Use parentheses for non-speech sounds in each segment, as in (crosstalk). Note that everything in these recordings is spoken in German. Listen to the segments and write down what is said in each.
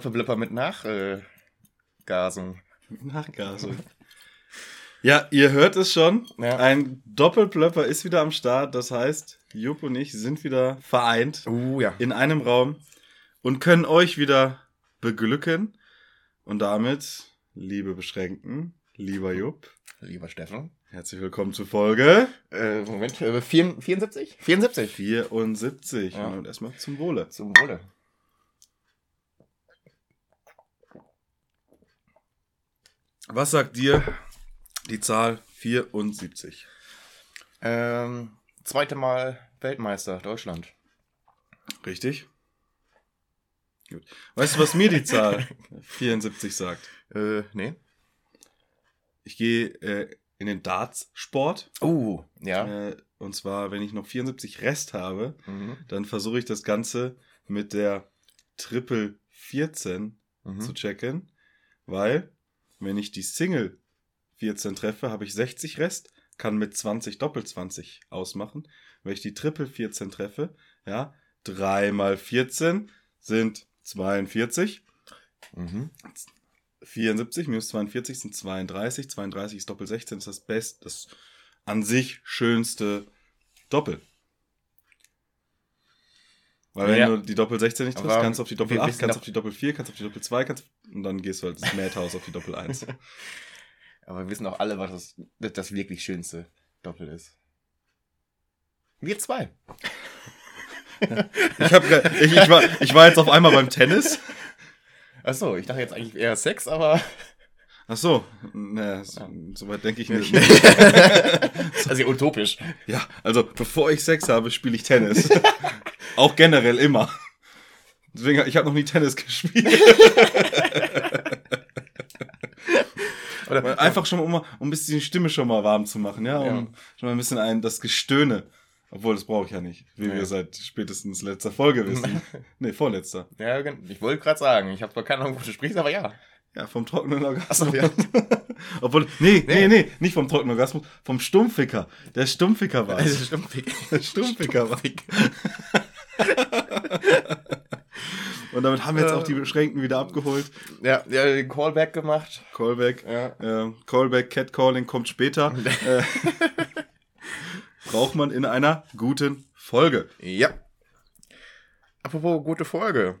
Doppelblipper mit Nachgasung. Nachgasung. Ja, ihr hört es schon. Ja. Ein Doppelplöpper ist wieder am Start. Das heißt, Jupp und ich sind wieder vereint Uh, ja. in einem Raum und können euch wieder beglücken. Und damit, liebe Beschränkten, lieber Jupp, Lieber Steffen. herzlich willkommen zur Folge Äh, Moment, äh, 74? 74. 74. Ja. Und erstmal zum Wohle. Zum Wohle. Was sagt dir die Zahl 74? Ähm, zweite Mal Weltmeister Deutschland. Richtig? Gut. Weißt du, was mir die Zahl (laughs) 74 sagt? Äh, nee. Ich gehe äh, in den Darts-Sport. Uh, ja. Äh, und zwar, wenn ich noch 74 Rest habe, Mhm. dann versuche ich das Ganze mit der Triple 14 Mhm. zu checken. Weil, wenn ich die Single 14 treffe, habe ich 60 Rest, kann mit 20 Doppel 20 ausmachen. Wenn ich die Triple 14 treffe, ja, 3 mal 14 sind 42. Mhm. 74 minus 42 sind 32. 32 ist Doppel 16, ist das best, das an sich schönste Doppel. Weil wenn Ja. du die Doppel 16 nicht triffst, kannst du auf die Doppel wir 8, wissen kannst doch- auf die Doppel 4, kannst auf die Doppel 2, kannst und dann gehst du halt ins Madhouse auf die Doppel 1. (laughs) Aber wir wissen auch alle, was das, das, das wirklich schönste Doppel ist. Wir zwei. (laughs) Ich, hab, ich, ich, war, ich war jetzt auf einmal beim Tennis. Achso, ich dachte jetzt eigentlich eher Sex, aber. Ach so, naja, so, so weit denke ich nicht. also (laughs) utopisch. Ja, also bevor ich Sex habe, spiele ich Tennis. Auch generell immer. Deswegen, ich habe noch nie Tennis gespielt. Oder Einfach schon mal, um, um ein bisschen die Stimme schon mal warm zu machen, ja, um Ja. schon mal ein bisschen ein, das Gestöhne. Obwohl, das brauche ich ja nicht, wie Nee. wir seit spätestens letzter Folge wissen. (laughs) nee, vorletzter. Ja, ich wollte gerade sagen, ich habe zwar keine Ahnung, wo du sprichst, aber ja. Ja, vom trockenen Orgasmus. Ja. (laughs) Obwohl, nee, nee, Nee. nee, nicht vom trockenen Orgasmus, vom Stummficker. Der Stummficker war es. ist stimmt. Der Stummficker war (laughs) Und damit haben wir jetzt auch die Beschränkten wieder abgeholt. Ja, ja, den Callback gemacht. Callback. Ja. Äh, Callback, Catcalling kommt später. (laughs) äh, braucht man in einer guten Folge. Ja. Apropos gute Folge.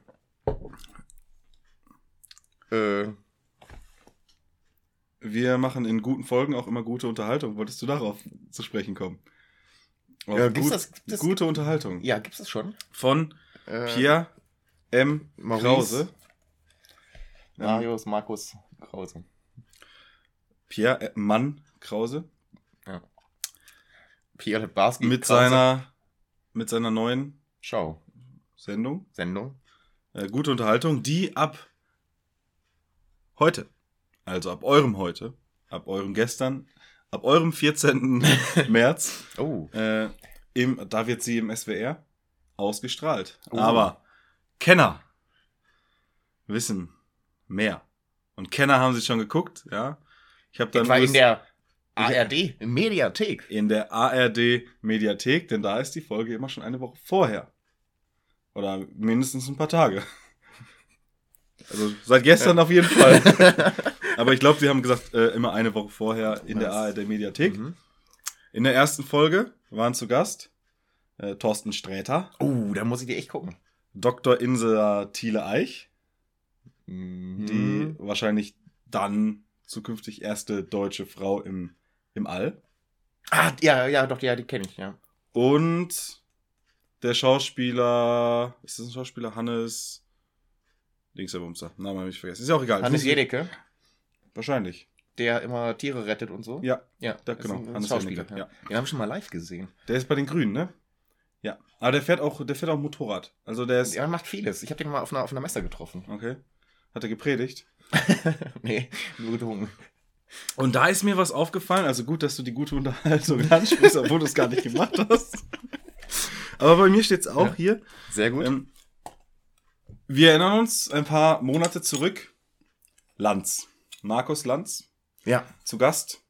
Äh, Wir machen in guten Folgen auch immer gute Unterhaltung. Wolltest du darauf zu sprechen kommen? Ja, gibt's gut, das- gibt's das- gute Unterhaltung. ja, gibt's das schon? Von Äh, Pierre M. Maurice. Krause. Marius, Markus, Krause. Pierre äh, Mann Krause. Pierre Barski. Mit Krause. seiner, mit seiner neuen Schau. Sendung. Sendung. Äh, gute Unterhaltung, die ab heute, also ab eurem heute, ab eurem gestern, ab eurem 14. (laughs) März, Oh. äh, im, da wird sie im SWR ausgestrahlt. Oh. Aber Kenner wissen mehr. Und Kenner haben sie schon geguckt, ja. Ich habe dann Etwa in der ARD Mediathek. in der ARD Mediathek, denn da ist die Folge immer schon eine Woche vorher. Oder mindestens ein paar Tage. (laughs) Also seit gestern auf jeden Fall. (laughs) Aber ich glaube, sie haben gesagt, äh, immer eine Woche vorher in der? ARD Mediathek. Mhm. In der ersten Folge waren zu Gast äh, Thorsten Sträter, Oh, da muss ich dir echt gucken. Dr. Insa Thiele Eich, Mhm. die wahrscheinlich dann zukünftig erste deutsche Frau im, im All. Ah, ja, ja, doch, ja, die kenne ich, ja. Und der Schauspieler, ist das ein Schauspieler? Hannes. Bumster. Namen habe ich vergessen. Ist ja auch egal. Hannes Jedecke, Wahrscheinlich. der immer Tiere rettet und so. Ja, ja da- genau, ein- Hannes Schauspieler. Ja. ja. Den haben wir schon mal live gesehen. der ist bei den Grünen, ne? Ja. Aber der fährt auch, der fährt auch Motorrad. Also der ist. Er macht vieles. Ich habe den mal auf einer, auf einer Messe getroffen. Okay. Hat er gepredigt. (laughs) nee, nur getrunken. Und da ist mir was aufgefallen. Also gut, dass du die gute Unterhaltung (laughs) ansprichst, obwohl du es gar nicht gemacht hast. Aber bei mir steht es auch Ja. hier. Sehr gut. Ähm, wir erinnern uns ein paar Monate zurück. Lanz. Markus Lanz. ja. Zu Gast.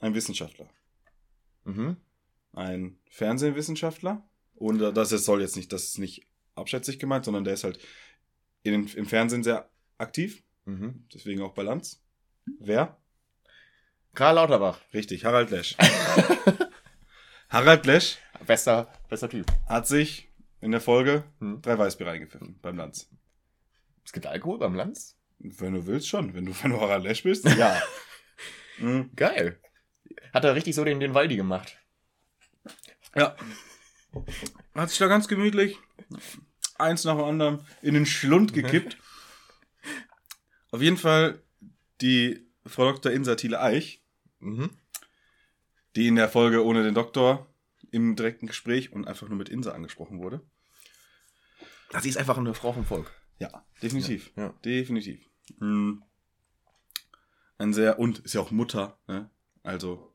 Ein Wissenschaftler. Mhm. Ein Fernsehwissenschaftler. Und das ist, soll jetzt nicht, das ist nicht abschätzig gemeint, sondern der ist halt in, im Fernsehen sehr aktiv. Mhm. Deswegen auch bei Lanz. Wer? Karl Lauterbach. Richtig, Harald Lesch. (laughs) Harald Lesch Bester, bester Typ. hat sich in der Folge Hm. drei Weißbier eingepfiffen beim Lanz. Es gibt Alkohol beim Lanz? Wenn du willst, schon. Wenn du, wenn du Harald Lesch bist, ja. (laughs) Mhm. Geil. Hat er richtig so den, den Waldi gemacht. Ja. Hat sich da ganz gemütlich eins nach dem anderen in den Schlund gekippt. (laughs) Auf jeden Fall die Frau Dr. Insa Thiele Eich, Mhm. die in der Folge ohne den Doktor im direkten Gespräch und einfach nur mit Insa angesprochen wurde. Das ist einfach eine Frau vom Volk. Ja, definitiv. Ja. Definitiv. Mhm. Ein sehr, und ist ja auch Mutter, ne? Also,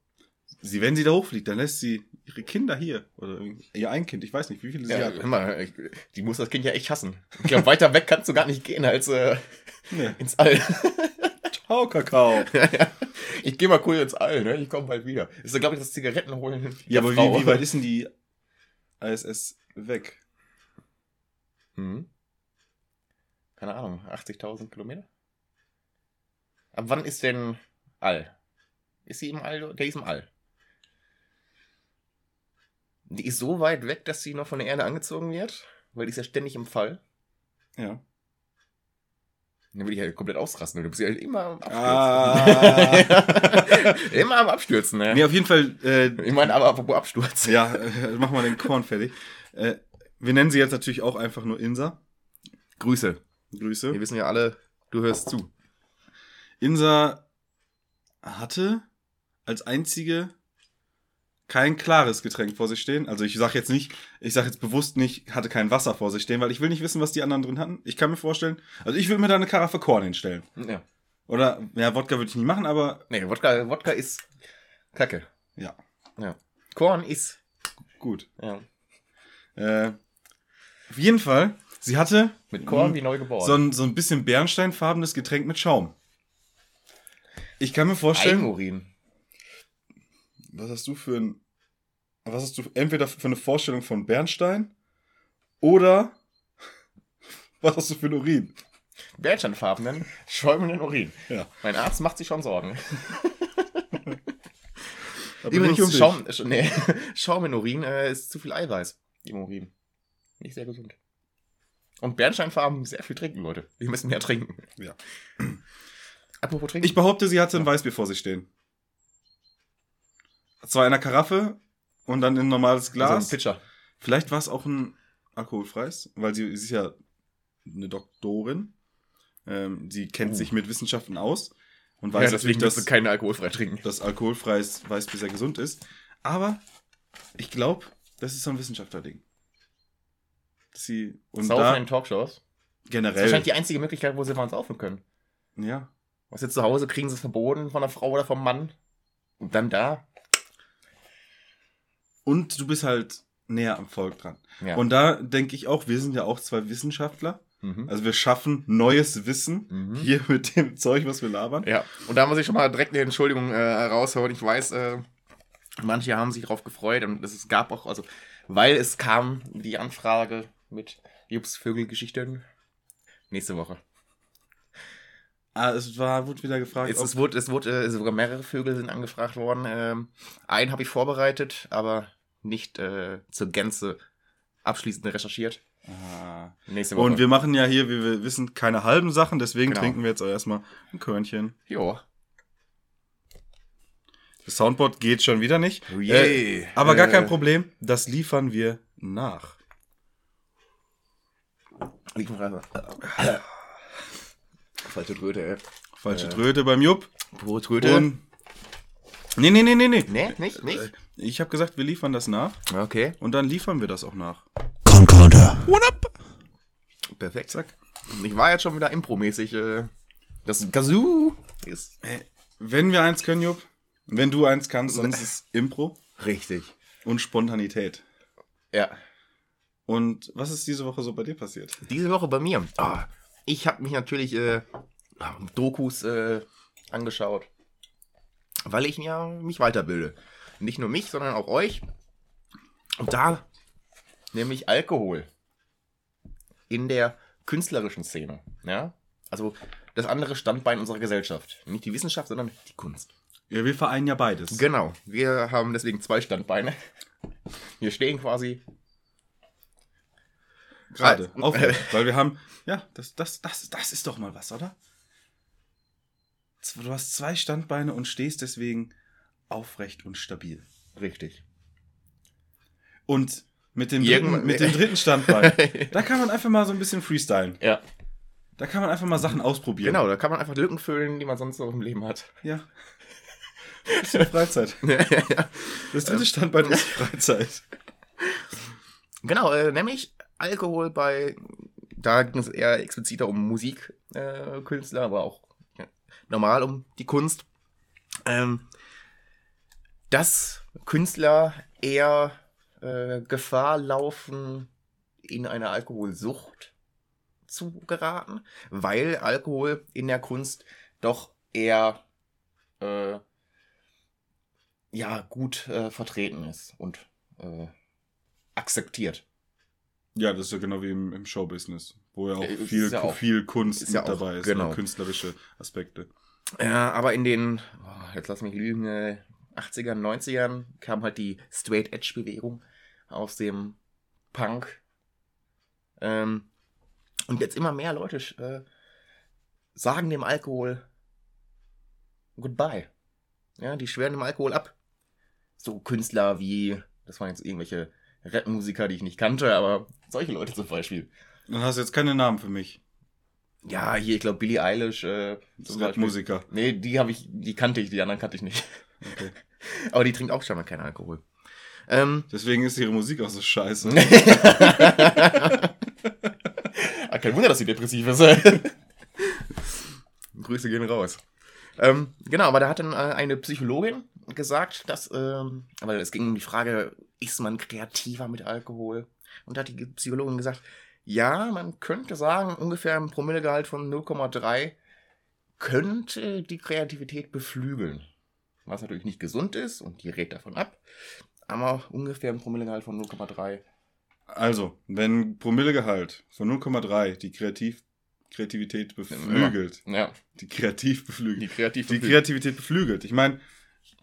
sie, wenn sie da hochfliegt, dann lässt sie ihre Kinder hier. Oder ihr ein Kind, ich weiß nicht, wie viele sie Ja, hat. ich, die muss das Kind ja echt hassen. Ich glaube, weiter weg kannst du gar nicht gehen als äh, Nee. ins All. (laughs) Ciao, Kakao. (laughs) ich gehe mal cool ins All, ne? Ich komme bald wieder. Ist so, glaube ich, das Zigaretten holen. Ja, aber Frau. wie, wie weit ist denn die ISS weg? Hm. Keine Ahnung, 80.000 Kilometer? Ab wann ist denn All? Ist sie im All? Der ist im All. Die ist so weit weg, dass sie noch von der Erde angezogen wird, weil die ist ja ständig im Fall. Ja. Dann würde ich halt komplett ausrasten. Du bist ja halt immer am Abstürzen. Ah. (laughs) immer am Abstürzen, ne? Nee, auf jeden Fall, äh, Ich meine, aber apropos Absturz. ja, äh, mach mal den Korn fertig. Äh, wir nennen sie jetzt natürlich auch einfach nur Insa. Grüße. Grüße. Wir wissen ja alle, du hörst zu. Insa hatte als einzige kein klares Getränk vor sich stehen. Also ich sage jetzt nicht, ich sage jetzt bewusst nicht, hatte kein Wasser vor sich stehen, weil ich will nicht wissen, was die anderen drin hatten. Ich kann mir vorstellen, also ich würde mir da eine Karaffe Korn hinstellen. Ja. Oder, ja, Wodka würde ich nicht machen, aber Nee, Wodka, Wodka ist Kacke. ja, Ja. Korn ist. gut. Ja. Äh, auf jeden Fall, sie hatte Mit Korn wie neu geboren. so ein, so ein bisschen bernsteinfarbenes Getränk mit Schaum. Ich kann mir vorstellen, Eigenurin. was hast du für ein, was hast du entweder für eine Vorstellung von Bernstein oder (laughs) was hast du für ein Urin? Bernsteinfarbenen, schäumenden Urin. Ja. Mein Arzt macht sich schon Sorgen. (laughs) (laughs) Dich. Schaum, Sch- nee, Schaum in Urin äh, ist zu viel Eiweiß im Urin. Nicht sehr gesund. Und Bernsteinfarben sehr viel trinken, Leute. Wir müssen mehr trinken. Ja. Apropos trinken. Ich behaupte, sie hatte ein Weißbier vor sich stehen. Zwar in einer Karaffe und dann in ein normales also Glas. ein Pitcher. Vielleicht war es auch ein alkoholfreies, weil sie, sie ist ja eine Doktorin. Ähm, sie kennt Uh. sich mit Wissenschaften aus und Ja, weiß deswegen natürlich, wirst du dass, keine alkoholfrei trinken. dass alkoholfreies Weißbier sehr gesund ist. Aber ich glaube, das ist so ein Wissenschaftler-Ding. Dass Sie und Saufen da in Talkshows. Das ist generell. wahrscheinlich die einzige Möglichkeit, wo sie mal saufen können. ja. Was jetzt zu Hause kriegen sie es verboten von der Frau oder vom Mann. Und dann da. Und du bist halt näher am Volk dran. Ja. Und da denke ich auch, wir sind ja auch zwei Wissenschaftler. mhm. Also wir schaffen neues Wissen Mhm. hier (laughs) mit dem Zeug, was wir labern. Ja, und da muss ich schon mal direkt eine Entschuldigung äh, raushauen. Ich weiß, äh, manche haben sich darauf gefreut und es gab auch, also, weil es kam die Anfrage mit Jups Vögelgeschichten nächste Woche. Ah, es war, wurde wieder gefragt, Es, es wurde, es wurde äh, sogar mehrere Vögel sind angefragt worden. Ähm, einen habe ich vorbereitet, aber nicht äh, zur Gänze abschließend recherchiert. ah. Nächste Woche. Und wir machen ja hier, wie wir wissen, keine halben Sachen, deswegen Genau. trinken wir jetzt auch erstmal ein Körnchen. jo. Das Soundboard geht schon wieder nicht. Oh Äh, aber gar kein Äh, Problem, das liefern wir nach. Liegenfrage. Falsche Tröte, ey. Falsche Äh. Tröte beim Jupp. Pure Tröte. Und. Nee, nee, nee, nee, nee. Nee, nicht, nicht. Äh, Ich habe gesagt, wir liefern das nach Okay. und dann liefern wir das auch nach. What up? Perfekt. Zack. Ich war jetzt schon wieder impromäßig. Äh, das Kazoo ist Wenn wir eins können, Jupp, wenn du eins kannst, dann ist es Impro richtig. und Spontanität. Ja. Und was ist diese Woche so bei dir passiert? Diese Woche bei mir. Ah, ich habe mich natürlich äh, Dokus äh, angeschaut, weil ich ja mich weiterbilde. Nicht nur mich, sondern auch euch. Und da nämlich Alkohol in der künstlerischen Szene. Ja? Also das andere Standbein unserer Gesellschaft. Nicht die Wissenschaft, sondern die Kunst. Ja, wir vereinen ja beides. Genau. Wir haben deswegen zwei Standbeine. Wir stehen quasi Gerade. Ah, Aufrecht. (laughs) Weil wir haben, ja, das, das, das, das ist doch mal was, oder? Du hast zwei Standbeine und stehst deswegen aufrecht und stabil. richtig. Und mit dem, dritten, mit dem dritten Standbein, (laughs) da kann man einfach mal so ein bisschen freestylen. Ja. Da kann man einfach mal Sachen ausprobieren. Genau, da kann man einfach Lücken füllen, die man sonst so im Leben hat. Ja. Bisschen Freizeit. (laughs) Das dritte Standbein ist Freizeit. Genau, äh, nämlich Alkohol bei, da ging es eher expliziter um Musikkünstler, äh, aber auch ja, normal um die Kunst. Ähm, dass Künstler eher äh, Gefahr laufen, in eine Alkoholsucht zu geraten, weil Alkohol in der Kunst doch eher äh, ja gut äh, vertreten ist und äh, akzeptiert. Ja, das ist ja genau wie im, im Showbusiness, wo ja auch Äh, viel, ja auch- viel Kunst mit ja auch- dabei ist, genau. und künstlerische Aspekte. Ja, aber in den, oh, jetzt lass mich lügen, äh, 80ern, 90ern kam halt die Straight Edge Bewegung aus dem Punk. Ähm, und jetzt immer mehr Leute äh, sagen dem Alkohol Goodbye. Ja, die schwören dem Alkohol ab. So Künstler wie, das waren jetzt irgendwelche Rapmusiker, die ich nicht kannte, aber solche Leute zum Beispiel. Dann hast du jetzt keine Namen für mich. Ja, hier, ich glaube, Billie Eilish. Äh, Das zum ist Beispiel. Musiker. Nee, die habe ich, die kannte ich, die anderen kannte ich nicht. Okay. (laughs) Aber die trinkt auch schon mal keinen Alkohol. Ähm, Deswegen ist ihre Musik auch so scheiße. (laughs) ah, kein Wunder, dass sie depressiv ist. (laughs) Grüße gehen raus. Ähm, genau, aber da hat dann äh, eine Psychologin gesagt, dass, ähm, weil es ging um die Frage, ist man kreativer mit Alkohol? Und da hat die Psychologin gesagt, ja, man könnte sagen, ungefähr ein Promillegehalt von 0,3 könnte die Kreativität beflügeln. Was natürlich nicht gesund ist und die rät davon ab. Aber ungefähr ein Promillegehalt von 0,3. Also, wenn Promillegehalt von 0,3 die Kreativ Kreativität beflügelt, Ja, die kreativ beflügelt, die kreativ die Kreativität beflügelt. Ich meine,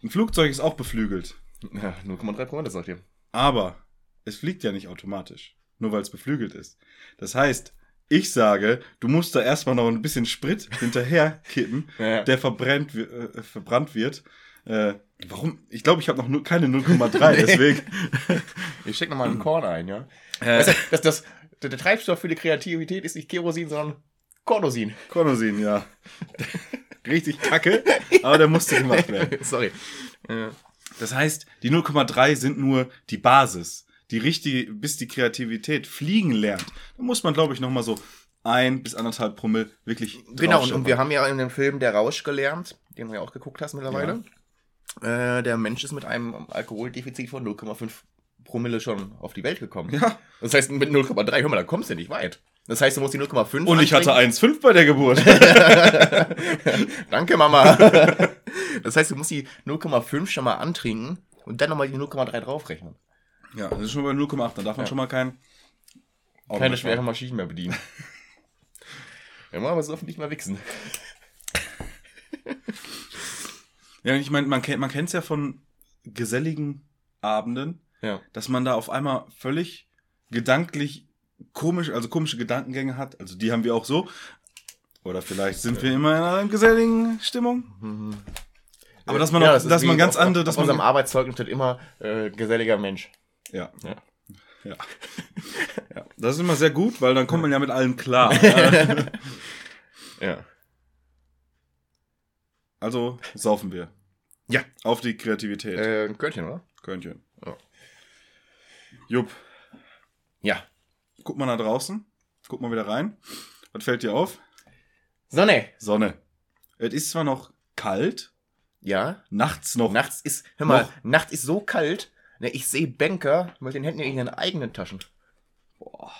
ein Flugzeug ist auch beflügelt, Ja, 0,3 Promille, sagt ihr. aber es fliegt ja nicht automatisch, nur weil es beflügelt ist. Das heißt, ich sage, du musst da erstmal noch ein bisschen Sprit (laughs) hinterher kippen, Ja. der verbrennt, äh, verbrannt wird. Äh, warum? Ich glaube, ich habe noch nur keine 0,3, (laughs) deswegen. (laughs) Ich steck nochmal einen Korn ein, ja. Äh, das, das, der, der Treibstoff für die Kreativität ist nicht Kerosin, sondern Kordosin. Kornosin, ja. (laughs) Richtig kacke, aber der musste gemacht werden. (laughs) Sorry. Äh, Das heißt, die 0,3 sind nur die Basis. Die richtige, bis die Kreativität fliegen lernt. Da muss man, glaube ich, nochmal so ein bis anderthalb Promille wirklich genau, und, und wir haben ja in dem Film Der Rausch gelernt, den du ja auch geguckt hast mittlerweile. Äh, der Mensch ist mit einem Alkoholdefizit von 0,5 Promille schon auf die Welt gekommen. Ja, Das heißt, mit 0,3, hör mal, da kommst du nicht weit. Das heißt, du musst die 0,5 und ich hatte antrinken. 1,5 bei der Geburt. (laughs) Danke, Mama. (laughs) das heißt, du musst die 0,5 schon mal antrinken und dann nochmal die 0,3 draufrechnen. ja, das ist schon bei 0,8, da darf man Ja. schon mal kein... Keine schweren Maschinen mehr bedienen. (laughs) ja, mal, aber so nicht mehr wichsen. Ja, ich meine, man kennt man kennt's ja von geselligen Abenden, Ja. dass man da auf einmal völlig gedanklich komisch, also komische Gedankengänge hat. Also die haben wir auch so. Oder vielleicht sind wir immer in einer geselligen Stimmung. Aber dass man, auch, das dass man ganz auf, andere, auf dass unserem man, Arbeitszeugnis steht immer äh, geselliger Mensch. ja, Ja. ja, (laughs) ja, das ist immer sehr gut, weil dann kommt man ja mit allen klar. (laughs) Ja. also saufen wir. Ja. Auf die Kreativität. Äh, Körnchen, oder? Körnchen. Ja. Jupp, Ja. Guck mal nach draußen. Guck mal wieder rein. Was fällt dir auf? Sonne. Sonne. Es ist zwar noch kalt, Ja. nachts noch. Nachts ist, hör mal, Noch. nachts ist so kalt, ne, ich sehe Banker mit den Händen in ihren eigenen Taschen. Boah.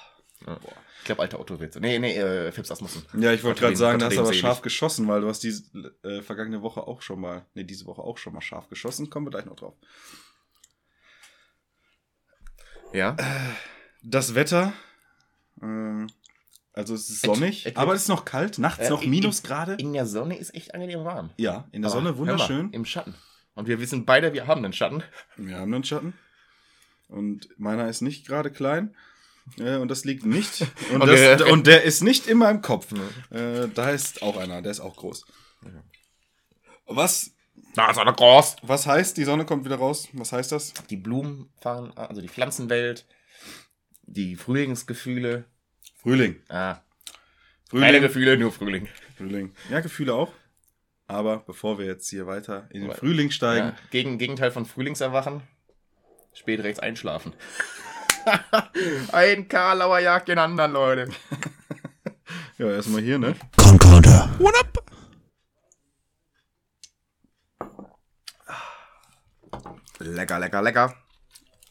Ja. Ich glaube, alter Otto-Witz. Nee, nee, äh, Fips Asmussen. Ja, ich wollte gerade sagen, da Gott hast du aber scharf geschossen, weil du hast diese äh, vergangene Woche auch schon mal, nee, diese Woche auch schon mal scharf geschossen. Kommen wir gleich noch drauf. Ja. Das Wetter, also es ist Et- sonnig, et- aber es ist noch kalt, nachts Äh, noch in- Minusgrade. In der Sonne ist echt angenehm warm. Ja, in der Aber Sonne wunderschön. Mal, Im Schatten. Und wir wissen beide, wir haben einen Schatten. Wir haben einen Schatten. Und meiner ist nicht gerade klein. Äh, und das liegt nicht. (laughs) Und, Okay. das, und der ist nicht immer im Kopf. Äh, da ist auch einer, der ist auch groß. Was, Da ist einer groß. was heißt, die Sonne kommt wieder raus? Was heißt das? Die Blumen fahren, also die Pflanzenwelt, die Frühlingsgefühle. Frühling. Ah, Frühling. keine Gefühle, nur Frühling. Frühling. Ja, Gefühle auch. Aber bevor wir jetzt hier weiter in den Frühling steigen, Ja, gegen, Gegenteil von Frühlingserwachen, spät rechts einschlafen. (laughs) Ein Karlauer jagt den anderen, Leute. (laughs) ja, erstmal hier, ne? Concorder. What up? Lecker, lecker, lecker.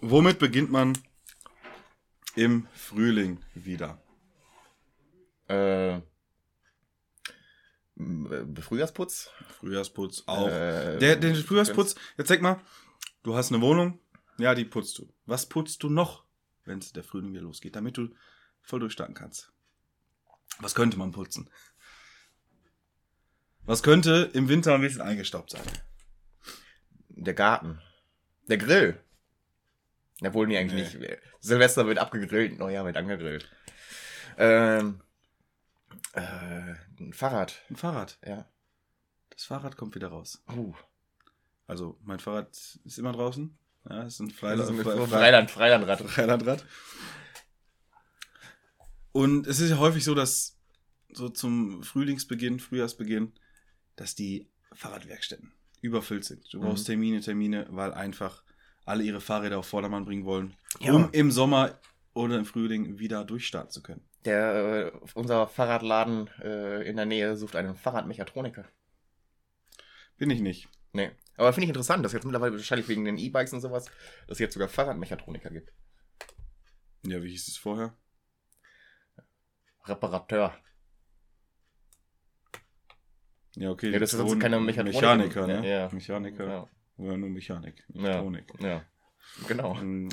Womit beginnt man im Frühling wieder? Äh, äh, Frühjahrsputz? Frühjahrsputz auch. Äh, Der, den Frühjahrsputz, jetzt sag mal, du hast eine Wohnung, ja, die putzt du. Was putzt du noch, wenn es der Frühling wieder losgeht, damit du voll durchstarten kannst? Was könnte man putzen? Was könnte im Winter ein bisschen eingestaubt sein? Der Garten. Der Grill. Obwohl, nee, eigentlich Nee. nicht. Silvester wird abgegrillt, Neujahr wird angegrillt. Ähm, äh, ein Fahrrad. Ein Fahrrad. Ja. Das Fahrrad kommt wieder raus. Uh, Also, mein Fahrrad ist immer draußen. Ja, ist ein das Freila ist ein Fre- Fre- Freiland, Freilandrad. Freilandrad. Und es ist ja häufig so, dass so zum Frühlingsbeginn, Frühjahrsbeginn, dass die Fahrradwerkstätten überfüllt sind. Du Mhm. brauchst Termine, Termine, weil einfach alle ihre Fahrräder auf Vordermann bringen wollen, Ja. um im Sommer oder im Frühling wieder durchstarten zu können. Der, äh, unser Fahrradladen äh, in der Nähe sucht einen Fahrradmechatroniker. Bin ich nicht. Nee. Aber finde ich interessant, dass jetzt mittlerweile wahrscheinlich wegen den E-Bikes und sowas, dass es jetzt sogar Fahrradmechatroniker gibt. Ja, wie hieß es vorher? Reparateur. Ja, okay. Ja, das ist jetzt keine Mechatroniker. Mechaniker, ne? Ja, ja. Mechaniker. Ja. Oder nur Mechanik. Ja. Mechatronik. ja. Genau. Ähm,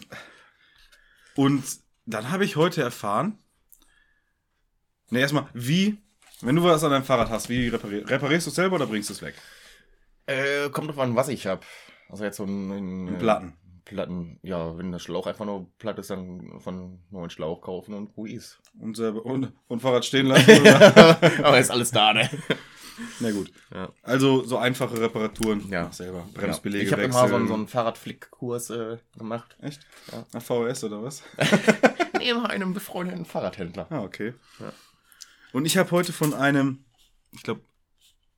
Und dann habe ich heute erfahren, ne, erstmal, wie, wenn du was an deinem Fahrrad hast, wie reparierst, reparierst du es selber oder bringst du es weg? Äh, kommt drauf an, was ich hab. Also jetzt so ein, ein Ein Platten. Platten, ja, wenn der Schlauch einfach nur platt ist, dann von neuen Schlauch kaufen und gut ist. Und, selber, und, und Fahrrad stehen (laughs) lassen? Oder? Aber ist alles da, ne? (laughs) Na gut. Ja. Also so einfache Reparaturen. Ja. Mach selber. Bremsbeläge Ich habe immer so einen, so einen Fahrradflickkurs äh, gemacht. Echt? Ja. Nach VHS oder was? (laughs) Neben einem befreundeten Fahrradhändler. Ah, okay. Ja. Und ich habe heute von einem, ich glaube,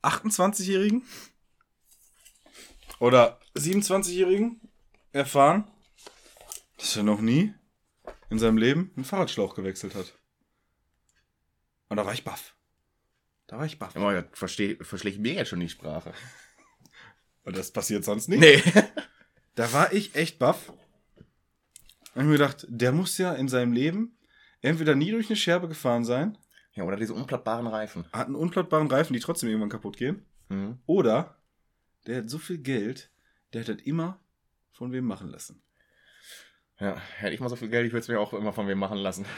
28-Jährigen oder 27-Jährigen erfahren, dass er noch nie in seinem Leben einen Fahrradschlauch gewechselt hat. Und da war ich baff. Da war ich baff. Aber das versteh, verschlägt mir jetzt schon die Sprache. Und das passiert sonst nicht. Nee. (laughs) Da war ich echt baff. Und ich mir gedacht, der muss ja in seinem Leben entweder nie durch eine Scherbe gefahren sein, Ja, oder diese unplattbaren Reifen. hat einen unplattbaren Reifen, die trotzdem irgendwann kaputt gehen, Mhm. oder der hat so viel Geld, der hat das immer von wem machen lassen. Ja, hätte ich mal so viel Geld, ich würde es mir auch immer von wem machen lassen. (laughs)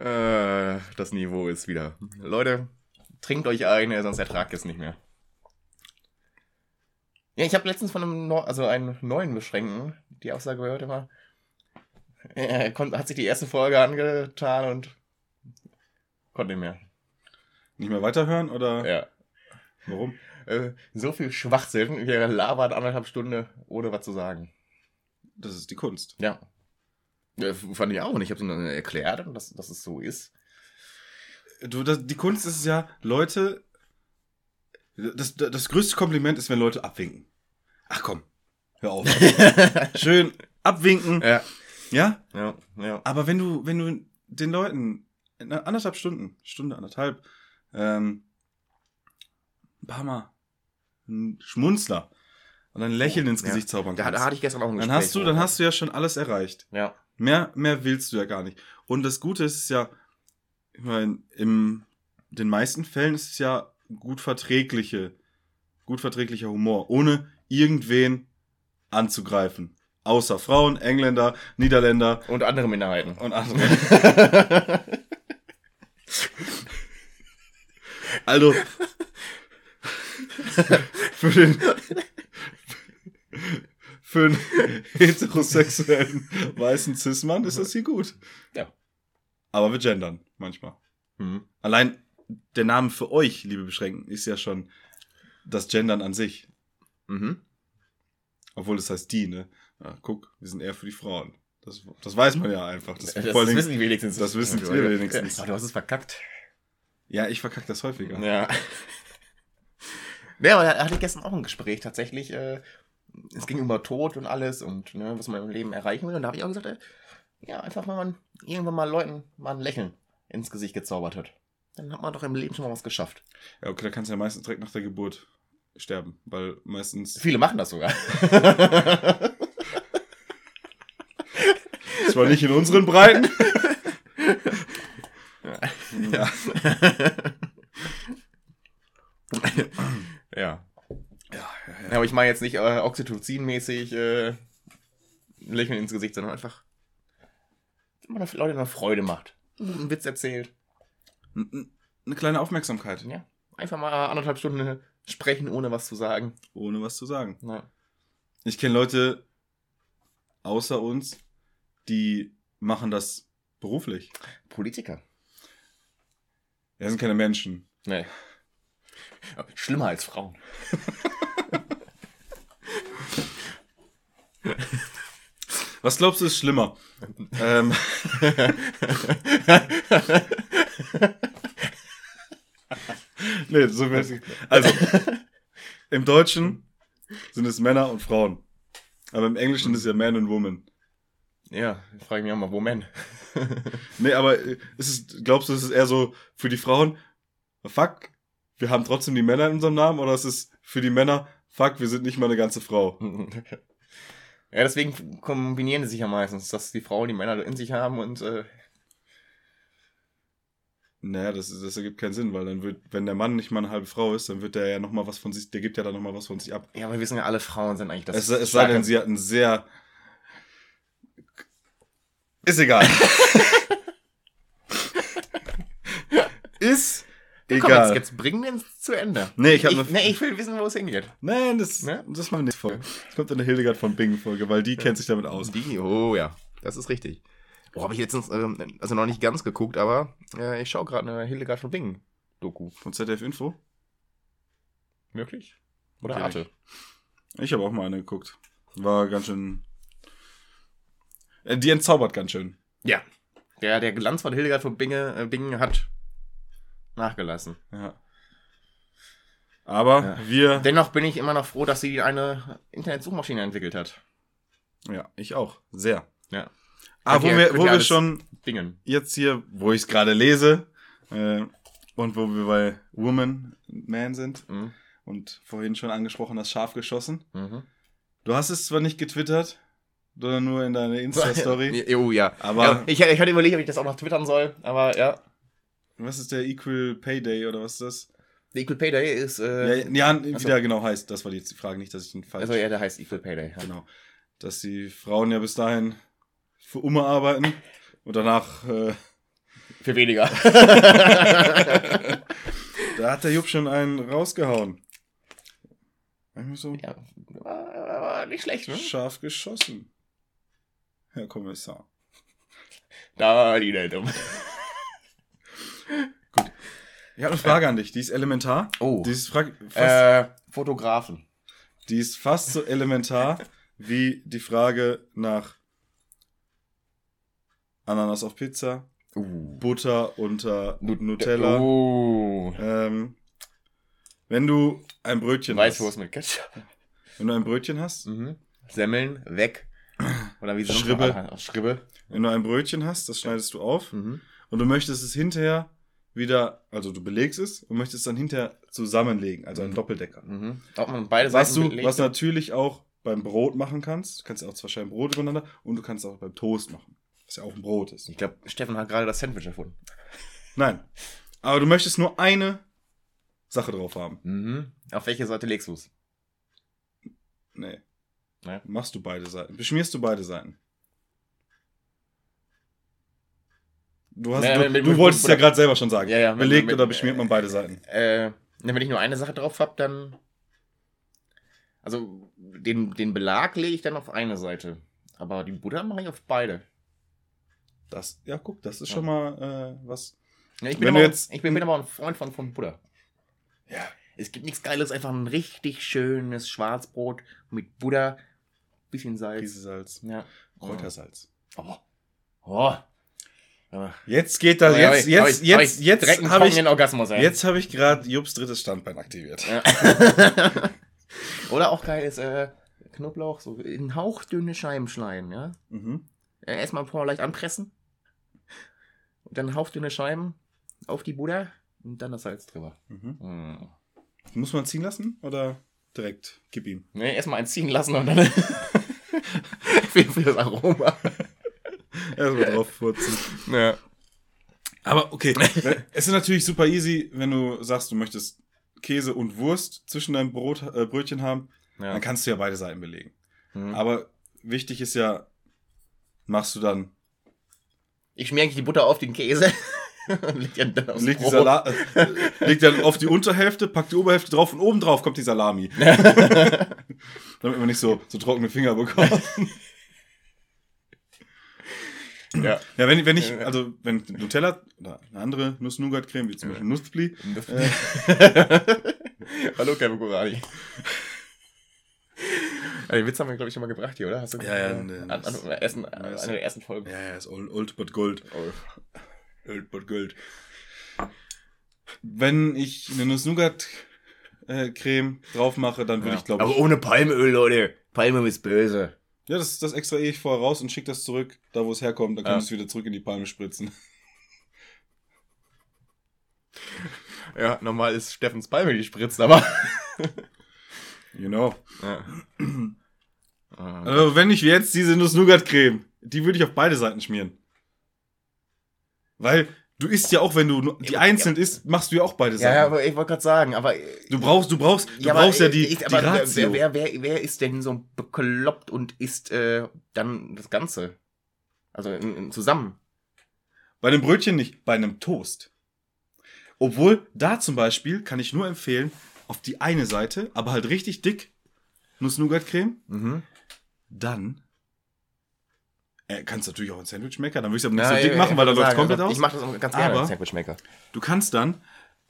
äh, das Niveau ist wieder. Leute, trinkt euch ein, sonst ertragt ihr es nicht mehr. Ja, ich habe letztens von einem, Neu also einem neuen Beschränkten die Aussage gehört immer. Er kon- hat sich die erste Folge angetan und konnte nicht mehr. Nicht mehr weiterhören oder Ja. warum? Äh, so viel Schwachsinn, wie er labert anderthalb Stunden, ohne was zu sagen. Das ist die Kunst. Ja. ja fand ich auch. Und ich habe es erklärt, dass, dass es so ist. Du, das, die Kunst ist ja, Leute Das, das, das größte Kompliment ist, wenn Leute abwinken. Ach komm, hör auf. (laughs) Schön abwinken. Ja. Ja? Ja, ja. Aber wenn du, wenn du den Leuten in anderthalb Stunden, Stunde, anderthalb, ähm, ein paar Mal einen Schmunzler und ein Lächeln ins Ja. Gesicht zaubern Da, da kannst, hatte ich gestern auch ein dann Gespräch. hast du, dann hast du ja schon alles erreicht. Ja. Mehr, mehr willst du ja gar nicht. Und das Gute ist es ja, ich meine, in den meisten Fällen ist es ja gut verträgliche, gut verträglicher Humor, ohne irgendwen anzugreifen. Außer Frauen, Engländer, Niederländer Und andere Minderheiten. und andere. (laughs) (laughs) Also, (laughs) für den, für einen heterosexuellen weißen Cis-Mann ist das hier gut. Ja. Aber wir gendern manchmal. Mhm. Allein der Name für euch, liebe Beschränken, ist ja schon das Gendern an sich. Mhm. Obwohl es heißt die, ne? Ja, guck, wir sind eher für die Frauen. Das, das weiß man ja einfach. Das, Das, Dingen- wissen die wenigstens. das wissen wir wenigstens. Aber du hast es verkackt. Ja, ich verkack das häufiger. Ja. (laughs) Ja, aber da hatte ich gestern auch ein Gespräch tatsächlich. Äh, es ging über Tod und alles und ne, was man im Leben erreichen will. Und da habe ich auch gesagt, äh, ja, einfach wenn man irgendwann mal Leuten mal ein Lächeln ins Gesicht gezaubert hat. Dann hat man doch im Leben schon mal was geschafft. Ja, okay, da kannst du ja meistens direkt nach der Geburt sterben, weil meistens, Viele machen das sogar. (laughs) zwar nicht in unseren Breiten. (laughs) (laughs) ja. ja. Ja, ja, Ja, aber ich meine jetzt nicht äh, Oxytocin-mäßig äh, ein Lächeln ins Gesicht, sondern einfach, wenn man Leuten eine Freude macht. Einen Witz erzählt. N- Eine kleine Aufmerksamkeit, Ja. Einfach mal anderthalb Stunden sprechen, ohne was zu sagen. ohne was zu sagen. Ja. Ich kenne Leute außer uns, die machen das beruflich. Politiker. Das sind keine Menschen. Nee. Schlimmer als Frauen. (laughs) Was glaubst du ist schlimmer? ähm, (laughs) nee, so mäßig. Also, im Deutschen sind es Männer und Frauen. Aber im Englischen ist es ja Man und Woman. Ja, ich frage mich auch mal, wo Men? (laughs) Nee, aber äh, ist es, glaubst du, ist es eher so für die Frauen, fuck, wir haben trotzdem die Männer in unserem Namen, oder ist es für die Männer, fuck, wir sind nicht mal eine ganze Frau? (laughs) ja, deswegen kombinieren die sich ja meistens, dass die Frauen die Männer in sich haben und äh, Naja, das, das ergibt keinen Sinn, weil dann wird, wenn der Mann nicht mal eine halbe Frau ist, dann wird der ja nochmal was von sich, der gibt ja dann nochmal was von sich ab. ja, aber wir wissen ja, alle Frauen sind eigentlich das. Es, es sei denn, sie hat einen sehr. Ist egal. (laughs) ist Komm, jetzt, egal. jetzt bringen wir es zu Ende. Nee, ich hab ich, nee, ich will wissen, wo es hingeht. Nein, das, Ne? das machen wir nicht vor. Das kommt in der Hildegard von Bingen Folge, weil die kennt sich damit aus. Die, oh ja, das ist richtig. Boah, habe ich letztens, ähm, also noch nicht ganz geguckt, aber äh, ich schaue gerade eine Hildegard von Bingen Doku. Von ZDF Info? Möglich? Oder. Arte? Ich habe auch mal eine geguckt. War ganz schön. Äh, Die entzaubert ganz schön. Ja. Der, der Glanz von Hildegard von Binge, äh, Bingen hat nachgelassen. Ja. Aber Ja. wir. Dennoch bin ich immer noch froh, dass sie eine Internetsuchmaschine entwickelt hat. Ja, ich auch. Sehr. Ja. Aber wo Könnt ihr- wir, wo wir schon Bingen. jetzt hier, wo ich es gerade lese, äh, und wo wir bei Woman Man sind Mhm. und vorhin schon angesprochen, das Schaf geschossen. Mhm. Du hast es zwar nicht getwittert, sondern nur in deiner Insta-Story. (laughs) Oh ja. Aber- ja, ich, ich hatte überlegt, ob ich das auch noch twittern soll, aber ja. was ist der Equal Pay Day oder was ist das? Der Equal Pay Day ist. Äh, ja, ja, wie der genau heißt, das war jetzt die Frage, nicht, dass ich ihn falsch. also ja, der heißt Equal Pay Day. Ja. Genau. Dass die Frauen ja bis dahin für Umme arbeiten und danach, äh, (laughs) Für weniger. (laughs) da hat der Jupp schon einen rausgehauen. So ja, war, war nicht schlecht, ne? scharf geschossen. Herr Kommissar. Da, die Welt um. (laughs) Ich habe eine Frage an dich, die ist elementar. Oh. Die ist, fast, Äh, Fotografen. die ist fast so elementar (laughs) wie die Frage nach Ananas auf Pizza, Uh. Butter unter Nutella. Oh. Ähm, Wenn du ein Brötchen Weißwurst hast, mit Ketchup. wenn du ein Brötchen hast, Mhm. Semmeln, weg. Oder wie sie Schribbe. Schribbe. wenn du ein Brötchen hast, das schneidest du auf Mhm. und du möchtest es hinterher wieder, also du belegst es und möchtest es dann hinterher zusammenlegen, also ein Mhm. Doppeldecker. Mhm. Ob man beide Was Seiten du, belegt. was natürlich auch beim Brot machen kannst, du kannst auch zwei Scheiben Brot übereinander und du kannst auch beim Toast machen, was ja auch ein Brot ist. Ich glaube, Steffen hat gerade das Sandwich erfunden. Nein, aber du möchtest nur eine Sache drauf haben. Mhm. Auf welche Seite legst du es? Nee. Nee. Machst du beide Seiten. Beschmierst du beide Seiten. Du, hast, Nee, du, mit- du wolltest mit- ja gerade selber schon sagen. Ja, ja, Belegt mit- oder beschmiert man beide Seiten? Äh, na, wenn ich nur eine Sache drauf habe, dann. Also, den, den Belag lege ich dann auf eine Seite. Aber die Butter mache ich auf beide. Das, ja, guck, das ist Ja. schon mal äh, was. Ja, ich, bin aber, jetzt- ich bin, bin aber ein Freund von, von Butter. Ja. Es gibt nichts Geiles, einfach ein richtig schönes Schwarzbrot mit Butter, bisschen Salz. Käsesalz, Ja. Kräutersalz. Oh. Oh. Aber- Jetzt geht das, jetzt, jetzt, jetzt, jetzt einen habe ich, trockenen Orgasmus, ey. jetzt habe ich gerade Jobs drittes Standbein aktiviert. Ja. (laughs) Oder auch geil ist äh, Knoblauch, so in hauchdünne Scheiben schneiden, ja. Mhm. Äh, Erstmal vorher leicht anpressen. Und dann hauchdünne Scheiben auf die Butter und dann das Salz drüber. Mhm. Mm. Muss man ziehen lassen oder direkt? Gib ihm. Ne, erstmal eins ziehen lassen und dann (laughs) für, für das Aroma. (laughs) Erstmal drauf furzen. Ja. Aber okay, es ist natürlich super easy, wenn du sagst, du möchtest Käse und Wurst zwischen deinem Brot, äh, Brötchen haben, ja. dann kannst du ja beide Seiten belegen. Mhm. Aber wichtig ist ja, machst du dann, Ich schmier eigentlich die Butter auf den Käse und leg den dann aufs leg, die. Salat, äh, dann auf die Unterhälfte, pack die Oberhälfte drauf und oben drauf kommt die Salami. (laughs) Damit man nicht so, so trockene Finger bekommt. Ja. Ja, wenn, wenn ich, also wenn Nutella oder eine andere Nuss-Nougat-Creme, wie zum Beispiel Nussfli, (laughs) Hallo, Kevin Kurani. Ja, Den Witz haben wir, glaube ich, schon mal gebracht hier, oder? Hast du Ja, ja, an, ne, an, das- an der ersten, das- der ersten Folgen. Ja, ja, ist old, old but gold. Old but gold. Wenn ich eine Nuss-Nougat-Creme drauf mache, dann würde Ja. ich, glaube Aber ich. ohne Palmöl, Leute. Palmöl ist böse. Ja, das, das extrahiere ich vorher raus und schicke das zurück, da wo es herkommt. Dann kann Ja. ich es wieder zurück in die Palme spritzen. (laughs) Ja, normal ist Steffens Palmöl gespritzt, aber. (laughs) You know. ja. Also, wenn ich jetzt diese Nuss-Nougat-Creme, die würde ich auf beide Seiten schmieren. Weil du isst ja auch, wenn du die Ja, einzeln isst, machst du ja auch beide ja, Seiten. aber ich wollte gerade sagen, aber. du brauchst, du brauchst, du aber brauchst ja die, ich- die aber wer, Ratio. wer, wer, wer, wer ist denn so bekloppt und isst äh, dann das Ganze? Also in, in, zusammen. Bei einem Brötchen nicht, bei einem Toast. Obwohl, da zum Beispiel kann ich nur empfehlen, auf die eine Seite, aber halt richtig dick, Nuss-Nougat-Creme, Mhm. dann äh, kannst du natürlich auch ein Sandwich-Maker, dann würde ich es aber nicht Ja, so ja, dick ja, machen, ich weil da läuft sagen, komplett also aus. Ich mache das ganz gerne Aber- Sandwichmaker. Du kannst dann,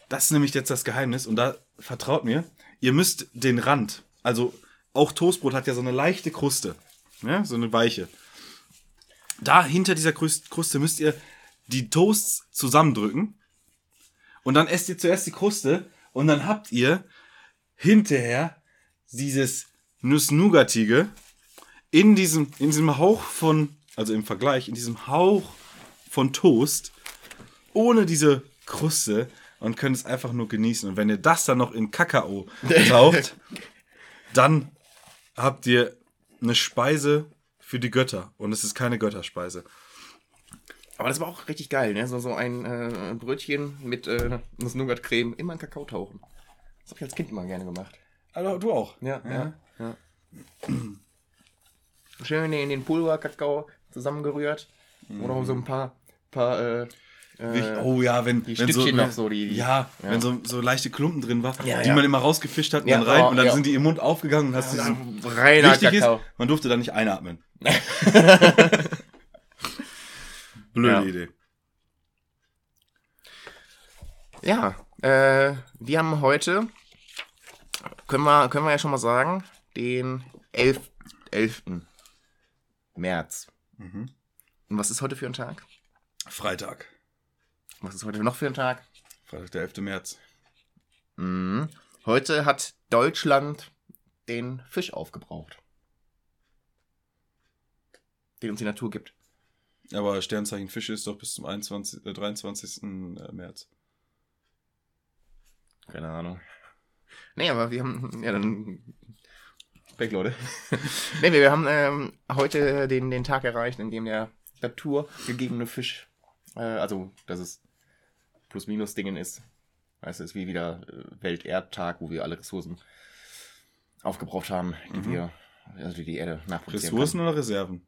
das ist nämlich jetzt das Geheimnis, und da vertraut mir, ihr müsst den Rand, also auch Toastbrot hat ja so eine leichte Kruste, ja, so eine weiche. Da hinter dieser Krust- Kruste müsst ihr die Toasts zusammendrücken und dann esst ihr zuerst die Kruste und dann habt ihr hinterher dieses Nuss-Nougatige in diesem, in diesem Hauch von, also im Vergleich, in diesem Hauch von Toast ohne diese Kruste und könnt es einfach nur genießen. Und wenn ihr das dann noch in Kakao (laughs) taucht, dann habt ihr eine Speise für die Götter. Und es ist keine Götterspeise. Aber das war auch richtig geil, ne? So, so ein äh, Brötchen mit äh, Nuss-Nougat-Creme immer in Kakao tauchen. Das habe ich als Kind immer gerne gemacht. Also du auch. Ja, ja, ja. Schön in den Pulverkakao zusammengerührt. Oder so ein paar, paar äh, oh ja, wenn, die wenn Stückchen noch so, die- ja, ja. wenn so, so leichte Klumpen drin war, Ja, die ja. man immer rausgefischt hat und Ja, dann rein oh, und dann ja. sind die im Mund aufgegangen und hast diesen reiner Wichtig ist, man durfte da nicht einatmen. (laughs) Blöde Ja. Idee. Ja, äh, wir haben heute, können wir, können wir ja schon mal sagen, den 11. 11. März. Mhm. Und was ist heute für ein Tag? Freitag. Was ist heute noch für ein Tag? Freitag, der 11. März. Mhm. Heute hat Deutschland den Fisch aufgebraucht. Den uns die Natur gibt. Aber Sternzeichen Fische ist doch bis zum 21, äh, 23. März. Keine Ahnung. Nee, aber wir haben. Ja, dann. Weg, Leute. (laughs) nee, wir haben ähm, heute den, den Tag erreicht, in dem der Natur gegebene Fisch. Äh, also, dass es Plus-Minus-Dingen ist. Weißt du, es ist wie wieder äh, Welterdtag, wo wir alle Ressourcen aufgebraucht haben, die Mhm. wir. Also die die Erde nachproduzieren Ressourcen oder Reserven?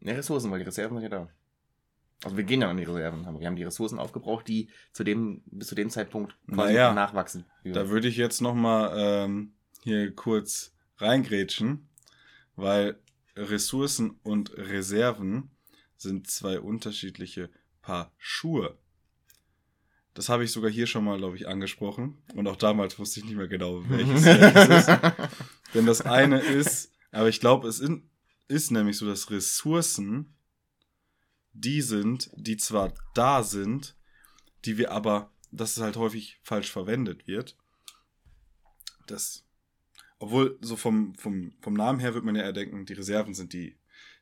Ne, Ressourcen, weil die Reserven sind ja da. Also wir gehen dann an die Reserven, aber wir haben die Ressourcen aufgebraucht, die zu dem, bis zu dem Zeitpunkt quasi Naja, nachwachsen. Da würde ich jetzt noch mal ähm, hier kurz reingrätschen, weil Ressourcen und Reserven sind zwei unterschiedliche Paar Schuhe. Das habe ich sogar hier schon mal, glaube ich, angesprochen. Und auch damals wusste ich nicht mehr genau, welches, (laughs) welches ist. Denn das eine ist, aber ich glaube, es in, ist nämlich so, dass Ressourcen die sind, die zwar da sind, die wir aber, dass es halt häufig falsch verwendet wird. Das, obwohl so vom, vom, vom Namen her wird man ja eher denken, die Reserven sind die,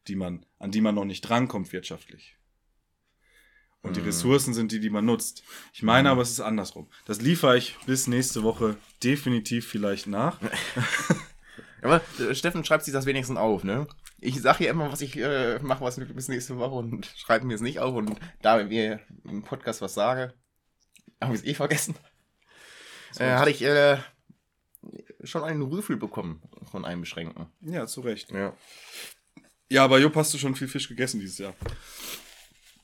die man, an die man noch nicht drankommt wirtschaftlich. Und die Mhm. Ressourcen sind die, die man nutzt. Ich meine Mhm. aber, es ist andersrum. Das liefere ich bis nächste Woche definitiv vielleicht nach. (laughs) Aber äh, Steffen schreibt sich das wenigstens auf, ne? Ich sage ja immer, was ich äh, mache, was bis nächste Woche und (laughs) schreibe mir es nicht auf. Und da wir im Podcast was sage, habe ich es eh vergessen. Äh, hatte ich äh, schon einen Rüffel bekommen von einem Beschränkten. Ja, zu Recht. Ja. Ja, aber Jupp, hast du schon viel Fisch gegessen dieses Jahr?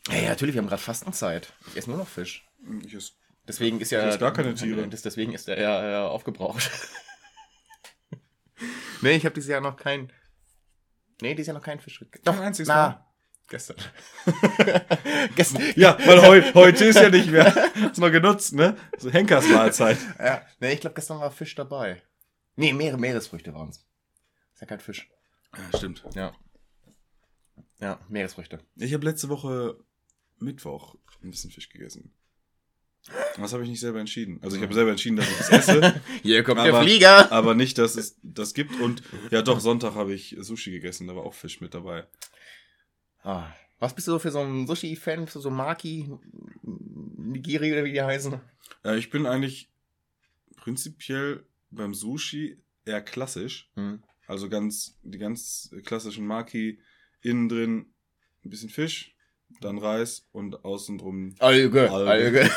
Ja, ja natürlich, wir haben gerade Fastenzeit. Ich esse nur noch Fisch. Ich esse Deswegen ist ja. Isst gar keine Tiere. (laughs) Deswegen ist er ja aufgebraucht. (laughs) nee, ich habe dieses Jahr noch kein. Nee, dieses Jahr noch keinen Fisch gegessen. Doch, einziges na, Mal. Gestern. (laughs) Gestern. Ja, weil heu, heute ist ja nicht mehr. Hast mal genutzt, ne? So Henkersmahlzeit. Ja, nee, ich glaube, gestern war Fisch dabei. Nee, Meere, Meeresfrüchte waren es. Ist ja kein Fisch. Ja, stimmt. Ja. Ja, Meeresfrüchte. Ich habe letzte Woche Mittwoch ein bisschen Fisch gegessen. Das habe ich nicht selber entschieden. Also ich habe selber entschieden, dass ich das esse, (laughs) Hier kommt Aber- der Flieger. aber nicht, dass es das gibt. Und ja, doch, Sonntag habe ich Sushi gegessen, da war auch Fisch mit dabei. Ah, was bist du so für so ein Sushi-Fan? Bist du so Maki, Nigiri oder wie die heißen? Ja, ich bin eigentlich prinzipiell beim Sushi eher klassisch. Hm. Also ganz, die ganz klassischen Maki, innen drin ein bisschen Fisch, dann Reis und außen drum Alge, Alge. Alge.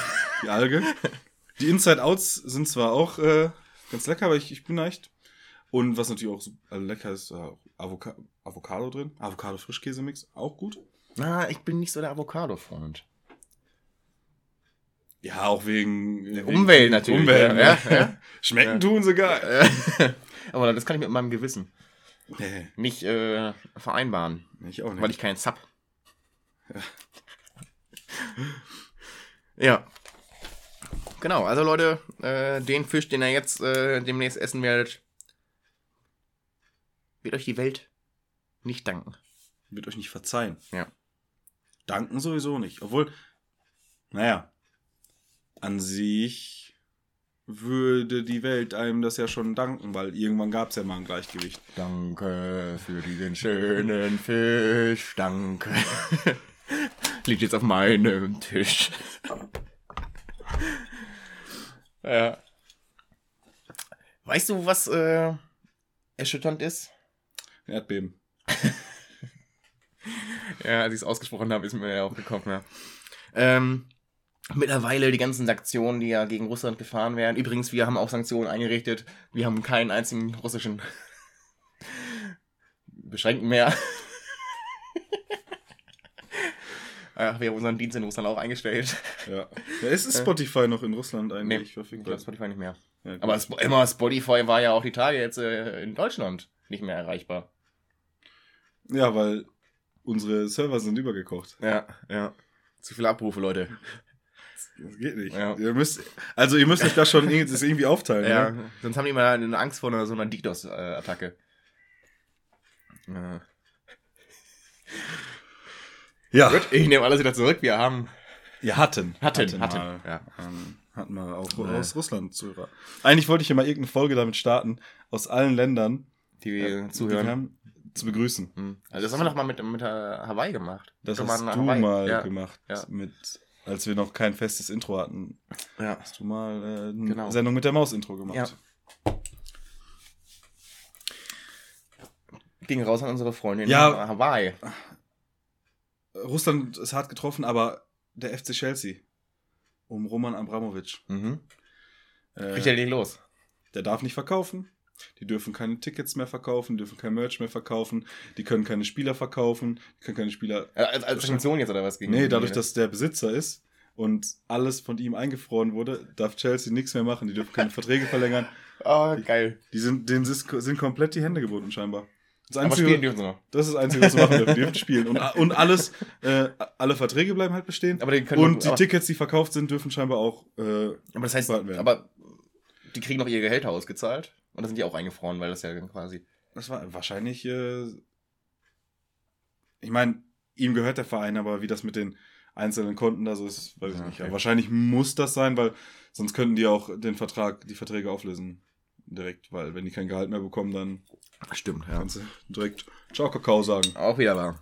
die Alge. Die Inside Outs sind zwar auch äh, ganz lecker, aber ich, ich bin echt. Und was natürlich auch super lecker ist, äh, Avoca Avocado drin. Avocado-Frischkäse-Mix, auch gut. Na, ich bin nicht so der Avocado-Freund. Ja, auch wegen, wegen Umwelt natürlich, Umwelt, ja, ne? ja, ja. Schmecken Ja. tun sie geil. (laughs) Aber das kann ich mit meinem Gewissen Nee, nicht äh, vereinbaren, ich auch nicht. weil ich keinen Sub. Ja. (laughs) Genau, also Leute, äh, den Fisch, den ihr jetzt äh, demnächst essen werdet, wird euch die Welt nicht danken. Wird euch nicht verzeihen. Ja. Danken sowieso nicht. Obwohl, naja, an sich würde die Welt einem das ja schon danken, weil irgendwann gab es ja mal ein Gleichgewicht. Danke für diesen schönen Fisch, danke. (laughs) Liegt jetzt auf meinem Tisch. (laughs) ja. Weißt du, was äh, erschütternd ist? Erdbeben. (laughs) Ja, als ich es ausgesprochen habe, ist mir ja auch gekommen, ja. Ähm, mittlerweile die ganzen Sanktionen, die ja gegen Russland gefahren werden. Übrigens, wir haben auch Sanktionen eingerichtet. Wir haben keinen einzigen russischen Beschränkten mehr. (laughs) ja, wir haben unseren Dienst in Russland auch eingestellt. Ja. ja ist es Spotify noch in Russland eigentlich Nee, Ich verfügbar? glaube, Spotify nicht mehr. Ja. Aber Sp immer Spotify war ja auch die Tage jetzt äh, in Deutschland nicht mehr erreichbar. ja, weil unsere Server sind übergekocht. Ja, ja. Zu viele Abrufe, Leute. Das geht nicht. Ja. Ihr müsst, also ihr müsst euch das schon irgendwie, das irgendwie aufteilen. Ja, Ne? sonst haben die immer eine Angst vor einer, so einer DDoS-Attacke. Ja. Ja. Gut, ich nehme alles wieder zurück. Wir haben. Wir hatten. Hatten, hatten, mal, ja. ähm, Hatten wir auch Nee. aus Russland Zuhörer. Eigentlich wollte ich ja mal irgendeine Folge damit starten, aus allen Ländern Die wir äh, die zuhören. wir haben, zu begrüßen. Hm. Also das haben wir doch mal mit, mit äh, Hawaii gemacht. Das hast du Hawaii. mal ja. gemacht, ja. mit, als wir noch kein festes Intro hatten. Ja. Hast du mal äh, eine Genau. Sendung mit der Maus-Intro gemacht. Ja. Ging raus an unsere Freundin Ja. in Hawaii. Russland ist hart getroffen, aber der FC Chelsea um Roman Abramovic. Mhm. Äh, er die los? der darf nicht verkaufen. Die dürfen keine Tickets mehr verkaufen, dürfen kein Merch mehr verkaufen, die können keine Spieler verkaufen, die können keine Spieler. Äh, Als, als Sanktion jetzt oder was? Gegen Nee, die- dadurch, dass der Besitzer ist und alles von ihm eingefroren wurde, darf Chelsea nichts mehr machen. Die dürfen keine Verträge verlängern. (laughs) Oh, geil. Die sind, denen sind komplett die Hände gebunden, scheinbar. Das Aber Einzige, spielen dürfen sie noch. das ist das Einzige, was sie machen dürfen. Die dürfen (laughs) spielen. Und, und alles, äh, alle Verträge bleiben halt bestehen. Aber die können Und die aber, Tickets, die verkauft sind, dürfen scheinbar auch. Äh, aber das heißt, werden. aber die kriegen noch ihre Gehälter ausgezahlt. Und da sind die auch eingefroren, weil das ja quasi. das war wahrscheinlich. Äh, ich meine, ihm gehört der Verein, aber wie das mit den einzelnen Konten da so ist, weiß ich Ja, nicht. okay. Wahrscheinlich muss das sein, weil sonst könnten die auch den Vertrag, die Verträge auflösen. Direkt, weil wenn die kein Gehalt mehr bekommen, dann Stimmt, kannst du direkt Ciao Kakao sagen. Auch wieder wahr.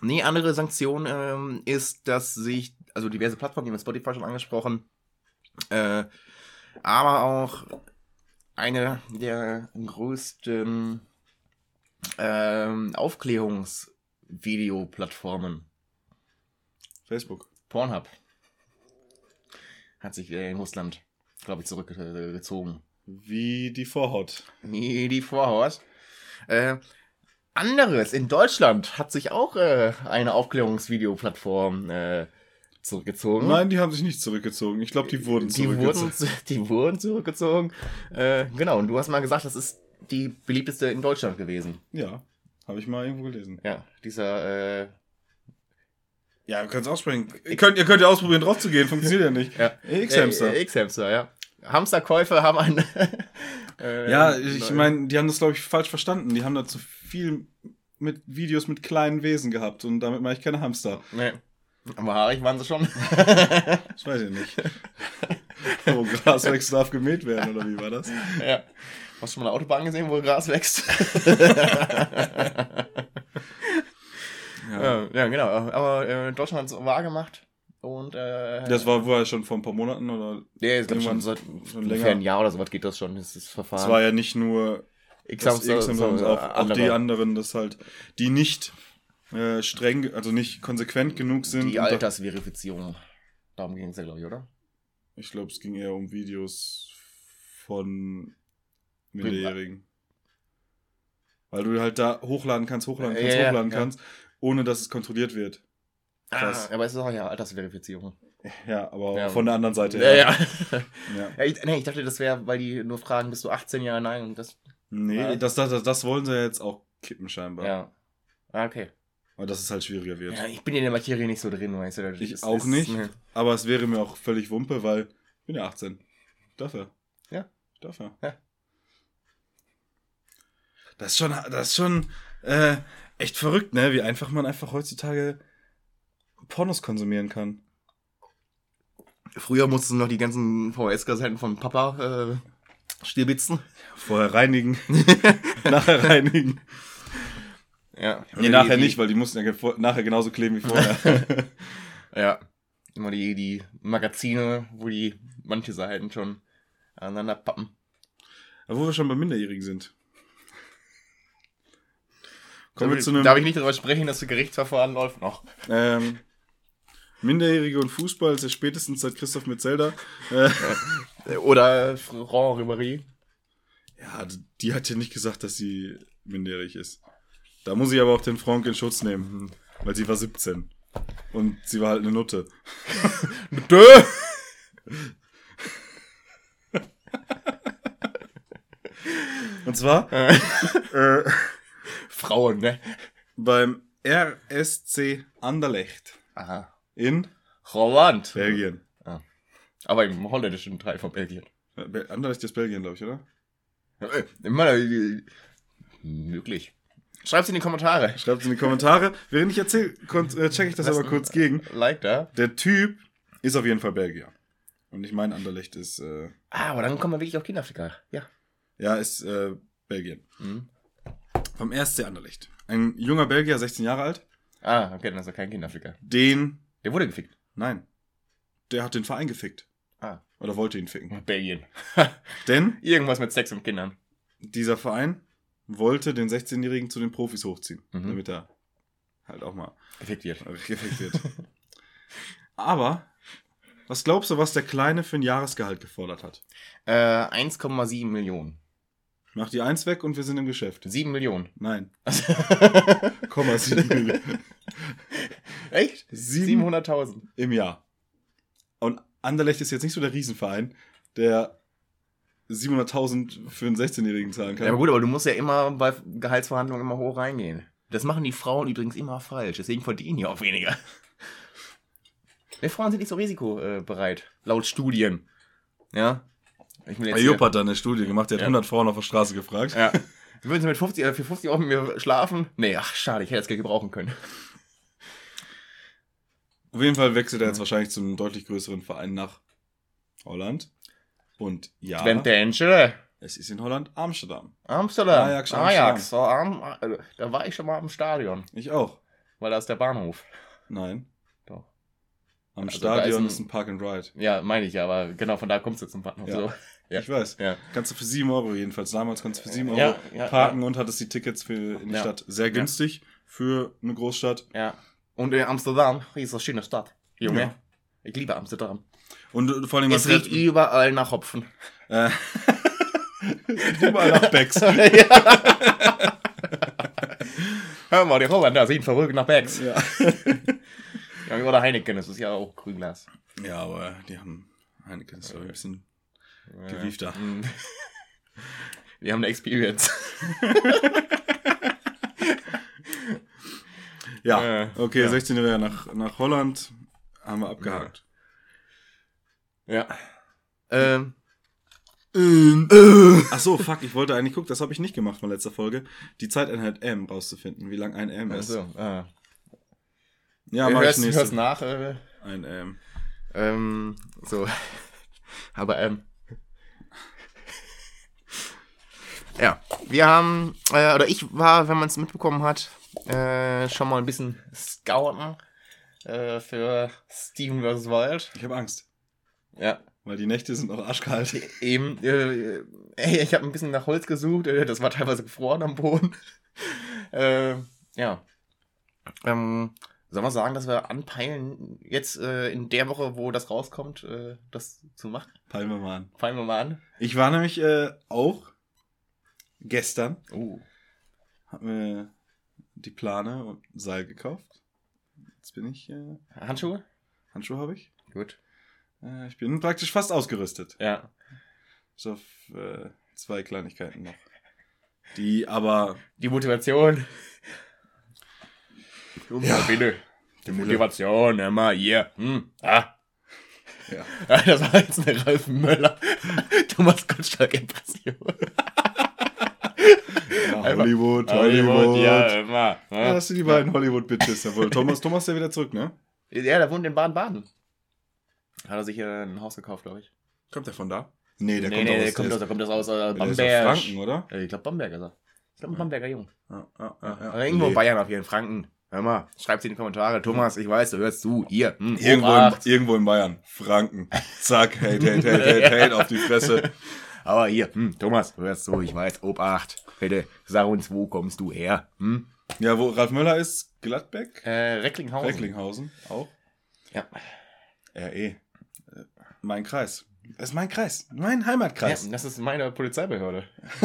Nee, andere Sanktion ähm, ist, dass sich, also diverse Plattformen, die haben Spotify schon angesprochen, äh, aber auch eine der größten ähm, Aufklärungsvideoplattformen, Facebook. Pornhub, hat sich äh, in Russland, glaube ich, zurückgezogen. Wie die Vorhaut. Nee, die Vorhaut. Äh, anderes, in Deutschland hat sich auch äh, eine Aufklärungsvideoplattform äh, zurückgezogen. Nein, die haben sich nicht zurückgezogen. Ich glaube, die wurden die zurückgezogen. wurden, die wurden zurückgezogen. Äh, genau, und du hast mal gesagt, das ist die beliebteste in Deutschland gewesen. Ja, habe ich mal irgendwo gelesen. Ja, dieser, äh, Ja, ihr könnt es aussprechen. Ihr könnt, ihr könnt ja ausprobieren, drauf zu gehen. Funktioniert ja nicht. ja. X-Hamster. Äh, X-Hamster, ja. Hamsterkäufer haben ein. (laughs) äh, ja, ich meine, die haben das, glaube ich, falsch verstanden. Die haben da zu viel mit Videos mit kleinen Wesen gehabt und damit meine ich keine Hamster. Nee. Aber haarig waren sie schon. (laughs) Das weiß ich nicht. Wo Gras wächst, darf gemäht werden, oder wie war das? ja. Hast du schon mal eine Autobahn gesehen, wo Gras wächst? Ja, ja genau. Aber äh, Deutschland hat es wahr gemacht. Und äh, Das war wohl schon vor ein paar Monaten, oder? ja, ich glaube schon seit schon ungefähr länger. ein Jahr oder so was geht das schon, ist das Verfahren. Es war ja nicht nur X das Hamster, X-Hamster, sondern sondern auch, auch die andere. anderen, dass halt, die nicht äh, streng, also nicht konsequent genug sind. Die Altersverifizierung. Darum ging es ja, glaube ich, oder? Ich glaube, es ging eher um Videos von Minderjährigen. Weil du halt da hochladen kannst, hochladen kannst, ja, hochladen ja. kannst, ohne dass es kontrolliert wird. Krass. Ah, aber es ist auch ja Altersverifizierung. Ja, aber Ja. von der anderen Seite Ja, ja. (laughs) ja. ja ich, nee, ich dachte, das wäre, weil die nur fragen, bist du 18 Jahre? Nein, und das. Nee, Ja. das, das, das wollen sie jetzt auch kippen scheinbar. Ja. Ah, okay. Aber dass es halt schwieriger wird. Ja, ich bin in der Materie nicht so drin, weißt du. das Ich ist- auch ist- nicht. ne. Aber es wäre mir auch völlig Wumpe, weil ich bin ja 18. Darf er. Ja. Darf er. Ja. Das ist schon, das ist schon äh, echt verrückt, ne? Wie einfach man einfach heutzutage Pornos konsumieren kann. Früher mussten noch die ganzen VHS-Kassetten von Papa äh, stierbitzen. Vorher reinigen, (laughs) nachher reinigen. Ja. Nee, Die- nachher die, nicht, weil die mussten ja nachher genauso kleben wie vorher. (laughs) (laughs) Ja. Immer die, die Magazine, wo die manche Seiten schon aneinander pappen. Aber wo wir schon bei Minderjährigen sind. Kommen wir zu einem Darf ich nicht darüber sprechen, dass das Gerichtsverfahren läuft noch? ähm, Minderjährige und Fußball ist ja spätestens seit Christoph Metzelder. Äh, (laughs) Oder Franck Ribéry. Ja, die hat ja nicht gesagt, dass sie minderjährig ist. Da muss ich aber auch den Frank in Schutz nehmen, weil sie war 17. Und sie war halt eine Nutte. (laughs) Dö! (laughs) Und zwar (laughs) Äh, Frauen, ne? beim RSC Anderlecht Aha. in Holland. Belgien. Aber im holländischen Teil von Belgien. Anderlecht ist Belgien, glaube ich, oder? Äh, Immer, äh, möglich. Schreibt's in die Kommentare. Schreibt es in die Kommentare. Während ich erzähle, äh, check ich das Lass- aber kurz gegen. Like da. Der Typ ist auf jeden Fall Belgier. Und ich meine, Anderlecht ist, äh, Ah, aber dann kommen wir wirklich auf Kinderflicker. Ja. ja, ist äh, Belgien. Mhm. Vom RSC Anderlecht. Ein junger Belgier, 16 Jahre alt, Ah, okay, dann ist er kein Kinderflicker. den, Der wurde gefickt. nein, der hat den Verein gefickt. Ah. Oder wollte ihn ficken. Belgien. Denn (laughs) Irgendwas mit Sex und Kindern. dieser Verein wollte den 16-Jährigen zu den Profis hochziehen, Mhm. damit er halt auch mal gefickt wird. (laughs) Aber, was glaubst du, was der Kleine für ein Jahresgehalt gefordert hat? Äh, 1,7 Millionen. Mach die Eins weg und wir sind im Geschäft. 7 Millionen. Nein, (laughs) Komma sieben (laughs) Millionen. Echt? Sieben 700.000. im Jahr. Und Anderlecht ist jetzt nicht so der Riesenverein, der 700.000 für einen 16-Jährigen zahlen kann. Ja, aber gut, aber du musst ja immer bei Gehaltsverhandlungen immer hoch reingehen. Das machen die Frauen übrigens immer falsch. Deswegen verdienen die auch weniger. Die Frauen sind nicht so risikobereit. Laut Studien. Ja. Ich will jetzt Jupp hat da eine Studie gemacht, der hat Ja. 100 Frauen auf der Straße gefragt. Ja. Würden sie mit 50, äh, für 50 Euro mit mir schlafen? Nee, ach, schade, ich hätte das Geld gebrauchen können. Auf jeden Fall wechselt er jetzt wahrscheinlich zum deutlich größeren Verein nach Holland. Und ja, Twente es ist in Holland Amsterdam. Amsterdam. Ajax, Ajax. Oh, am, äh, da war ich schon mal im Stadion. Ich auch. Weil da ist der Bahnhof. Nein. Doch. Am Also Stadion ist ist ein- ein, Park and Ride. Ja, meine ich ja, aber genau von da kommst du zum Bahnhof. Ja. So. Ja. Ich weiß. Ja. Kannst du für 7 Euro jedenfalls. Damals kannst du für 7 Euro Ja, ja, parken und hattest die Tickets für in die. Stadt. Sehr günstig für eine Großstadt. ja. Und in Amsterdam ist eine schöne Stadt. Junge. Ich liebe Amsterdam. Und äh, vor allem, Es riecht trifft überall nach Hopfen. äh, (laughs) überall nach Becks. (laughs) ja. Hör mal, die Holländer sind verrückt nach Becks. ja. (laughs) Ja, oder Heineken, das ist ja auch Grünglas. ja, aber die haben Heineken ist doch ein bisschen Ja. gewiefter. Mm. Wir haben eine Experience. Ja, Äh, okay, ja. 16-Jähriger nach, nach Holland haben wir abgehakt. Ja. Ähm. Ach so, fuck, ich wollte eigentlich gucken, das habe ich nicht gemacht von letzter Folge, die Zeiteinheit M rauszufinden, wie lang ein M ist. Achso, ah. Ja, Du mach ich hörst, nächste. hörst nach. Äh, Ein M. ähm, so. (laughs) Aber, ähm. Ja, wir haben, äh, oder ich war, wenn man es mitbekommen hat, äh, schon mal ein bisschen scouten äh, für Steven vs. Wild. Ich habe Angst, Ja, weil die Nächte sind noch arschkalt. eben. Äh, ey, ich habe ein bisschen nach Holz gesucht, äh, das war teilweise gefroren am Boden. (laughs) äh, ja. Ähm, sollen wir sagen, dass wir anpeilen, jetzt äh, in der Woche, wo das rauskommt, äh, das zu machen? Peilen wir mal an. Peilen wir mal an. Ich war nämlich äh, auch gestern, Uh. hab mir die Plane und Seil gekauft. Jetzt bin ich, äh, Handschuhe? Handschuhe habe ich. Gut. Äh, ich bin praktisch fast ausgerüstet. Ja. So auf, äh, zwei Kleinigkeiten noch. Die aber Die Motivation. Ja. Bitte. Die Motivation, immer hier. Hm. Ah. Ja. Das war jetzt eine Ralf Möller. (laughs) Thomas Gottschalk-Impression. ja, Einfach- Hollywood, Hollywood. Ja, immer. Ja, Ja, das sind die beiden Hollywood-Bitches. Thomas, Thomas ist ja wieder zurück, ne? ja der wohnt in Baden-Baden. Hat er sich äh, ein Haus gekauft, glaube ich. Kommt der von da? Nee, der nee, kommt nee, aus, der kommt der aus, der kommt aus, aus äh, ist, der aus Bamberg. Franken, oder? Äh, Ich glaube, Bamberg ist er. Ich glaube, ein Bamberger Jung. Ja, ja, ja, irgendwo in Nee. Bayern auf jeden Franken. Hör mal, schreib's in die Kommentare. Thomas, ich weiß, du hörst zu. Hier. Hm, Irgendwo in, irgendwo in Bayern. Franken. Zack, hate, hate, hate, hate, hate auf die Fresse. Aber hier, hm, Thomas, du hörst zu, ich weiß, Obacht. Bitte, sag uns, wo kommst du her? Hm? Ja, wo Ralf Möller ist, Gladbeck? Äh, Recklinghausen. Recklinghausen auch. Ja. RE. Mein Kreis. Das ist mein Kreis. Mein ja. Heimatkreis. Das ist meine Polizeibehörde. (laughs)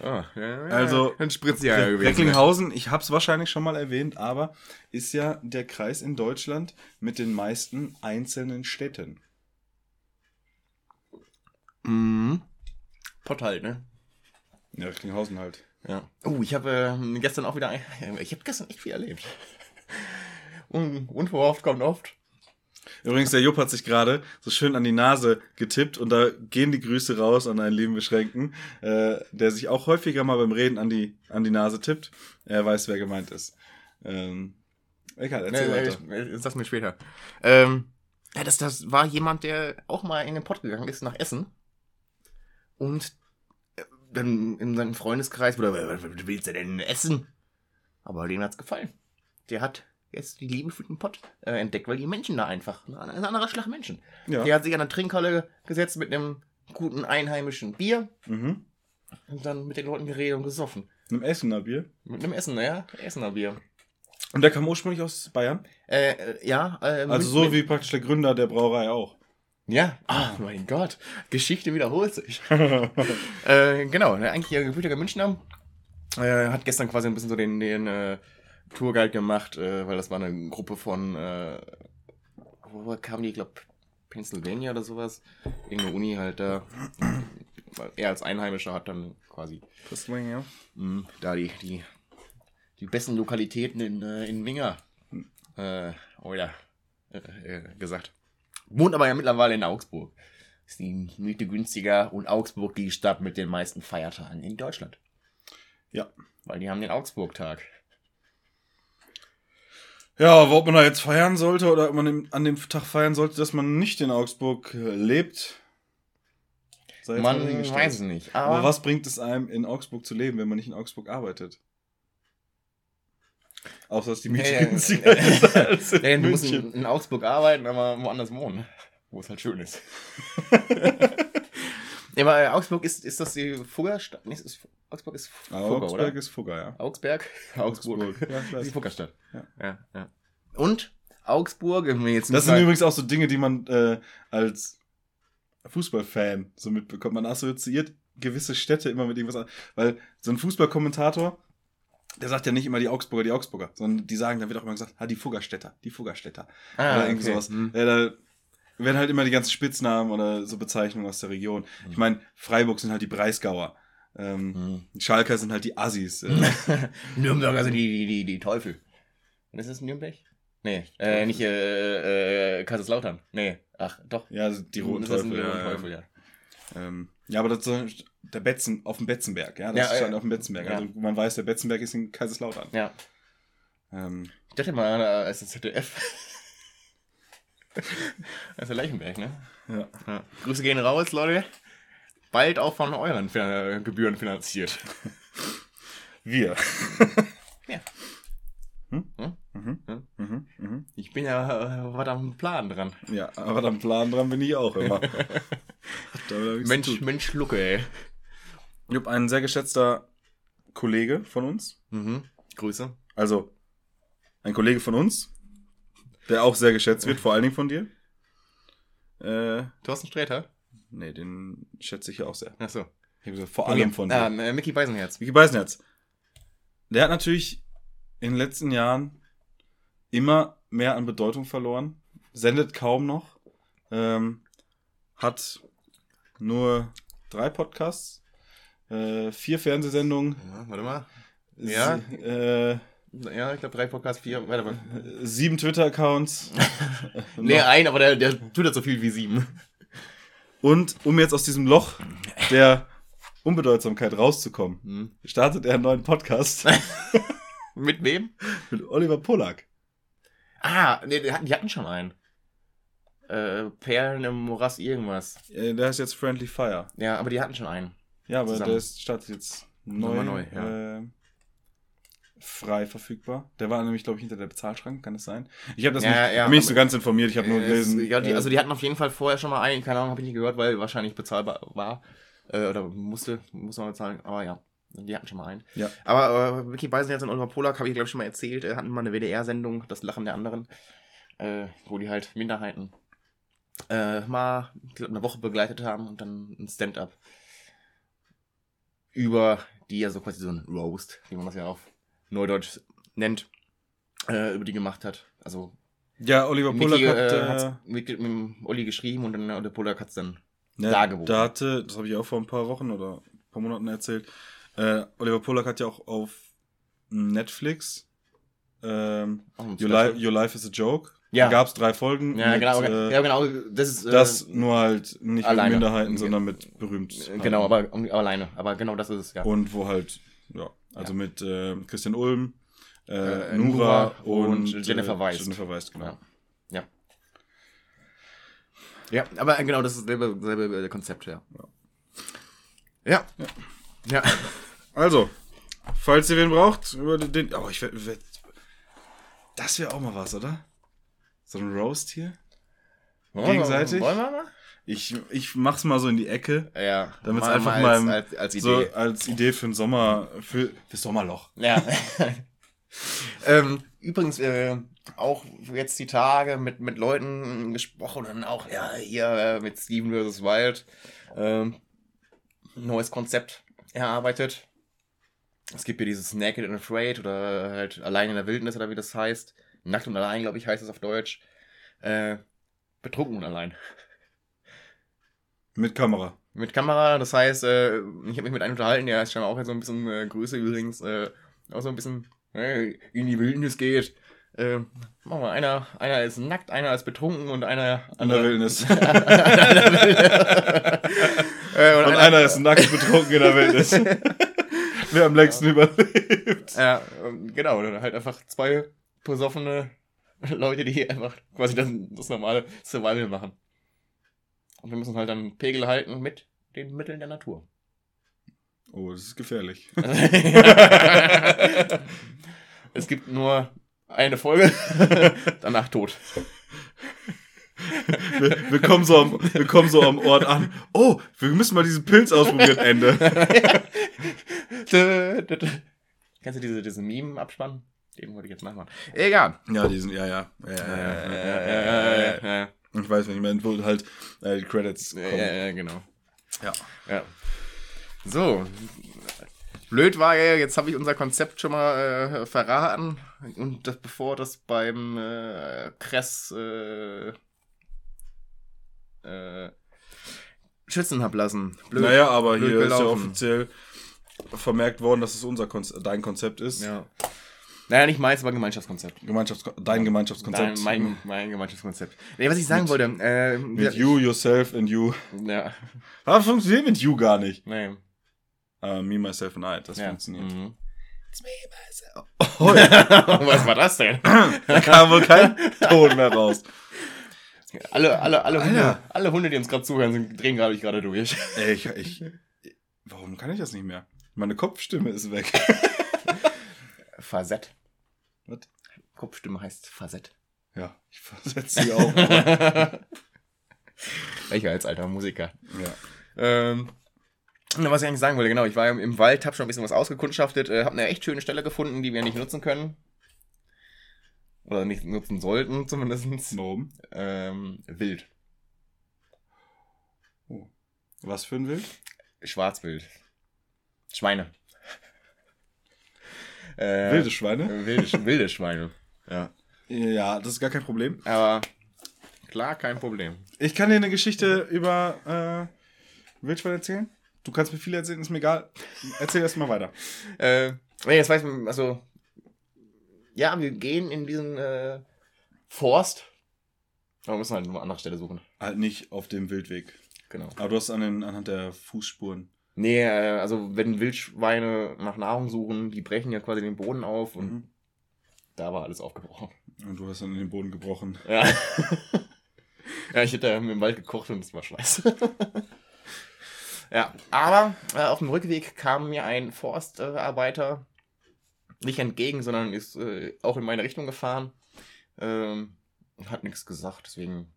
oh, ja, ja, Also, ein gewesen. Recklinghausen, ich habe es wahrscheinlich schon mal erwähnt, aber ist ja der Kreis in Deutschland mit den meisten einzelnen Städten. Mhm. Pott halt, ne? Ja, Recklinghausen halt. Ja. Oh, ich habe äh, gestern auch wieder, ein, (laughs) ich habe gestern echt viel erlebt. (laughs) Un unverhofft kommt oft. Übrigens, der Jupp hat sich gerade so schön an die Nase getippt und da gehen die Grüße raus an einen lieben Beschränken, äh, der sich auch häufiger mal beim Reden an die, an die Nase tippt. Er weiß, wer gemeint ist. Ähm, egal, erzähl Nee, weiter. ich, sag's mir später. Ähm, Ja, das, das war jemand, der auch mal in den Pott gegangen ist nach Essen. Und äh, dann in seinem Freundeskreis, oder willst du denn essen? Aber dem hat's gefallen. Der hat jetzt die Liebe für den Pott äh, entdeckt, weil die Menschen da einfach, ne, ein anderer Schlag Menschen. Ja. Der hat sich an der Trinkhalle gesetzt mit einem guten einheimischen Bier Mhm. und dann mit den Leuten geredet und gesoffen. Einem Essener Bier. Mit einem Essen, ja, Essener Bier. Und der kam ursprünglich aus Bayern. Äh, äh, ja, äh, Also mit- so mit- wie praktisch der Gründer der Brauerei auch. Ja, ah, mein Gott, Geschichte wiederholt sich. (laughs) äh, genau, eigentlich ein gebürtiger Münchner. Äh, hat gestern quasi ein bisschen so den, den äh, Tourguide gemacht, äh, weil das war eine Gruppe von, äh, wo kamen die, ich glaube, Pennsylvania oder sowas. Irgendeine Uni halt da. Er als Einheimischer hat dann quasi ja. mh, da die, die, die besten Lokalitäten in, äh, in Winger äh, oder äh, äh, gesagt. Wohnt aber ja mittlerweile in Augsburg. Ist die Miete günstiger und Augsburg die Stadt mit den meisten Feiertagen in Deutschland. Ja. Weil die haben den Augsburg-Tag. Ja, ob man da jetzt feiern sollte oder ob man an dem Tag feiern sollte, dass man nicht in Augsburg äh, lebt, Man weiß es nicht. Aber, Aber was bringt es einem, in Augsburg zu leben, wenn man nicht in Augsburg arbeitet? Außer dass die Miete (laughs) Ja, ja. günstiger ist als in Nee, du musst in, in Augsburg arbeiten, aber woanders wohnen. Wo es halt schön ist. (laughs) ja, aber äh, Augsburg ist, ist das die Fuggerstadt? Nee, ist, Augsburg ist Fugger, Augsburg oder? ist Fugger, ja. (laughs) Augsburg. Augsburg. Ja, Das ist die Fuggerstadt. Ja. Ja, ja. Und Augsburg, wenn wir jetzt Das sind übrigens auch so Dinge, die man äh, als Fußballfan so mitbekommt. Man assoziiert gewisse Städte immer mit irgendwas an. Weil so ein Fußballkommentator, der sagt ja nicht immer die Augsburger, die Augsburger, sondern die sagen, da wird auch immer gesagt, ah, die Fuggerstädter, die Fuggerstädter. ah, oder irgendwie okay. sowas. Hm. Ja, da werden halt immer die ganzen Spitznamen oder so Bezeichnungen aus der Region. Ich meine, Freiburg sind halt die Breisgauer. Ähm, Hm. die Schalker sind halt die Assis. Äh, (laughs) Nürnberger sind die, die, die, die Teufel. Und ist das Nürnberg? Nee, äh, nicht äh, äh, Kaiserslautern. Nee, ach, doch. ja, die roten Teufel. roten ja, ja. Teufel, ja. Ähm, ja, aber das ist der Betzen, auf dem Betzenberg, ja. Das Ja, ist halt auf dem Betzenberg. Ja. Also man weiß, der Betzenberg ist in Kaiserslautern. Ja. Ähm, Ich dachte mal, äh, es ist ZDF. (laughs) das ist der Leichenberg, ne? ja. Ja. Grüße gehen raus, Leute. Bald auch von euren Fin- Gebühren finanziert. Wir. Ja. Hm? Hm? Mhm. Hm? Mhm. Mhm. Ich bin ja äh, was am Plan dran. Ja, aber am Plan dran bin ich auch immer. (laughs) Mensch. Mensch, Lucke, ey. Ich habe ein sehr geschätzter Kollege von uns. Mhm. Grüße. Also, ein Kollege von uns, der auch sehr geschätzt wird, vor allen Dingen von dir. Äh, Thorsten Sträter? nee, den schätze ich ja auch sehr. Ich hab gesagt, vor allem von dir. Ah, Mickey Beisenherz. Vicky Beisenherz. Der hat natürlich in den letzten Jahren immer mehr an Bedeutung verloren, sendet kaum noch, ähm, hat nur drei Podcasts, äh, vier Fernsehsendungen, Ja, warte mal. Ja. äh, Ja, ich glaube drei Podcast, vier. Warte mal. sieben Twitter-Accounts. (laughs) Nee, ein, aber der, der tut das so viel wie sieben. Und um jetzt aus diesem Loch der Unbedeutsamkeit rauszukommen, Hm. startet er einen neuen Podcast (laughs) Mit wem? mit Oliver Pollack. Ah, nee, die hatten, die hatten schon einen. Äh, Perlen im Morass irgendwas. Äh, Der heißt jetzt Friendly Fire. Ja, aber die hatten schon einen. Ja, aber Zusammen. der ist, startet jetzt neu, Nochmal neu, ja. äh, frei verfügbar. Der war nämlich, glaube ich, hinter der Bezahlschrank, kann das sein? Ich habe das Ja, nicht, ja, nicht so ganz informiert, ich habe nur gelesen. ja, die, äh, also die hatten auf jeden Fall vorher schon mal einen, keine Ahnung, habe ich nicht gehört, weil wahrscheinlich bezahlbar war. Äh, oder musste, muss man bezahlen, aber ja. Die hatten schon mal einen. Ja. Aber äh, Vicky Beisenherz und Oliver Polak, habe ich glaube ich schon mal erzählt, äh, hatten mal eine WDR-Sendung, das Lachen der anderen, äh, wo die halt Minderheiten äh, mal glaub, eine Woche begleitet haben und dann ein Stand-up über die, also quasi so ein Roast, wie man das ja auf Neudeutsch nennt, äh, über die gemacht hat. Also ja, Oliver Pollack Mickey hat, äh, äh, hat's mit, mit dem Olli geschrieben und dann der Polak hat es dann. ne, dargeboten. da hatte, das habe ich auch vor ein paar Wochen oder ein paar Monaten erzählt, äh, Oliver Pollack hat ja auch auf Netflix ähm, Your, Li Your Life is a Joke. Ja. Da gab es drei Folgen. Ja, mit, genau, Äh, ja, genau. Das ist. äh, Das nur halt nicht alleine. mit Minderheiten, sondern mit berühmt. genau, aber, aber alleine. Aber genau das ist es, ja. Und wo halt, ja, also Ja. mit äh, Christian Ulm, äh, Äh, Nura und, und Jennifer äh, Weist. Jennifer Weist, genau. Ja. Ja. Ja, aber genau, das ist dasselbe, dasselbe äh, Konzept, ja. Ja. Ja. Also, falls ihr wen braucht, über den. Oh, ich werd, werd, Das wäre auch mal was, oder? So ein Roast hier. Gegenseitig? Wollen wir mal? Ich, ich mach's mal so in die Ecke. Ja. Damit es mal- einfach mal mal als, im- als, als Idee. So als Idee für den Sommer, für, fürs Sommerloch. Ja. (laughs) ähm, übrigens, äh, auch jetzt die Tage mit, mit Leuten gesprochen und auch ja, hier äh, mit Steven vs. Wild ähm, neues Konzept erarbeitet. Es gibt hier dieses Naked and Afraid oder halt Allein in der Wildnis oder wie das heißt. Nackt und allein, glaube ich, heißt es auf Deutsch. Äh, betrunken und allein. Mit Kamera. Mit Kamera, das heißt, äh, ich habe mich mit einem unterhalten, der ist schon auch so ein bisschen äh, größer übrigens, äh, auch so ein bisschen äh, in die Wildnis geht. Äh, machen wir, einer, einer ist nackt, einer ist betrunken und einer An (laughs) der Wildnis. (laughs) äh, und, Und einer ist nackt betrunken in der Wildnis. (laughs) Wer am längsten überlebt. Ja, und genau, dann halt einfach zwei besoffene Leute, die einfach quasi das, das normale Survival machen. Und wir müssen halt dann Pegel halten mit den Mitteln der Natur. Oh, das ist gefährlich. (laughs) es gibt nur eine Folge, (laughs) danach tot. Wir, wir, kommen so am, wir kommen so am Ort an. Oh, wir müssen mal diesen Pilz ausprobieren. Ende. (laughs) Kennst du diese, diesen Meme abspannen? Den wollte ich jetzt nachmachen. Egal. Ja, diesen, ja, ja. ja, Ich weiß nicht mehr, wo halt äh, die Credits kommen. ja, ja, genau. Ja. Ja. So. Blöd war ja, jetzt habe ich unser Konzept schon mal äh, verraten. Und das, bevor das beim äh, Kress äh, äh, schützen hab lassen. Blöd. Naja, aber Blöd hier ist ja gelaufen. offiziell vermerkt worden, dass es unser Konzept, dein Konzept ist. Ja. Naja, nicht meins, aber Gemeinschaftskonzept. Gemeinschafts dein Gemeinschaftskonzept. Dein, mein, mein Gemeinschaftskonzept. Nee, was ich sagen wollte, äh, mit you, yourself and you. Ja, Aber funktioniert mit you gar nicht. nee. Uh, me, myself and I, das Ja. funktioniert. Mhm. (laughs) Oh, ja. (laughs) was war das denn? da kam wohl kein Ton mehr raus. Alle, alle, alle, Hunde, alle Hunde, die uns gerade zuhören, sind, drehen gerade gerade durch. Ey, ich, ich, warum kann ich das nicht mehr? Meine Kopfstimme ist weg. Fasett. Was? Kopfstimme heißt Fasett. Ja, ich versetze sie auch. (laughs) Welcher als alter Musiker. ja. Ähm, was ich eigentlich sagen wollte, genau, ich war im, Wald, hab schon ein bisschen was ausgekundschaftet, äh, hab eine echt schöne Stelle gefunden, die wir nicht nutzen können. Oder nicht nutzen sollten, (laughs) zumindest. Warum? Ähm, wild. Was für ein Wild? Schwarzwild. Schweine. Äh, Wilde Schweine? Wilde, wilde Schweine. Ja. Ja, das ist gar kein Problem. Aber klar, kein Problem. Ich kann dir eine Geschichte über äh, Wildschwein erzählen. Du kannst mir viel erzählen, ist mir egal. Erzähl erst mal weiter. Äh, nee, jetzt weiß man, also, ja, wir gehen in diesen äh, Forst. Aber wir müssen halt nur eine andere Stelle suchen. Halt nicht auf dem Wildweg. Genau. Aber du hast an den, anhand der Fußspuren. Nee, äh, also, wenn Wildschweine nach Nahrung suchen, die brechen ja quasi den Boden auf und Mhm. da war alles aufgebrochen. Und du hast dann in den Boden gebrochen. Ja. (laughs) ja, ich hätte im Wald gekocht und es war scheiße. (laughs) ja, aber äh, auf dem Rückweg kam mir ein Forstarbeiter nicht entgegen, sondern ist äh, auch in meine Richtung gefahren. Ähm, und hat nichts gesagt, deswegen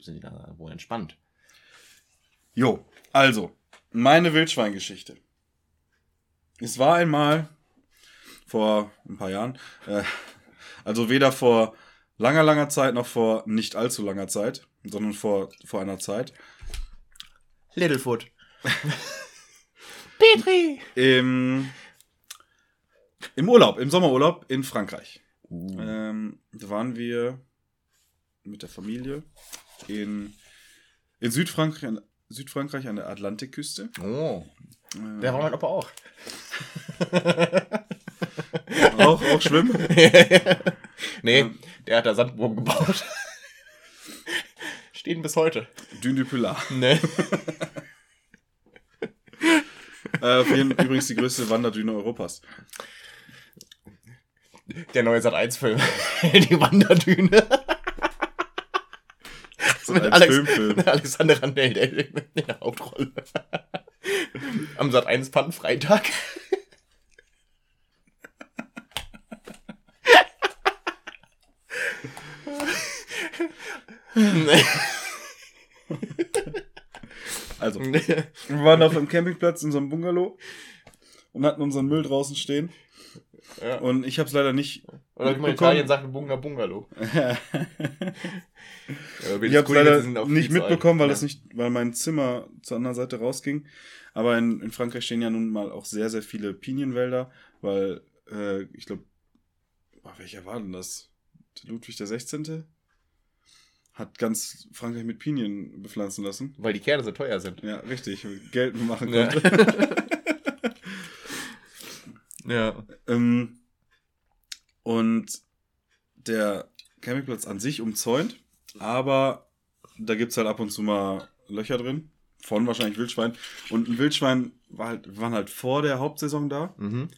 sind die da wohl entspannt. Jo, also, meine Wildschweingeschichte. Es war einmal vor ein paar Jahren, äh, also weder vor langer, langer Zeit noch vor nicht allzu langer Zeit, sondern vor, vor einer Zeit. Littlefoot. Petri! Im, Im Urlaub, im Sommerurlaub in Frankreich. Ähm, da waren wir mit der Familie in, in Südfrankreich, Südfrankreich an der Atlantikküste. Oh, Äh, der war mein Opa auch. (laughs) auch, auch schwimmen. (laughs) nee, Ja. der hat da Sandburgen gebaut. Stehen bis heute. Dune du Pilat. Ne? (laughs) Äh, übrigens die größte Wanderdüne Europas. Der neue Sat 1 Film. Die Wanderdüne. So Mit ein Alex, Filmfilm. mit (laughs) Alexander Randell der in der Hauptrolle. (laughs) Am Sat 1 Pannenfreitag. Also, wir waren auf einem Campingplatz in so einem Bungalow und hatten unseren Müll draußen stehen. Ja. Und ich habe es leider nicht. Oder wie man in. Italien sagt, Bunga Bungalow. (laughs) Ja, Ich habe leider nicht mitbekommen, weil Ja. das nicht, weil mein Zimmer zur anderen Seite rausging. Aber in, in Frankreich stehen ja nun mal auch sehr, sehr viele Pinienwälder, weil äh, ich glaube, welcher war denn das? Ludwig der 16. hat ganz Frankreich mit Pinien bepflanzen lassen. Weil die Kerne so teuer sind. Ja, richtig. Geld machen Ja. konnte. (laughs) ja. Ähm, und der Campingplatz an sich umzäunt, aber da gibt es halt ab und zu mal Löcher drin. Von wahrscheinlich Wildschwein. Und ein Wildschwein war halt, waren halt vor der Hauptsaison da. Mhm.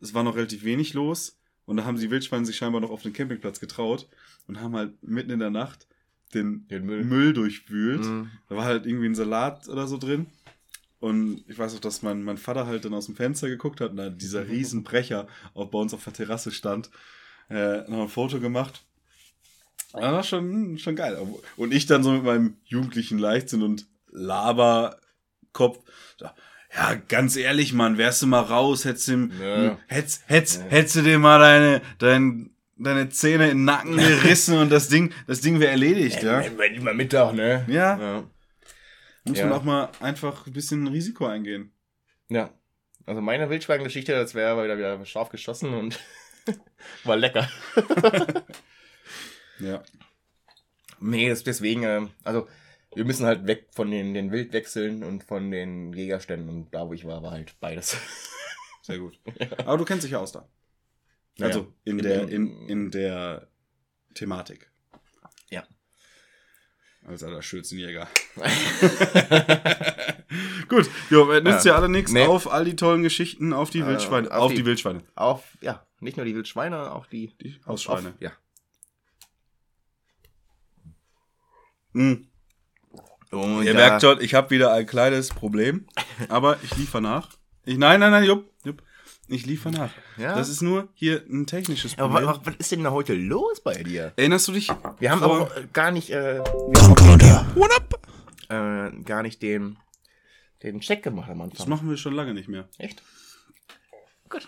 Es war noch relativ wenig los. Und da haben die Wildschweine sich scheinbar noch auf den Campingplatz getraut und haben halt mitten in der Nacht den, Den Müll. Müll durchwühlt. Mhm. Da war halt irgendwie ein Salat oder so drin. Und ich weiß auch, dass mein, mein Vater halt dann aus dem Fenster geguckt hat und da dieser riesen Brecher auch bei uns auf der Terrasse stand. Äh, noch ein Foto gemacht. Das war schon, schon geil. Und ich dann so mit meinem jugendlichen Leichtsinn und Laberkopf. Ja, ganz ehrlich, Mann, wärst du mal raus, hättest du, ihm- Ja. hättest, hättest, hättest du dir mal deine, dein, deine Zähne in den Nacken gerissen und das Ding, das Ding wäre erledigt, ja. Wenn immer Mittag, ne? Ja. Ja. Muss Ja. man auch mal einfach ein bisschen Risiko eingehen. ja. Also meine Wildschwein-Geschichte, das wäre wieder, wieder scharf geschossen und (laughs) war lecker. (laughs) Ja. Nee, das, deswegen, ähm, also wir müssen halt weg von den, den Wildwechseln und von den Jägerständen. Und da, wo ich war, war halt beides. (laughs) Sehr gut. Aber du kennst dich ja aus da. Ja, Also ja. in In der, in, in der Thematik. Ja. Als aller Schürzenjäger. (laughs) Gut, jo, äh, nützt ja, Ja. alle nichts. Nee. Auf all die tollen Geschichten, auf die Äh, Wildschweine. auf Auf, die- die, Wildschweine. Auf, ja, nicht nur die Wildschweine, auch die, Die Hausschweine. Auf, ja. Hm. Und Ihr da- merkt schon, ich habe wieder ein kleines Problem. Aber ich liefer nach. Ich, nein, nein, nein, jupp, jupp. Ich liefer nach. Ja? Das ist nur hier ein technisches Aber Problem. was, was ist denn da heute los bei dir? Erinnerst du dich? Wir haben auch äh, gar nicht, äh, wir haben äh, gar nicht den, den Check gemacht am Das Anfang. machen wir schon lange nicht mehr. Echt? Gut.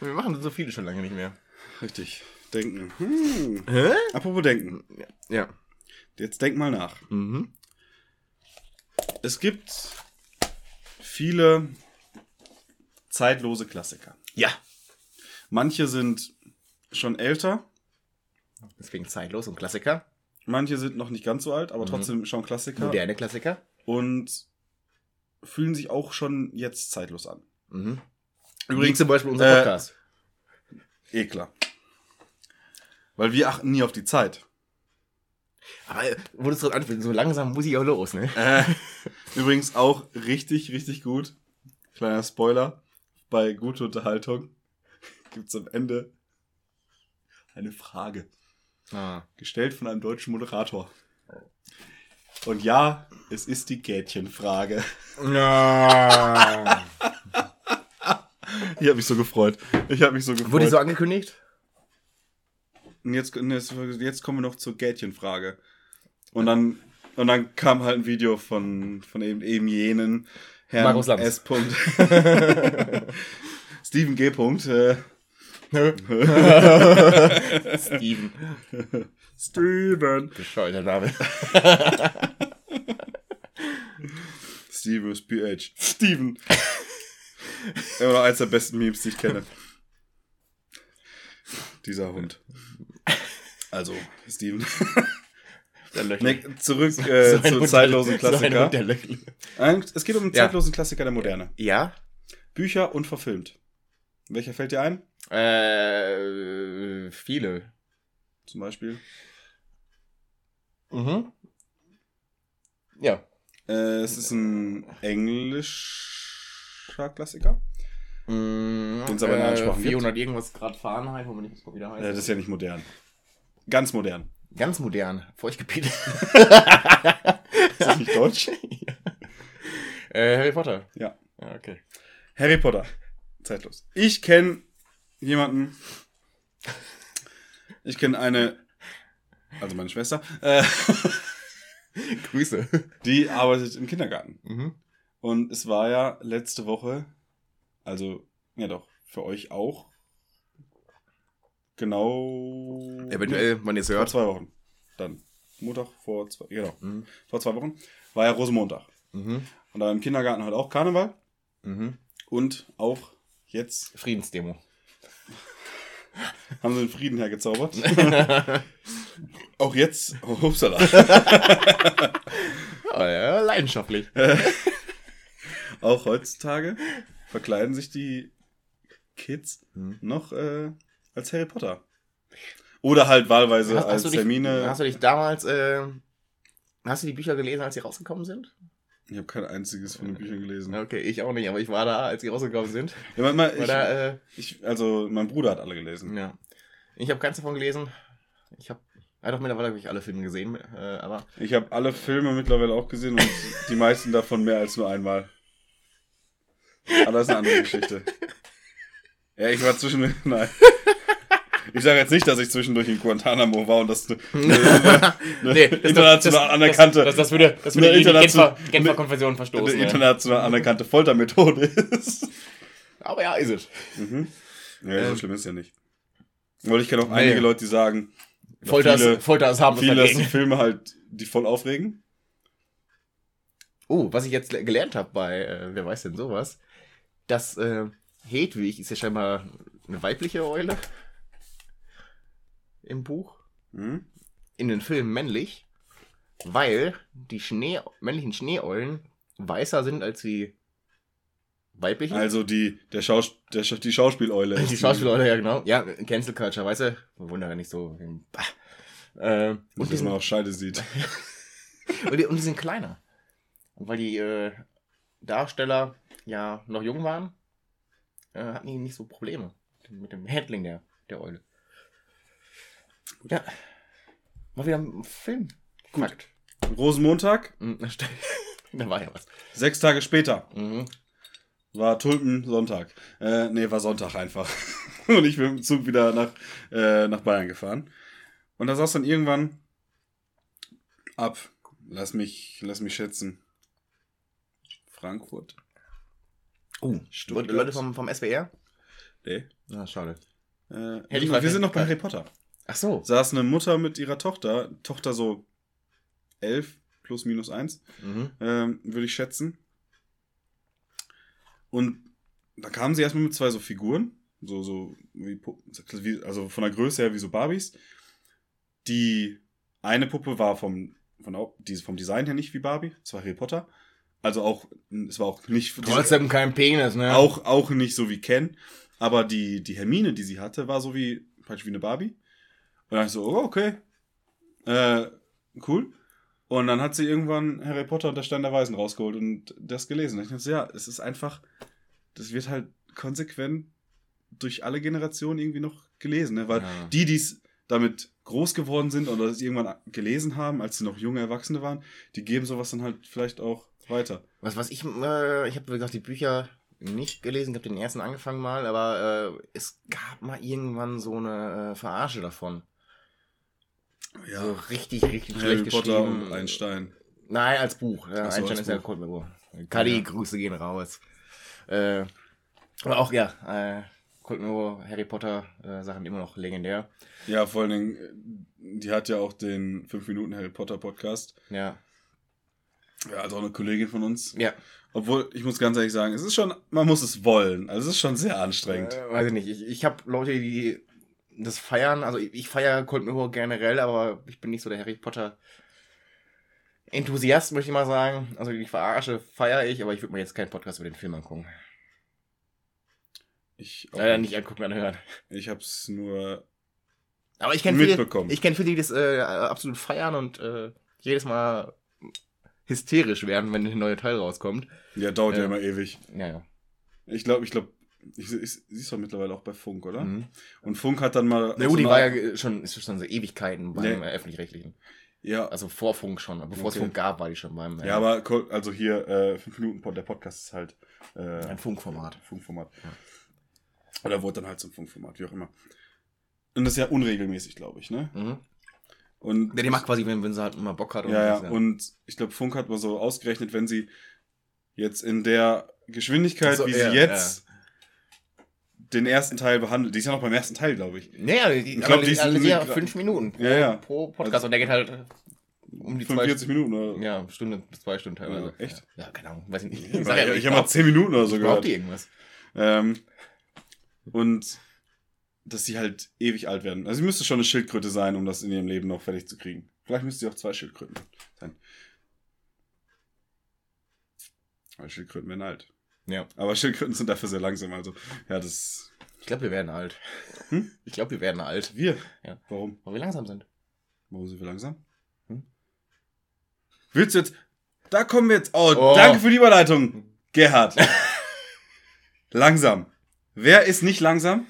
Wir machen so viele schon lange nicht mehr. Richtig. Denken. Hm. Hä? Apropos denken. Ja. Jetzt denk mal nach. Mhm. Es gibt viele zeitlose Klassiker. Ja. Manche sind schon älter, Deswegen zeitlos und Klassiker. manche sind noch nicht ganz so alt, aber Mhm. trotzdem schon Klassiker. Moderne Klassiker. Und fühlen sich auch schon jetzt zeitlos an. Mhm. Übrigens, zum Beispiel unser äh, Podcast. Eh klar. Weil wir achten nie auf die Zeit. Aber äh, wo du es gerade anfühlst, so langsam muss ich auch los, ne? Äh, übrigens auch richtig, richtig gut. Kleiner Spoiler. Bei gute Unterhaltung (laughs) gibt es am Ende eine Frage. Ah. Gestellt von einem deutschen Moderator. Und ja, es ist die Gätchenfrage. Ja. (laughs) Ich habe mich so gefreut. Ich habe mich so gefreut. Wurde die so angekündigt? Und jetzt, jetzt, kommen wir noch zur Gätchenfrage. Und dann, und dann kam halt ein Video von, von eben, eben jenen Herrn Markus Lanz. S. (laughs) Steven G. Punkt. Äh, (laughs) Steven. Steven. Bescheuerter Name. (laughs) Steven ist PH. Steven. Immer noch eins der besten Memes, die ich kenne. Dieser Hund. Also, Steven. (laughs) Nee, zurück äh, So zu zeitlosen der- so ein Klassiker. Es geht um einen Ja. zeitlosen Klassiker der Moderne. Ja. Bücher und verfilmt. Welcher fällt dir ein? Äh, viele. Zum Beispiel. Mhm. Ja. Äh, es ist ein englischer Klassiker. Mhm, Den's aber in allen Sprachen gibt. 400 irgendwas Grad Fahrenheit, wo man nicht was wieder heißt. Äh, das ist ja nicht modern. Ganz modern. Ganz modern. Feuchtgebiet. (laughs) (laughs) Ist das nicht deutsch? äh, Harry Potter. Ja. Ja, okay. Harry Potter. Zeitlos. Ich kenne jemanden. Ich kenne eine. Also meine Schwester. Äh, (laughs) Grüße. die arbeitet im Kindergarten. Mhm. Und es war ja letzte Woche, also, ja doch, für euch auch. Genau. Eventuell, wenn ihr es Vor hört. zwei Wochen. Dann. Montag vor zwei, genau. Mhm. Vor zwei Wochen. War ja Rosenmontag. Mhm. Und da im Kindergarten halt auch Karneval. Mhm. Und auch jetzt Friedensdemo. (laughs) haben sie den Frieden hergezaubert. (laughs) auch jetzt, oh, upsala. Ja, (laughs) ja, leidenschaftlich. auch heutzutage verkleiden sich die Kids Mhm. noch äh, als Harry Potter. Oder halt wahlweise als du dich, Termine. hast du dich damals, äh, hast du die Bücher gelesen, als sie rausgekommen sind? Ich habe kein einziges von den Büchern gelesen. Okay, ich auch nicht, aber ich war da, als sie rausgekommen sind. Ja, manchmal, ich, Oder, äh, ich, also mein Bruder hat alle gelesen. ja. Ich habe keins davon gelesen. Ich habe, ja doch, mittlerweile habe ich alle Filme gesehen, äh, aber Ich habe alle Filme mittlerweile auch gesehen und (laughs) die meisten davon mehr als nur einmal. Aber das ist eine andere Geschichte. (laughs) Ja, ich war zwischendurch. (laughs) Nein. Ich sage jetzt nicht, dass ich zwischendurch in Guantanamo war und das eine, (laughs) eine, eine Nee, das- international anerkannte, Das, das würde, das Eine würde gegen die internation- Genfer, Genfer eine- Konvention eine verstoßen. ja. international anerkannte Foltermethode ist. Aber ja, ist es. Mhm. Ja, so Ähm, schlimm ist ja nicht. Weil ich kenne auch Nee. einige Leute, die sagen, ja, Folter, viele, ist, Folter ist harmlos viele dagegen. sind Filme halt, die voll aufregen. Oh, was ich jetzt le- gelernt habe bei, äh, wer weiß denn sowas, dass äh, Hedwig ist ja scheinbar eine weibliche Eule im Buch, Mhm. in den Filmen männlich, weil die Schnee, männlichen Schneeeulen weißer sind als die weiblichen. Also die, der Schaus, der, die Schauspieleule. (laughs) die Schauspieleule, ja genau. Ja, Cancel Culture, weißt du? Wunder nicht so. Äh, Und dass man sind, auch Scheide sieht. (laughs) und, die, und die sind kleiner. Und weil die äh, Darsteller ja noch jung waren, äh, hatten die nicht so Probleme mit dem Handling der, der Eule. Ja. Mal wieder ein Film. Gut. Fakt. Rosenmontag, Hm, (laughs) da war ja was. sechs Tage später, Mhm. war Tulpensonntag. Äh, nee, war Sonntag einfach. (laughs) Und ich bin mit dem Zug wieder nach, äh, nach Bayern gefahren. Und da saß dann irgendwann ab, lass mich, lass mich schätzen, Frankfurt. Oh, Stuttgart. Leute vom, vom SWR? Nee. Na, schade. Äh, wir, wir sind noch bei. Harry Potter. Ach so. Saß eine Mutter mit ihrer Tochter, Tochter so elf plus minus eins. Mhm. ähm, würde ich schätzen. Und da kamen sie erstmal mit zwei so Figuren, so, so, wie, also von der Größe her wie so Barbies. Die eine Puppe war vom, von, die, vom Design her nicht wie Barbie, es war Harry Potter. Also auch, es war auch nicht, Trotzdem kein Penis, ne? auch, auch nicht so wie Ken, aber die, die Hermine, die sie hatte, war so wie, praktisch wie eine Barbie. Und dann ich so, oh, okay, äh, cool. Und dann hat sie irgendwann Harry Potter und der Stein der Weisen rausgeholt und das gelesen. Und ich dachte so, ja, es ist einfach, das wird halt konsequent durch alle Generationen irgendwie noch gelesen, ne? weil Ja. die, die es damit groß geworden sind oder es irgendwann gelesen haben, als sie noch junge Erwachsene waren, die geben sowas dann halt vielleicht auch weiter. Was, was ich, äh, ich habe, wie gesagt, die Bücher nicht gelesen, ich habe den ersten angefangen mal, aber äh, es gab mal irgendwann so eine äh, Verarsche davon. So richtig, richtig Harry schlecht Potter geschrieben. und ein Stein. Nein, als Buch. Ja, so, Einstein ist ja Buch. Cold Mirror. Kadi, Ja. Grüße gehen raus. Äh, aber auch, ja, äh, Mirror, Harry Potter äh, Sachen immer noch legendär. Ja, vor allen Dingen, äh, die hat ja auch den 5 Minuten Harry Potter Podcast. Ja. Ja, also auch eine Kollegin von uns. Ja. Obwohl, ich muss ganz ehrlich sagen, es ist schon, man muss es wollen. Also es ist schon sehr anstrengend. Äh, weiß ich nicht. Ich, ich habe Leute, die das feiern. Also ich, ich feiere Cold Mirror generell, aber ich bin nicht so der Harry Potter Enthusiast, möchte ich mal sagen. Also die Verarsche feiere ich, aber ich würde mir jetzt keinen Podcast über den Film angucken. Ich, auch Leider nicht angucken, anhören. Ich hab's nur. Aber ich kenne viele, Mitbekommen. ich kenne viele, die das äh, absolut feiern und äh, jedes Mal hysterisch werden, wenn ein neuer Teil rauskommt. Ja, dauert ja, Ja. immer ewig. Ja, ja. Ich glaube, ich glaube, Ich, ich, siehst du mittlerweile auch bei Funk, oder? Mhm. Und Funk hat dann mal. So gut, die eine- war ja schon, ist schon so Ewigkeiten beim Nee. Öffentlich-Rechtlichen. Ja, Also vor Funk schon, aber bevor es Okay. Funk gab, war die schon beim äh, ja, aber also hier, äh, fünf Minuten, Pod- der Podcast ist halt äh, ein Funkformat. Funkformat. Ja. Oder wurde dann halt zum Funkformat, wie auch immer. Und das ist ja unregelmäßig, glaube ich, ne? Mhm. Und Ja, die macht quasi, wenn, wenn sie halt mal Bock hat. ja, ja, und ich glaube, Funk hat mal so ausgerechnet, wenn sie jetzt in der Geschwindigkeit, So, wie ja, sie jetzt den ersten Teil behandelt, die ist ja noch beim ersten Teil, glaube ich. Naja, die, Ich aber glaub, die die ist alle ja fünf Minuten pro, Ja, ja. pro Podcast und der geht halt äh, um die 45 zwei Minuten oder? Ja, Stunde bis zwei Stunden teilweise. Ja, echt? Ja, keine Ahnung, weiß ich nicht. Ich, ja, ich, habe mal 10 Minuten oder so Braucht gehört. die irgendwas? Ähm, und dass sie halt ewig alt werden. Also sie müsste schon eine Schildkröte sein, um das in ihrem Leben noch fertig zu kriegen. Vielleicht müsste sie auch zwei Schildkröten sein. Weil Schildkröten werden alt. Ja. Aber Schildkröten sind dafür sehr langsam. Also, ja, das. Ich glaube, wir werden alt. Hm? Ich glaube, wir werden alt, Wir? Ja. Warum? weil wir langsam sind. Warum sind wir langsam? Hm? Willst du jetzt. Da kommen wir jetzt. Oh, Oh. danke für die Überleitung, Gerhard. (laughs) langsam. Wer ist nicht langsam?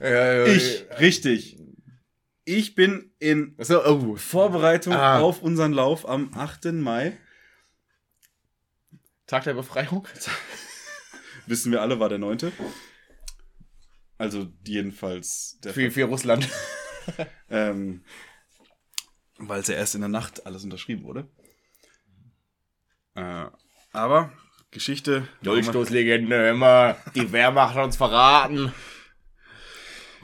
Ich, richtig. Ich bin in So, oh. Vorbereitung Ah. auf unseren Lauf am 8. Mai. Tag der Befreiung. (laughs) Wissen wir alle, war der 9. Also jedenfalls der Für, für Russland. (laughs) ähm, weil es ja erst in der Nacht alles unterschrieben wurde. Äh, aber Geschichte. Dolchstoßlegende, immer. Die Wehrmacht hat uns verraten.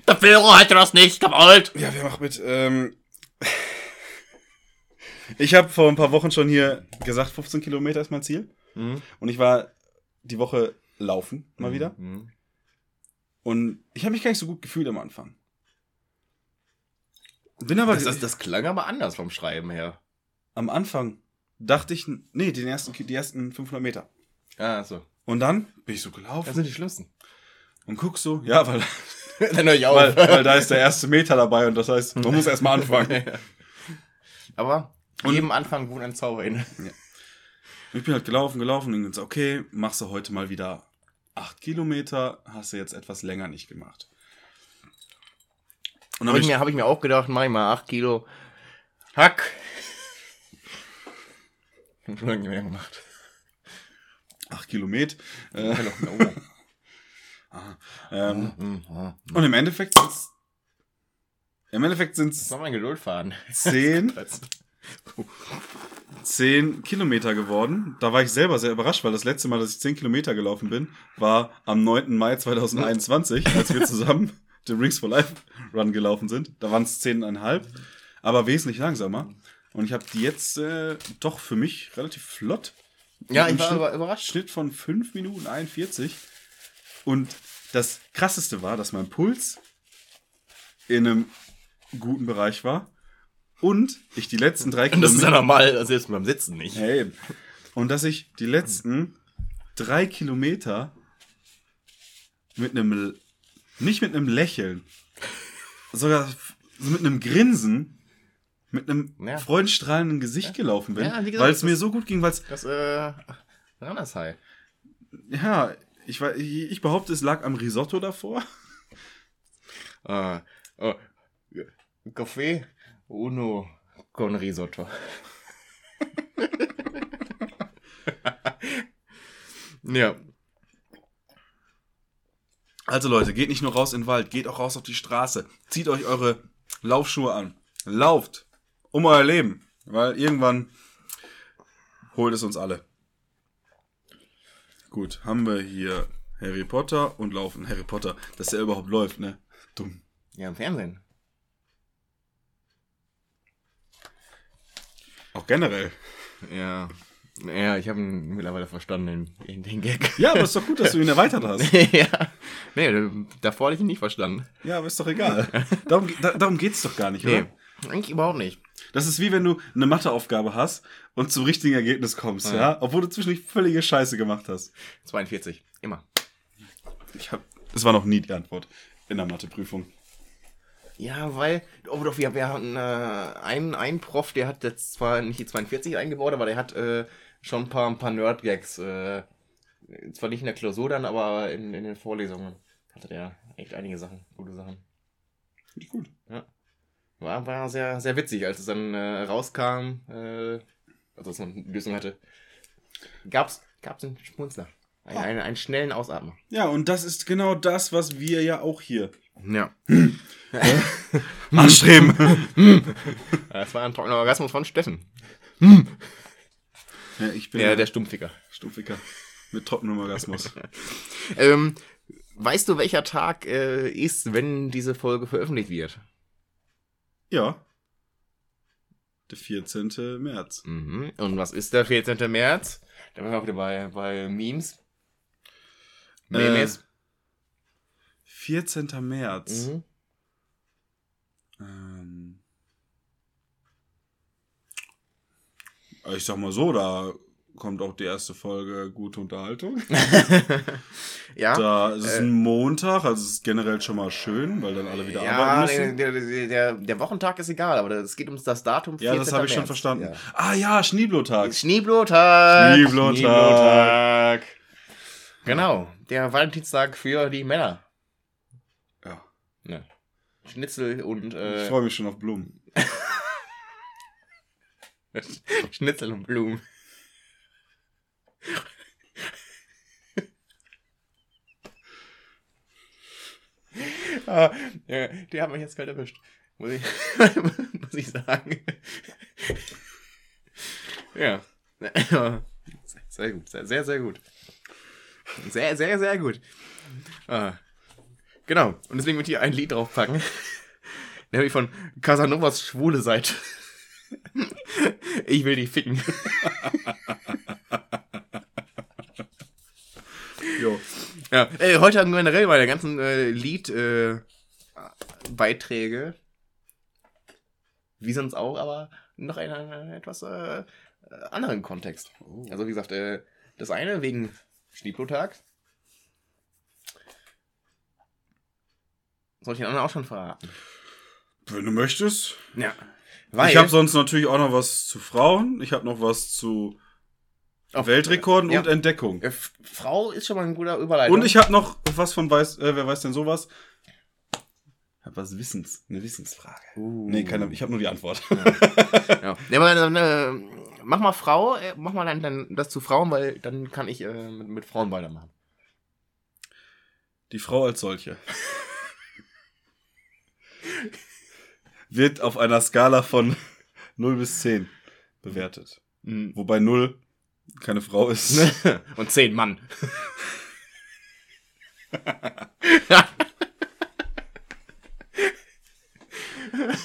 Der Führer hatte das nicht gewollt. Ja, wer macht mit? Ähm, (laughs) ich habe vor ein paar Wochen schon hier gesagt, 15 Kilometer ist mein Ziel. Mhm. Und ich war die Woche laufen, mal wieder. Mhm. Und ich habe mich gar nicht so gut gefühlt am Anfang. Bin aber Das, das, das klang aber anders vom Schreiben her. am Anfang dachte ich, nee, den ersten, die ersten 500 Meter. Ah, so. Und dann bin ich so Das gelaufen sind die schlimmsten. und guck so, ja, weil, (laughs) weil, weil da ist der erste Meter dabei und das heißt, man muss erstmal anfangen. (laughs) aber Und- jedem Anfang wohnt ein Zauber in. Ich bin halt gelaufen, gelaufen und so, okay, machst du heute mal wieder 8 Kilometer, hast du jetzt etwas länger nicht gemacht. Und dann Habe hab ich, mir, hab ich mir auch gedacht, mach ich mal 8 Kilo Hack. (laughs) Lange nicht mehr gemacht. 8 Kilometer. Äh, Oh. ähm, Mhm, mhm. und im Endeffekt sind's, im Endeffekt sind Das es war mein Geduldfaden. 10, (laughs) 10 Kilometer geworden. Da war ich selber sehr überrascht, weil das letzte Mal, dass ich 10 Kilometer gelaufen bin, war am 9. Mai 2021, als wir zusammen (laughs) den Rings for Life Run gelaufen sind. Da waren es 10,5, aber wesentlich langsamer. Und ich habe die jetzt äh, doch für mich relativ flott. Ja, ich war Schnitt- überrascht. Schnitt von 5 Minuten 41. Und das krasseste war, dass mein Puls in einem guten Bereich war. Und ich die letzten drei Und das ist ja Kilometer. normal, selbst beim Sitzen nicht. Ja, eben. Und dass ich die letzten drei Kilometer mit einem, nicht mit einem Lächeln, sogar mit einem Grinsen, mit einem Ja. freudenstrahlenden Gesicht gelaufen bin, Ja, weil es das- mir so gut ging, weil es, Das, äh, Randershai. ja, ich, ich behaupte, es lag am Risotto davor. Äh, oh, Kaffee uno con risotto. (laughs) ja. Also Leute, geht nicht nur raus in den Wald, geht auch raus auf die Straße. Zieht euch eure Laufschuhe an. Lauft um euer Leben, weil irgendwann holt es uns alle. Gut, haben wir hier Harry Potter und laufen. Harry Potter, dass der überhaupt läuft, ne? Dumm. Ja, im Fernsehen. Auch generell. Ja. Ja, ich habe ihn mittlerweile verstanden, den, den Gag. Ja, aber ist doch gut, dass du ihn erweitert hast. (laughs) ja. Nee, davor hatte ich ihn nicht verstanden. Ja, aber ist doch egal. Darum, da, darum geht's doch gar nicht, oder? Nee, eigentlich überhaupt nicht. Das ist wie wenn du eine Matheaufgabe hast und zum richtigen Ergebnis kommst, ja? Ja. Obwohl du zwischendurch völlige Scheiße gemacht hast. 42, immer. Ich hab, das war noch nie die Antwort in der Matheprüfung. Ja, weil, oh doch, wir, wir hatten äh, einen, einen Prof, der hat jetzt zwar nicht die 42 eingebaut, aber der hat äh, schon ein paar, ein paar Nerd-Gags. Äh, zwar nicht in der Klausur dann, aber in, in den Vorlesungen. hatte der echt einige Sachen, gute Sachen. Finde ich gut. War, war sehr, sehr witzig, als es dann äh, rauskam, äh, also dass man eine Lösung hatte. Gab's, gab's einen Schmunzler. Ein, einen, einen schnellen Ausatmer. Ja, und das ist genau das, was wir ja auch hier Ja. (laughs) anstreben. Das war ein trockener Orgasmus von Steffen. ja, ich bin Der, ja der Stumpficker. Stumpfiker mit trockenem Orgasmus. (laughs) Ähm, weißt du, welcher Tag äh, ist, wenn diese Folge veröffentlicht wird? Ja. Der 14. März. Mhm. Und was ist der 14. März? Da waren wir auch wieder bei, bei Memes. Memes. 14. März. Mhm. Ähm, ich sag mal so, da kommt auch die erste Folge gute Unterhaltung. (laughs) ja. Da es ist äh, ein Montag, also es ist generell schon mal schön, weil dann alle wieder Ja, arbeiten der, müssen. der, der, der, Wochentag ist egal, aber es geht um das Datum. Ja, das 14. habe ich schon verstanden. Ja. Ah ja, Schneeblotag. Schneeblotag. Schneeblotag. Schneeblotag. Genau, der Valentinstag für die Männer. Ja. Schnitzel und ich äh, freue mich schon auf Blumen. (laughs) Schnitzel und Blumen. (laughs) ah, ja, die haben mich jetzt kalt erwischt. Muss ich, (laughs) muss ich sagen. ja. Sehr gut. Sehr, sehr, sehr gut. Sehr, sehr, sehr gut. Ah. Genau. Und deswegen wird hier ein Lied draufpacken. (laughs) Nämlich von Casanovas schwule Seite. Ich will die ficken. Jo. Ja, äh, heute haben wir generell meine ganzen äh, Lied-Beiträge. Äh, wie sonst auch, aber noch in einem etwas äh, anderen Kontext. Also wie gesagt, äh, das eine wegen Schneeblotag. Soll ich den anderen auch schon verraten? Wenn du möchtest. Ja. ich habe sonst natürlich auch noch was zu Frauen. Ich habe noch was zu Auf- Weltrekorden ja. und Entdeckung. Äh, Frau ist schon mal ein guter Überleitung. Und ich habe noch was von weiß, äh, wer weiß denn sowas? Ich habe was Wissens, eine Wissensfrage. Uh. Nee, keine, ich habe nur die Antwort. Ja, ja aber dann, äh, mach mal Frau, äh, mach mal dann, dann das zu Frauen, weil dann kann ich äh, mit, mit Frauen weitermachen. Die Frau als solche. (laughs) Wird auf einer Skala von (laughs) 0 bis 10 bewertet. Mhm. Wobei 0 keine Frau ist. (laughs) Und zehn Mann. (laughs)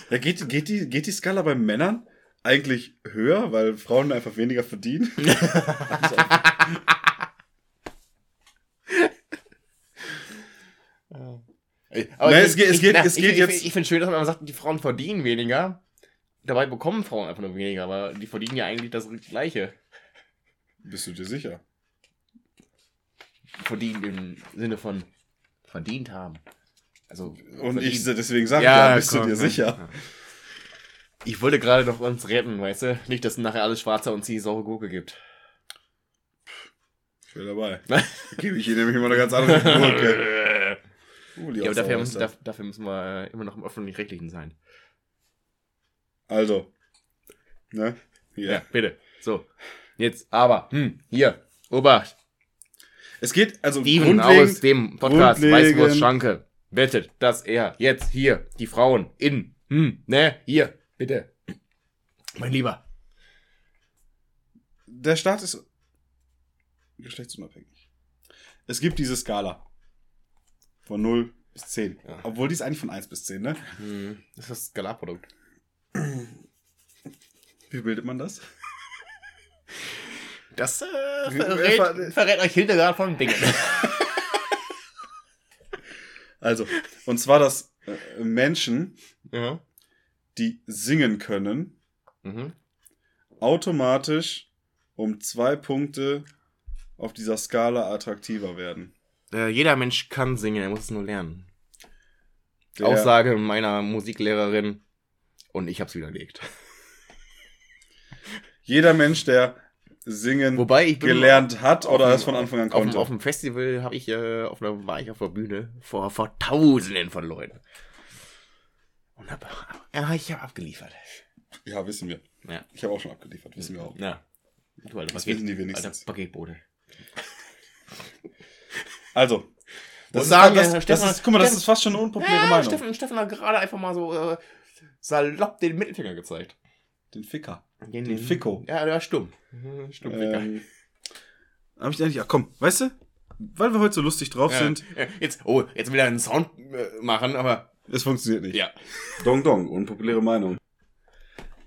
Ja, geht, geht, die, geht die Skala bei Männern eigentlich höher, weil Frauen einfach weniger verdienen? Aber Nee, ich- es geht- es geht- na, es geht ich, jetzt- Ich, ich finde schön, dass man sagt, die Frauen verdienen weniger. Dabei bekommen Frauen einfach nur weniger, aber die verdienen ja eigentlich das Gleiche. Bist du dir sicher? Verdienen im Sinne von verdient haben. Also Und verdient- ich deswegen sage ja, bist du komm, dir komm. sicher? Ich wollte gerade noch uns retten, weißt du? Nicht, dass nachher alles schwarzer und sie saure Gurke gibt. Ich bin dabei. (laughs) Gebe ich ihr nämlich immer eine ganz andere Gurke. (laughs) Uh, Ja, aber dafür, daf- dafür müssen wir immer noch im Öffentlich-Rechtlichen sein. Also. Ne? Hier. Ja, bitte. So. Jetzt, aber, hm, hier, Obacht. Es geht, also Steven aus dem Podcast Weißwurst Schranke wettet, dass er jetzt hier die Frauen in, hm, ne, hier, bitte. Mein Lieber. der Staat ist geschlechtsunabhängig. Es gibt diese Skala. Von 0 bis 10. Ja. Obwohl die ist eigentlich von 1 bis 10, ne? Hm, das ist das Skalarprodukt. Wie bildet man das? Das äh, verrät, verrät euch Hildegard von Bingen. (laughs) Also, und zwar, dass äh, Menschen, ja. die singen können, Mhm. automatisch um zwei Punkte auf dieser Skala attraktiver werden. Äh, jeder Mensch kann singen, er muss es nur lernen. Der- Aussage meiner Musiklehrerin und ich hab's widerlegt. Jeder Mensch, der singen Wobei ich gelernt hat auf oder es von Anfang an Auf, konnte. auf dem Festival habe ich, äh, auf einer, war ich auf der Bühne vor, vor Tausenden von Leuten. Und hab, ja, ich habe abgeliefert. Ja, wissen wir. Ja. Ich habe auch schon abgeliefert, wissen wir auch. Ja. Du alter Das Paket, wissen die wenigstens. alter Paketbote. Also. Das Und ist, sagen, das, äh, das Stefan- ist, guck mal, das Stefan- ist fast schon eine unpopuläre Ja, Meinung. Steffen, Steffen hat gerade einfach mal so äh, salopp den Mittelfinger gezeigt. Den Ficker. Den, Den Ficko. Ja, der war stumm. Mhm, Stumm, Ficker. Ähm, hab ich eigentlich, ach komm, weißt du, weil wir heute so lustig drauf Ja, sind, ja, jetzt, oh, jetzt will er einen Sound äh, machen, aber es funktioniert nicht. ja. Dong Dong, unpopuläre Meinung.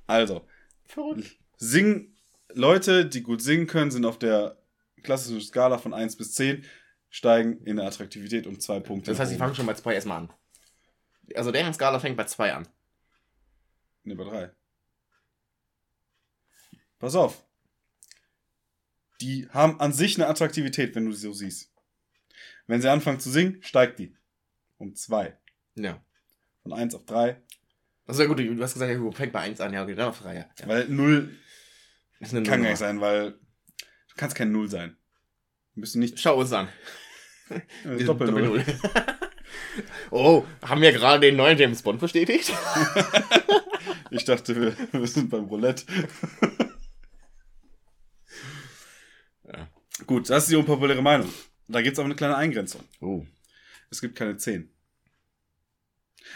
Also, Verrückt. singen, Leute, die gut singen können, sind auf der klassischen Skala von 1 bis 10, steigen in der Attraktivität um zwei Punkte. Das heißt, ich nach fange schon bei zwei erstmal an. Also der Skala fängt bei zwei an. Ne, bei drei. Pass auf. Die haben an sich eine Attraktivität, wenn du sie so siehst. Wenn sie anfangen zu singen, steigt die. Um zwei. Ja. Von eins auf drei. Also ja gut, du hast gesagt, ja, fängt bei eins an, ja, okay, dann auf drei. Ja. Weil null Das ist kann gar nicht sein, weil du kannst kein Null sein. Bist nicht Schau uns an. (laughs) äh, sind Doppel-Null. (laughs) oh, haben wir gerade den neuen James Bond bestätigt? (laughs) Ich dachte, wir, wir sind beim Roulette. Ja. Gut, das ist die unpopuläre Meinung. Da gibt es aber eine kleine Eingrenzung. Oh. Es gibt keine 10.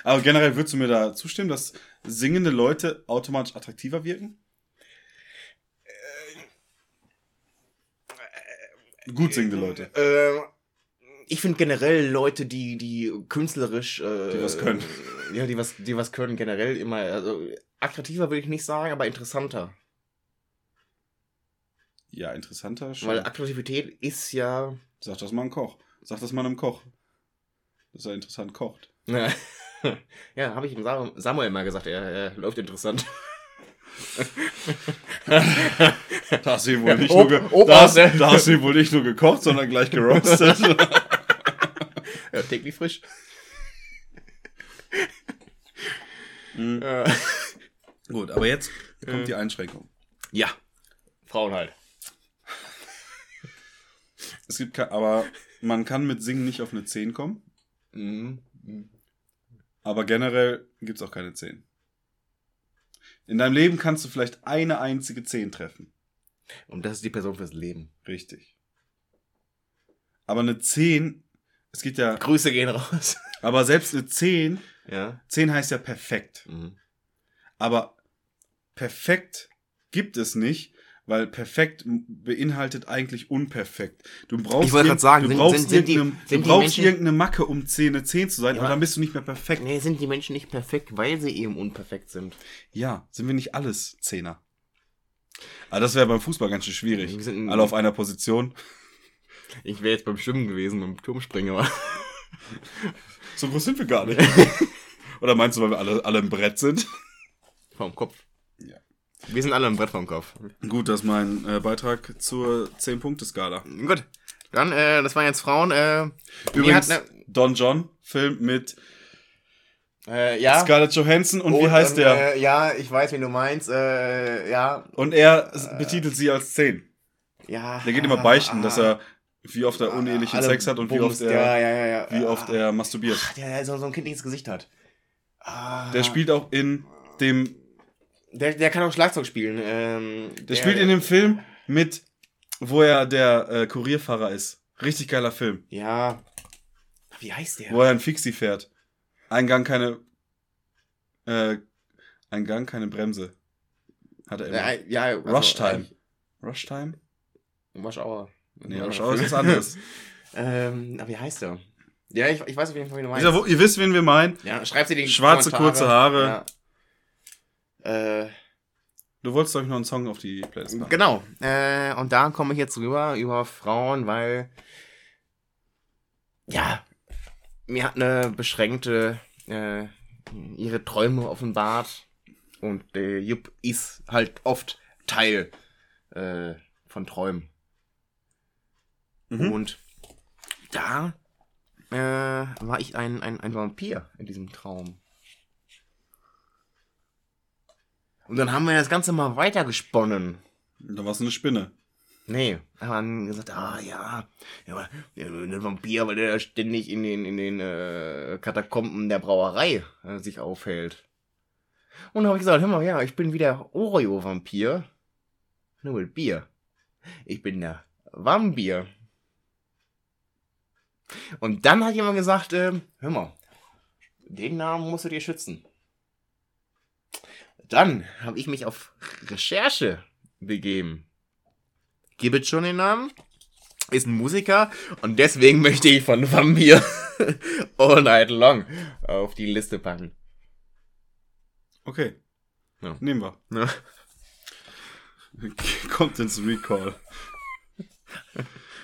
Aber generell würdest du mir da zustimmen, dass singende Leute automatisch attraktiver wirken? Gut singende Leute. Äh, ich finde generell Leute, die, die künstlerisch. Äh, Die was können. Ja, die was, die was können, generell immer. Also, attraktiver würde ich nicht sagen, aber interessanter. Ja, interessanter schon. Weil Attraktivität ist ja. Sag das mal einem Koch. Sag das mal einem Koch. Dass er interessant kocht. (laughs) ja, habe ich dem Sam- Samuel mal gesagt, er, er läuft interessant. Da hast du ihn wohl nicht, Oh, nur, ge oh, da hast, ne? da hast du ihn wohl nicht nur gekocht, sondern gleich gerostet. ja, täglich frisch. Mhm. Äh, Gut, aber jetzt kommt Äh. die Einschränkung. ja, Frauen halt. Es gibt aber man kann mit Singen nicht auf eine 10 kommen. Mhm. Aber generell gibt es auch keine 10. In deinem Leben kannst du vielleicht eine einzige 10 treffen. Und das ist die Person fürs Leben. Richtig. Aber eine 10, es geht ja, Grüße gehen raus. (laughs) aber selbst eine 10, Ja. 10 heißt ja perfekt. Mhm. Aber perfekt gibt es nicht, weil perfekt beinhaltet eigentlich unperfekt. Du brauchst, Ich wollte grad sagen, du sind- brauchst, sind- sind die- irgendeine, sind du die brauchst Menschen- irgendeine Macke, um 10 eine 10 zu sein, Ja, aber dann bist du nicht mehr perfekt. Nee, sind die Menschen nicht perfekt, weil sie eben unperfekt sind. Ja, sind wir nicht alles Zehner? Aber das wäre beim Fußball ganz schön schwierig. Sind- Alle auf einer Position. Ich wäre jetzt beim Schwimmen gewesen, beim Turmspringen, aber. So groß sind wir gar nicht. (laughs) Oder meinst du, weil wir alle, alle im Brett sind? Vom Kopf. Wir sind alle im Brett vom Kopf. Gut, das ist mein äh, Beitrag zur 10-Punkte-Skala. Gut. Dann, äh, das waren jetzt Frauen. Äh, Übrigens, hat Don John, Film mit ne, äh, ja. Scarlett Johansson und, wie heißt und, der? Äh, ja, ich weiß, wen du meinst. Äh, ja. Und er betitelt sie als 10. Ja. Der geht immer beichten, dass er, wie oft er unehelichen alle Sex hat und wie oft Bums, er, ja, ja, ja, wie oft er masturbiert. Ach, der so, so ein kindliches Gesicht hat. Ah. Der spielt auch in dem, Der, der kann auch Schlagzeug spielen. Ähm, der spielt in dem Film mit, wo er der äh, Kurierfahrer ist. Richtig geiler Film. Ja. Wie heißt der? Wo er ein Fixie fährt. Ein Gang keine, äh, ein Gang keine Bremse. Hat er immer. Äh, ja, also, Rush Time. eigentlich- Rush Time? Rush Hour. Nee, Rush Hour ist was anderes. (laughs) ähm, aber wie heißt der? Ja, ich, ich weiß auf jeden Fall, wie du meinst. Dieser, ihr wisst, wen wir meinen. ja, schreibt sie die Schwarze, kurze Haare. Ja. Äh, Du wolltest euch noch einen Song auf die Playlist machen. genau. Äh, und da komme ich jetzt rüber über Frauen, weil ja, mir hat eine beschränkte äh, ihre Träume offenbart und der Jupp ist halt oft Teil äh, von Träumen. Mhm. Und da äh, war ich ein, ein, ein Vampir in diesem Traum. Und dann haben wir das Ganze mal weitergesponnen. Da warst du eine Spinne. Nee, haben dann gesagt, ah ja, ja aber der, Vampir, weil der ständig in den, in den äh, Katakomben der Brauerei äh, sich aufhält. Und dann habe ich gesagt, hör mal, ja, ich bin wie der Oreo-Vampir. Nur mit Bier. Ich bin der Vampir. Und dann hat jemand gesagt, ähm, hör mal, den Namen musst du dir schützen. Dann habe ich mich auf Recherche begeben. Gib es schon den Namen? Ist ein Musiker und deswegen möchte ich von Vampir (laughs) All Night Long auf die Liste packen. Okay. Ja. Nehmen wir. Ja. (laughs) Kommt ins Recall.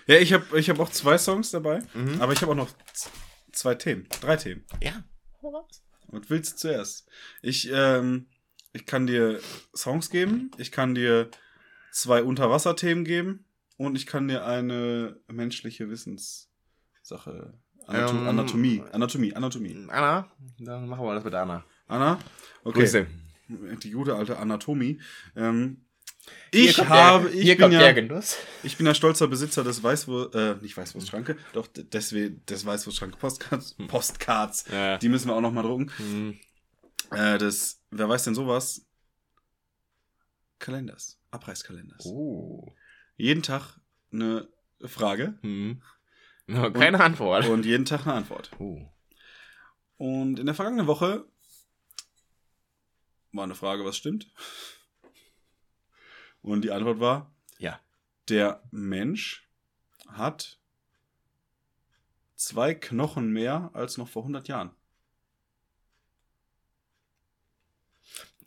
ja, ich habe ich hab auch zwei Songs dabei, Mhm. aber ich habe auch noch zwei Themen. Drei Themen. Ja. Was willst du zuerst? Ich, ähm, ich kann dir Songs geben, ich kann dir zwei Unterwasserthemen geben und ich kann dir eine menschliche Wissenssache. Anato Ähm, Anatomie. Anatomie. Anatomie. Anna, dann machen wir das mit Anna. Anna? Okay. Grüße. Die gute alte Anatomie. Ähm, ich habe, der, ich bin ja, Genuss. ich bin ja stolzer Besitzer des Weißwurst, äh, nicht Weißwurstschranke, doch deswegen des Weißwurstschranke Postcards, Postcards. Ja. Die müssen wir auch noch mal drucken. Hm. Äh, des, wer weiß denn sowas? Kalenders, Abreißkalenders. Oh. Jeden Tag eine Frage Hm. No, keine Antwort. und jeden Tag eine Antwort. Oh. Und in der vergangenen Woche war eine Frage, was stimmt. Und die Antwort war, Ja. der Mensch hat zwei Knochen mehr als noch vor 100 Jahren.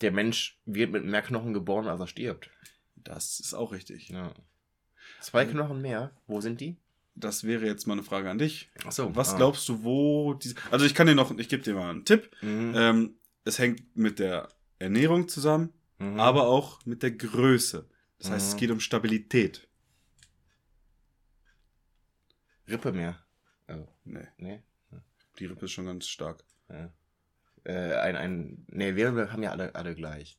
Der Mensch wird mit mehr Knochen geboren, als er stirbt. Das ist auch richtig. Ja. Zwei Knochen mehr. Wo sind die? Das wäre jetzt mal eine Frage an dich. Achso. Was glaubst du, wo diese. Also ich kann dir noch, ich gebe dir mal einen Tipp. Mhm. Ähm, es hängt mit der Ernährung zusammen, Mhm. aber auch mit der Größe. Das heißt, es Mhm. geht um Stabilität. Rippe mehr. Oh, Nee, nee. die Rippe ist schon ganz stark. Ja. Äh, ein, ein. Nee, Wirbel haben ja alle, alle gleich.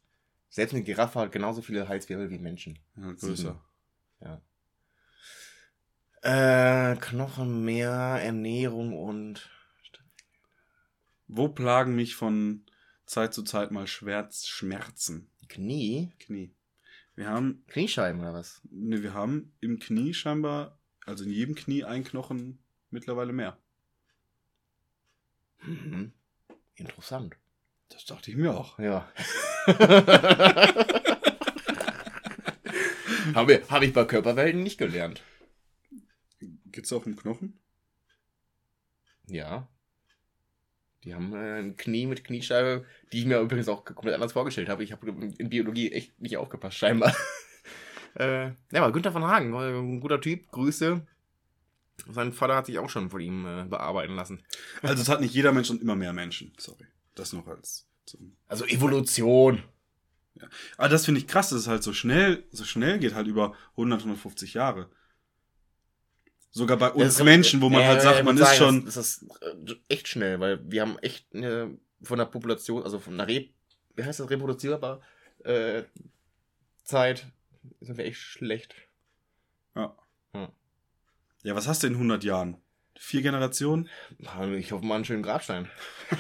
Selbst eine Giraffe hat genauso viele Halswirbel wie Menschen. Ja, größer. Ja. Äh, Knochen mehr, Ernährung und. Wo plagen mich von Zeit zu Zeit mal Schmerz, Schmerzen? Knie? Knie. Wir haben, Kniescheiben oder was? ne, wir haben im Knie scheinbar, also in jedem Knie ein Knochen mittlerweile mehr. Mhm. Interessant. Das dachte ich mir auch. Ja. (laughs) Habe hab ich bei Körperwelten nicht gelernt. Geht's auch um Knochen? Ja. Die haben äh, ein Knie mit Kniescheibe, die ich mir übrigens auch komplett anders vorgestellt habe. Ich habe in Biologie echt nicht aufgepasst, scheinbar. (laughs) äh, ja, aber Günther von Hagen, war ein guter Typ, Grüße. Sein Vater hat sich auch schon von ihm äh, bearbeiten lassen. Also es hat nicht jeder Mensch und immer mehr Menschen. Sorry. Das noch als. Also Evolution. Aber das finde ich krass, dass es halt so schnell, so schnell geht, halt über 100, 150 Jahre. Sogar bei uns ist- Menschen, wo man Ja, halt ja, sagt, man ist sagen, schon. Das, das ist äh, echt schnell, weil wir haben echt eine, von der Population, also von der Re wie heißt das, reproduzierbar äh, Zeit, sind wir echt schlecht. Ja. Hm. Ja, was hast du in 100 Jahren? Vier Generationen? Ich hoffe mal einen schönen Grabstein. (laughs)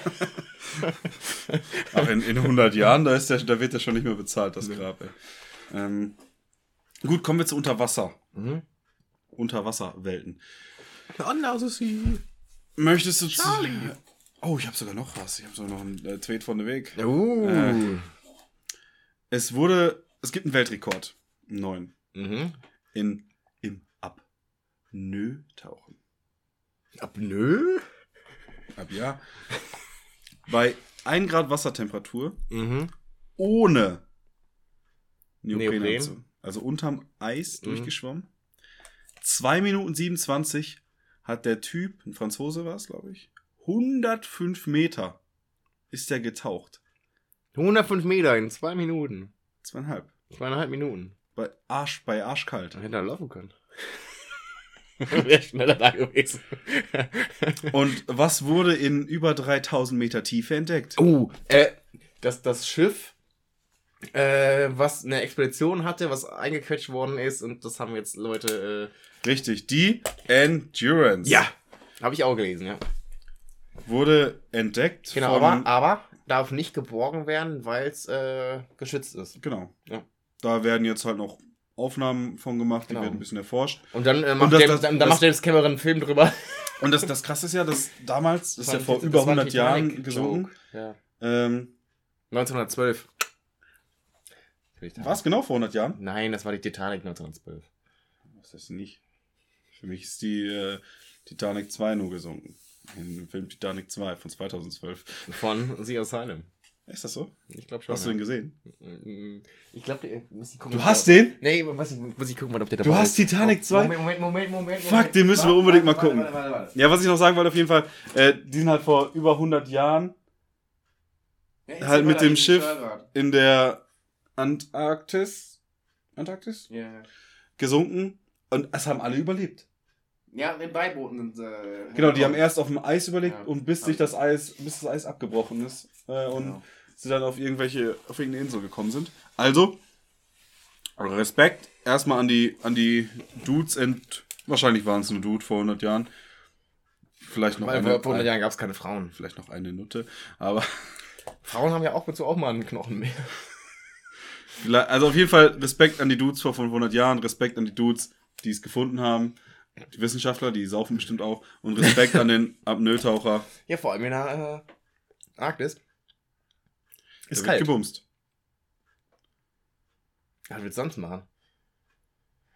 Ach, in, in 100 Jahren, da, ist der, da wird der schon nicht mehr bezahlt, das Grab. Ey. Ähm, gut, kommen wir zu Unterwasser. Mhm. Unterwasserwelten. Anders ist sie. Möchtest du zu. Charlie. Oh, ich habe sogar noch was. Ich habe sogar noch einen äh, Tweet von der Weg. Uh. Äh. Es wurde. Es gibt einen Weltrekord. Neuen. Mhm. In, Im Apnoe-Tauchen. Apnoe? Ab ja. Bei 1 Grad Wassertemperatur Mhm. ohne Neopren. Neoprenanzug. Also unterm Eis Mhm. durchgeschwommen. 2 Minuten 27 hat der Typ, ein Franzose war es, glaube ich, 105 Meter ist der getaucht. 105 Meter in zwei Minuten. Zweieinhalb. Zweieinhalb Minuten. Bei Arsch, bei Arschkalt. Hätte er laufen können. (laughs) Wäre schneller da gewesen. (laughs) Und was wurde in über 3000 Meter Tiefe entdeckt? Uh, äh, das, das Schiff, äh, was eine Expedition hatte, was eingequetscht worden ist und das haben jetzt Leute. Richtig, die Endurance Äh, ja, habe ich auch gelesen, ja. wurde entdeckt Genau, aber, aber darf nicht geborgen werden, weil es äh, geschützt ist. Genau. Ja. Da werden jetzt halt noch Aufnahmen von gemacht, die Genau. werden ein bisschen erforscht. Und dann, äh, macht, das- James, das- dann, dann das- macht James Cameron einen Film drüber. (laughs) Und das, das krasse ist ja, dass damals, das ist ja war vor über das war ein 100 Jahren gesunken. Ja. Ähm, 1912. was genau vor 100 Jahren? Nein, das war die Titanic 1912. Das ist nicht. Für mich ist die äh, Titanic 2 nur gesunken. Im Film Titanic 2 von 2012. Von The Asylum. Ist das so? Ich glaube schon. Hast du den gesehen? den Ich glaube, muss ich gucken. Du hast den? Nee, muss ich, muss ich gucken, ob der Du hast Titanic 2? Moment, Moment, Moment, Moment. Fuck, den müssen wir unbedingt mal gucken. Ja, was ich noch sagen wollte, auf jeden Fall, äh, die sind halt vor über 100 Jahren Ja, Halt mit dem Schiff. in der Antarktis, Antarktis Ja, ja. gesunken und es haben alle überlebt. Ja, den Beibooten sind. Äh, Genau, die haben erst auf dem Eis überlebt Ja. und bis sich das Eis, bis das Eis abgebrochen ist äh, und Genau. sie dann auf irgendwelche, auf irgendeine Insel gekommen sind. Also, Respekt erstmal an die, an die Dudes und wahrscheinlich waren es nur Dude vor 100 Jahren. Vielleicht noch Weil eine, vor 100 Jahren gab es keine Frauen. vielleicht noch eine Nutte, aber (laughs) Frauen haben ja auch dazu auch mal einen Knochen mehr. also auf jeden Fall Respekt an die Dudes vor 500 Jahren, Respekt an die Dudes, die es gefunden haben. Die Wissenschaftler, die saufen bestimmt auch. Und Respekt an den (laughs) Apnoe-Taucher. Ja, vor allem in der äh, Arktis. Der Ist wird kalt. gebumst. Was willst du sonst machen?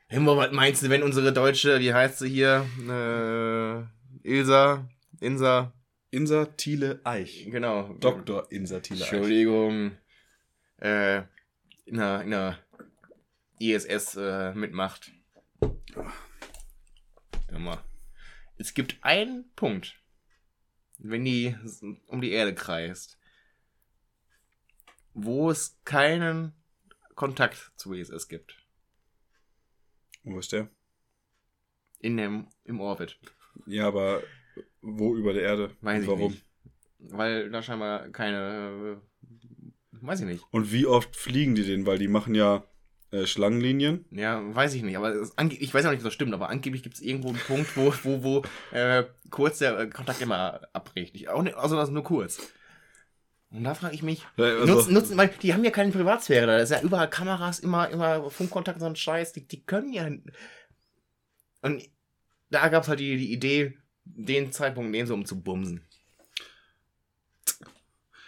Himmel, was meinst du, wenn unsere deutsche, wie heißt sie hier? Äh, Ilsa, Insa, Insa Thiele Eich. genau. Dr. Insa Thiele Eich. Entschuldigung. Äh, in der, in ISS äh, mitmacht. Hör mal. Es gibt einen Punkt, wenn die um die Erde kreist, wo es keinen Kontakt zur ISS gibt. Wo ist der? In dem, im Orbit. Ja, aber wo über der Erde? Weiß ich Warum? nicht. Weil da scheinbar keine, äh, weiß ich nicht. Und wie oft fliegen die denn? Weil die machen ja äh, Schlangenlinien. Ja, weiß ich nicht, aber ich weiß auch nicht, ob das stimmt, aber angeblich gibt es irgendwo einen Punkt, wo, wo, wo äh, kurz der äh, Kontakt immer abbricht. Ich, auch nicht, also das nur kurz. Und da frage ich mich, also- nutzen, nutzen, weil die haben ja keine Privatsphäre, da ist ja überall Kameras, immer, immer Funkkontakt, so ein Scheiß, die, die können ja. Und da gab es halt die, die Idee, den Zeitpunkt nehmen sie, um zu bumsen.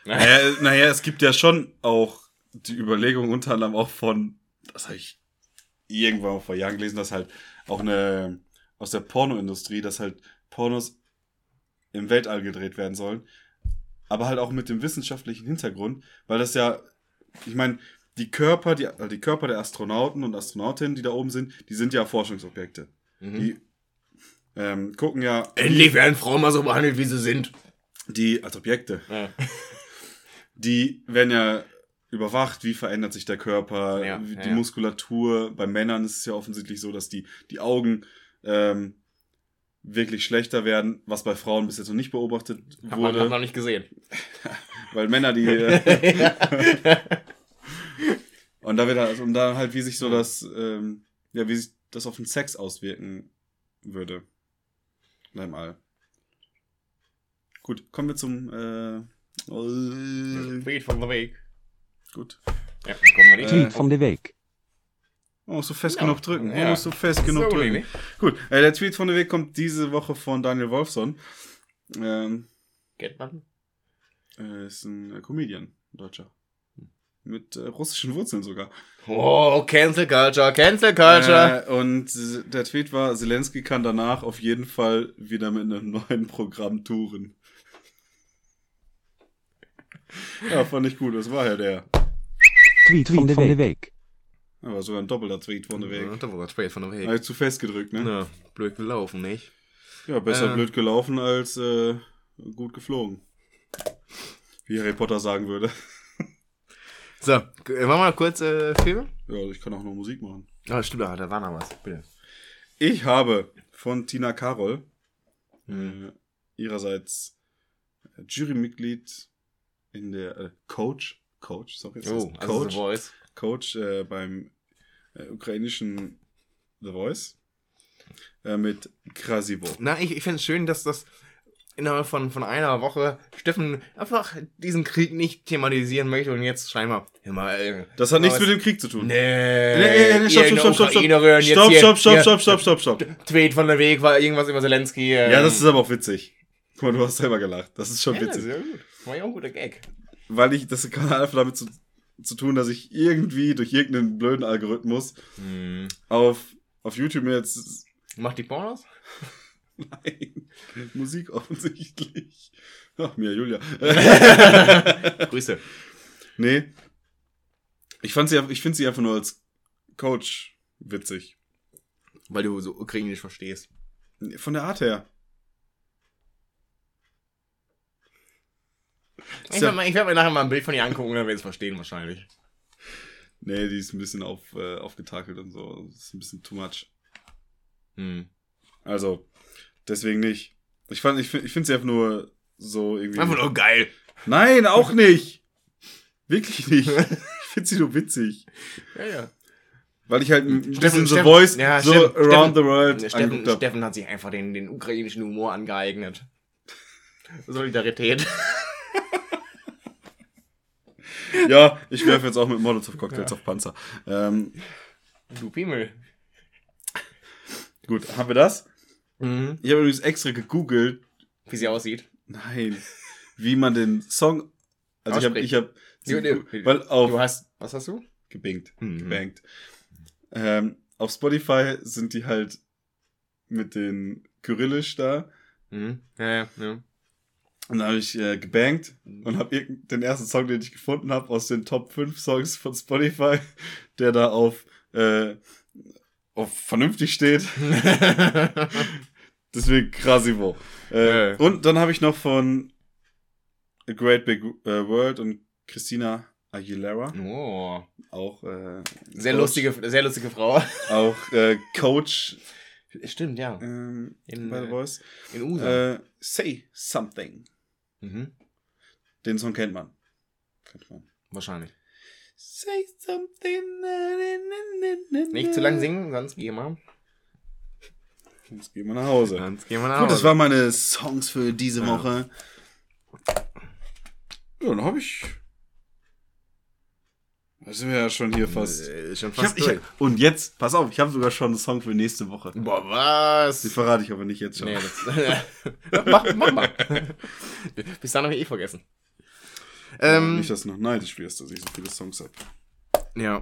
Naja, naja, es gibt ja schon auch die Überlegung unter anderem auch von, das habe ich irgendwann vor Jahren gelesen, dass halt auch eine aus der Pornoindustrie, dass halt Pornos im Weltall gedreht werden sollen, aber halt auch mit dem wissenschaftlichen Hintergrund, weil das ja, ich meine, die Körper, die, also die Körper der Astronauten und Astronautinnen, die da oben sind, die sind ja Forschungsobjekte. Mhm. Die ähm, gucken ja, Endlich werden Frauen mal so behandelt, wie sie sind. die als Objekte, Ja. die werden ja überwacht, wie verändert sich der Körper, Ja, die ja. Muskulatur. Bei Männern ist es ja offensichtlich so, dass die, die Augen ähm, wirklich schlechter werden, was bei Frauen bis jetzt noch nicht beobachtet wurde, hat man noch nicht gesehen. (laughs) weil Männer die äh, (laughs) und da wird halt, und da halt wie sich so das ähm, ja wie sich das auf den Sex auswirken würde in einem All. Gut, kommen wir zum äh, Tweet von the Week. Gut. Ja, kommen wir nicht. Äh, Tweet van de week. Man muss so fest Ja. genug drücken. Man Ja. muss so fest genug So drücken. nämlich. Gut, äh, der Tweet von der Weg kommt diese Woche von Daniel Wolfson. Ähm, Kennt man? äh, ist ein äh, Comedian, ein Deutscher. Mit äh, russischen Wurzeln sogar. Oh, Cancel Culture, Cancel Culture. Äh, und äh, der Tweet war, Zelensky kann danach auf jeden Fall wieder mit einem neuen Programm touren. ja, fand ich gut. Das war ja der. Tweet van de week. Aber sogar ein doppelter Tweet von der Ja, Weg. da war das Tweet von der Week. Habe ich zu fest gedrückt, ne? Na, blöd gelaufen, nicht? Ja, besser Äh. blöd gelaufen als äh, gut geflogen. Wie Harry Potter sagen würde. (laughs) So, äh, machen wir mal kurz äh, Filme? Ja, ich kann auch noch Musik machen. Ah, stimmt, da war noch was. Bitte. Ich habe von Tina Karol, Hm. äh, ihrerseits äh, Jurymitglied in der äh, Coach Coach, sorry, es Oh, heißt also Coach, The Voice. Coach äh, beim äh, ukrainischen The Voice äh, mit Krasivo. Na, ich, ich finde es schön, dass das innerhalb von, von einer Woche Steffen einfach diesen Krieg nicht thematisieren möchte und jetzt scheinbar. Mal, äh, Das hat nichts mit dem Krieg zu tun. Nee, Nee, nee, nee, stopp, stopp, stopp, stopp, stopp. Stopp, stopp, stopp, stopp, stopp, stopp. Tweet von der Weg war irgendwas über Zelensky. Ähm, Ja, das ist aber auch witzig. Guck mal, du hast selber gelacht. Das ist schon ja, witzig. sehr gut. War ja auch ein guter Gag. Weil ich, das kann einfach damit zu, zu tun, dass ich irgendwie durch irgendeinen blöden Algorithmus Hm. auf, auf YouTube mir jetzt Macht die Pornos? (laughs) Nein, Musik offensichtlich. Ach, mir, Julia. (laughs) Grüße. nee. Ich, fand sie, ich finde sie einfach nur als Coach witzig. Weil du so ukrainisch verstehst. Von der Art her. Ich werde mir, werd mir nachher mal ein Bild von ihr angucken, dann werde ich es verstehen wahrscheinlich. Nee, die ist ein bisschen auf, äh, aufgetakelt und so. Das ist ein bisschen too much. Hm. Also, deswegen nicht. Ich, fand, ich, ich finde sie einfach nur so irgendwie. Einfach nur geil. Nein, auch nicht. Wirklich nicht. Ich finde sie nur witzig. Ja, ja. Weil ich halt ein Steffen- bisschen The Steffen- Voice ja, so Steffen- around the world Steffen. Steffen hat sich einfach den, den ukrainischen Humor angeeignet. (laughs) Solidarität. Ja, ich werfe jetzt auch mit Molotov-Cocktails auf Panzer. Ähm, Du Pimmel. gut, haben wir das? Mhm. Ich habe übrigens extra gegoogelt, Wie sie aussieht. nein, wie man den Song, also ich habe, ich habe, Du, du, weil auf, du hast, was hast du? gebingt, Mhm. gebankt. Ähm, auf Spotify sind die halt mit den Kyrillisch da. Mhm. Ja, ja, ja. Und dann habe ich äh, gebankt und habe den ersten Song, den ich gefunden habe, aus den Top 5 Songs von Spotify, (laughs) der da auf, äh, auf vernünftig steht. (laughs) Deswegen Krasivo. Äh, Ja. Und dann habe ich noch von A Great Big äh, World und Christina Aguilera. oh. Auch, äh, Sehr Coach, lustige, sehr lustige Frau. (laughs) Auch äh, Coach Stimmt, ja. ähm, In, bei The äh, Voice. In USA. Äh, Say Something. Mhm. Den Song kennt man. Kennt man. Wahrscheinlich. Say something. Nicht zu lang singen, sonst gehen wir. Jetzt gehen wir nach Hause. Sonst gehen wir nach Gut, das Hause. waren meine Songs für diese. Woche. Ja, dann habe ich. Da sind wir ja schon hier fast. Äh, schon Ich fast hab, ich hab, und jetzt, pass auf, ich habe sogar schon einen Song für nächste Woche. Boah, was? Die verrate ich aber nicht jetzt schon. Nee, das, (laughs) (laughs) mach, mach mal. Bis dann habe ich eh vergessen. Ähm, nicht, dass du noch neidisch wirst, dass ich so viele Songs habe. ja.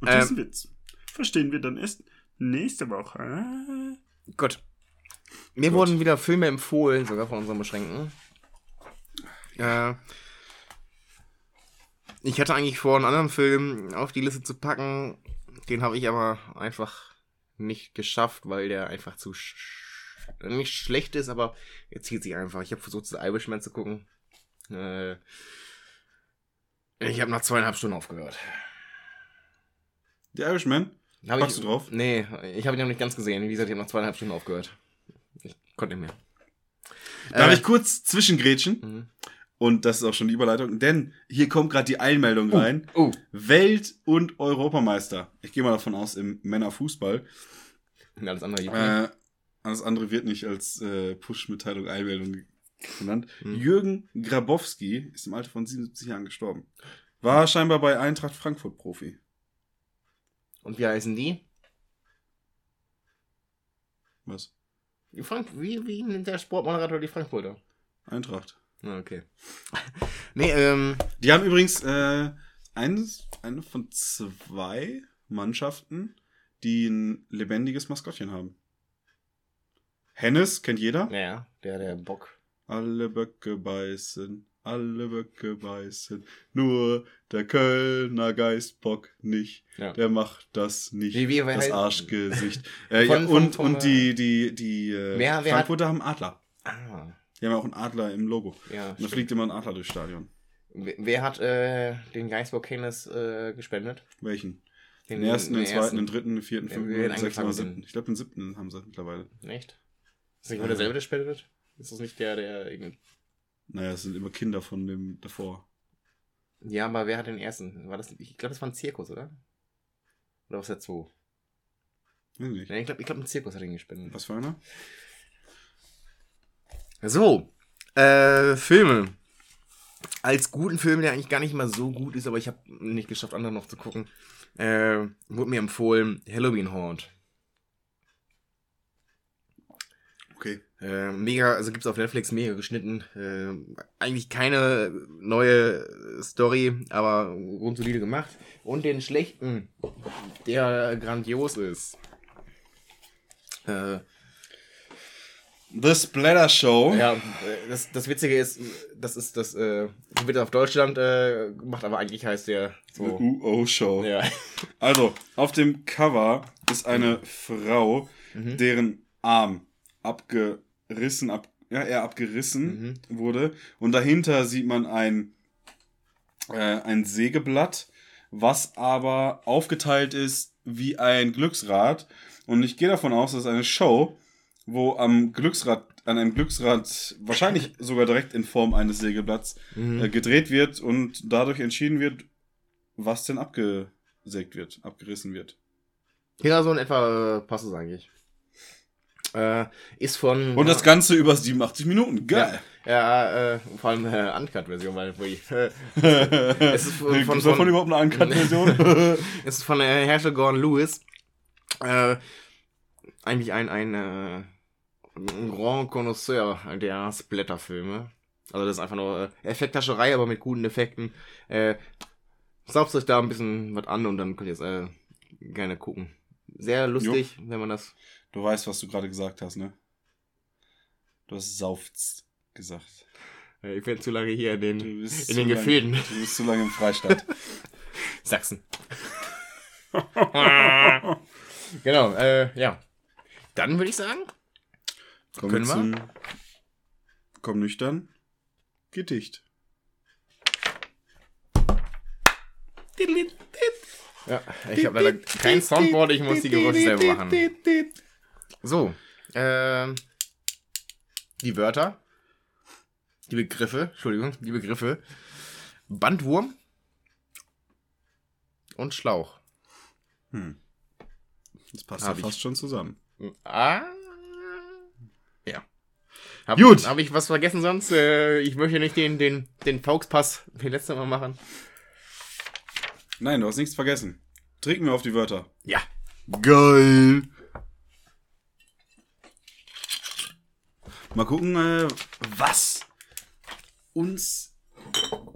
Und Ähm, diesen Witz verstehen wir dann erst nächste Woche. Gut. Mir Gut. wurden wieder Filme empfohlen, sogar von unseren Beschränkten. Äh, ich hatte eigentlich vor, einen anderen Film auf die Liste zu packen. Den habe ich aber einfach nicht geschafft, weil der einfach zu sch nicht schlecht ist, aber er zieht sich einfach. Ich habe versucht, das Irishman zu gucken. Äh, ich habe nach zweieinhalb Stunden aufgehört. The Irishman? Hab Packst ich, du drauf? Nee, ich habe ihn noch nicht ganz gesehen. Wie gesagt, ich habe nach zweieinhalb Stunden aufgehört. Ich konnte nicht mehr. Darf Äh, ich kurz zwischengrätschen? Mhm. Und das ist auch schon die Überleitung, denn hier kommt gerade die Einmeldung rein. Oh, Welt- und Europameister. Ich gehe mal davon aus, im Männerfußball. und alles andere nicht. Äh, alles andere wird nicht als äh, Push-Mitteilung, Einmeldung genannt. Hm. Jürgen Grabowski ist im Alter von 77 Jahren gestorben. War scheinbar bei Eintracht Frankfurt Profi. Und wie heißen die? Was? die Frank wie, wie nennt der Sportmoderator die Frankfurter? Eintracht. Ah, okay. (laughs) nee, ähm, Die haben übrigens äh, eines, eine von zwei Mannschaften, die ein lebendiges Maskottchen haben. Hennes kennt jeder. ja, der, der Bock. Alle Böcke beißen, alle Böcke beißen. Nur der Kölner Geistbock nicht. Ja. Der macht das nicht. Wie- wie- das heißt- Arschgesicht. (laughs) äh, Von- ja, und von, und die, die, die äh, wer- wer hat- Frankfurter haben Adler. Ah, Die haben ja auch einen Adler im Logo. ja. Und da fliegt immer ein Adler durchs Stadion. Wer, hat äh, den Geistbock Hennes äh, gespendet? Welchen? Den ersten, den, zweiten, den dritten, den vierten, fünften, den sechsten, den siebten. Ich glaube, den siebten haben sie mittlerweile. Echt? Ist nicht immer derselbe, der spendet? Ist das nicht der, der irgend- Naja, es sind immer Kinder von dem davor. Ja, aber wer hat den ersten? War das, ich glaube, das war ein Zirkus, oder? Oder was der Zoo? Weiß nicht. Ich glaube, ich glaub, ein Zirkus hat ihn gespendet. Was für einer? So, äh, Filme. Als guten Film, der eigentlich gar nicht mal so gut ist, aber ich habe nicht geschafft, andere noch zu gucken, äh, wurde mir empfohlen Halloween Haunt. Okay. Äh, mega, also gibt's auf Netflix mega geschnitten. Äh, eigentlich keine neue Story, aber grundsolide gemacht. Und den schlechten, der grandios ist. Äh, The Splatter Show. ja, das, das Witzige ist, das ist das, äh, wird auf Deutschland äh, gemacht, aber eigentlich heißt der The so. UO Show. Ja. Also, auf dem Cover ist eine Frau, Mhm. deren Arm abgerissen, ab, ja, eher abgerissen Mhm. wurde. Und dahinter sieht man ein, äh, ein Sägeblatt, was aber aufgeteilt ist wie ein Glücksrad. Und ich gehe davon aus, das ist eine Show, wo am Glücksrad, an einem Glücksrad wahrscheinlich (laughs) sogar direkt in Form eines Sägeblatts Mhm. äh, gedreht wird und dadurch entschieden wird, was denn abgesägt wird, abgerissen wird. Ja, so in etwa äh, passt es eigentlich. Äh, ist von. Und das Ganze über 87 Minuten. Geil. Ja, äh, vor allem äh, Uncut-Version, weil ich, äh, (laughs) es ist von, von, von, überhaupt eine Uncut-Version? (laughs) es ist von äh, Herschel Gordon Lewis. Äh, eigentlich ein, ein, äh, ein Grand Connoisseur der Splatter-Filme. Also das ist einfach nur äh, Effekthascherei, aber mit guten Effekten. Äh, saugt euch da ein bisschen was an und dann könnt ihr es äh, gerne gucken. Sehr lustig, wenn man das du weißt, was du gerade gesagt hast, ne? Du hast Saufts gesagt. Ich bin zu lange hier in den, in den Gefilden. Du bist zu lange im Freistaat. (laughs) Sachsen. (laughs) genau, äh, ja. Dann würde ich sagen, Kommen Können wir? zum Komm nüchtern. Gedicht. ja, ich habe leider kein Soundboard, ich muss die Geräusche selber machen. So, ähm, die Wörter, die Begriffe, Entschuldigung, die Begriffe, Bandwurm und Schlauch. Hm. Das passt ja ich. fast schon zusammen. Ah. Hab, Gut. Habe ich was vergessen sonst? Äh, ich möchte nicht den, den, den Fauxpass (laughs) wie letztes Mal machen. Nein, du hast nichts vergessen. Trinken wir auf die Wörter. Ja. Geil. Mal gucken, äh, was uns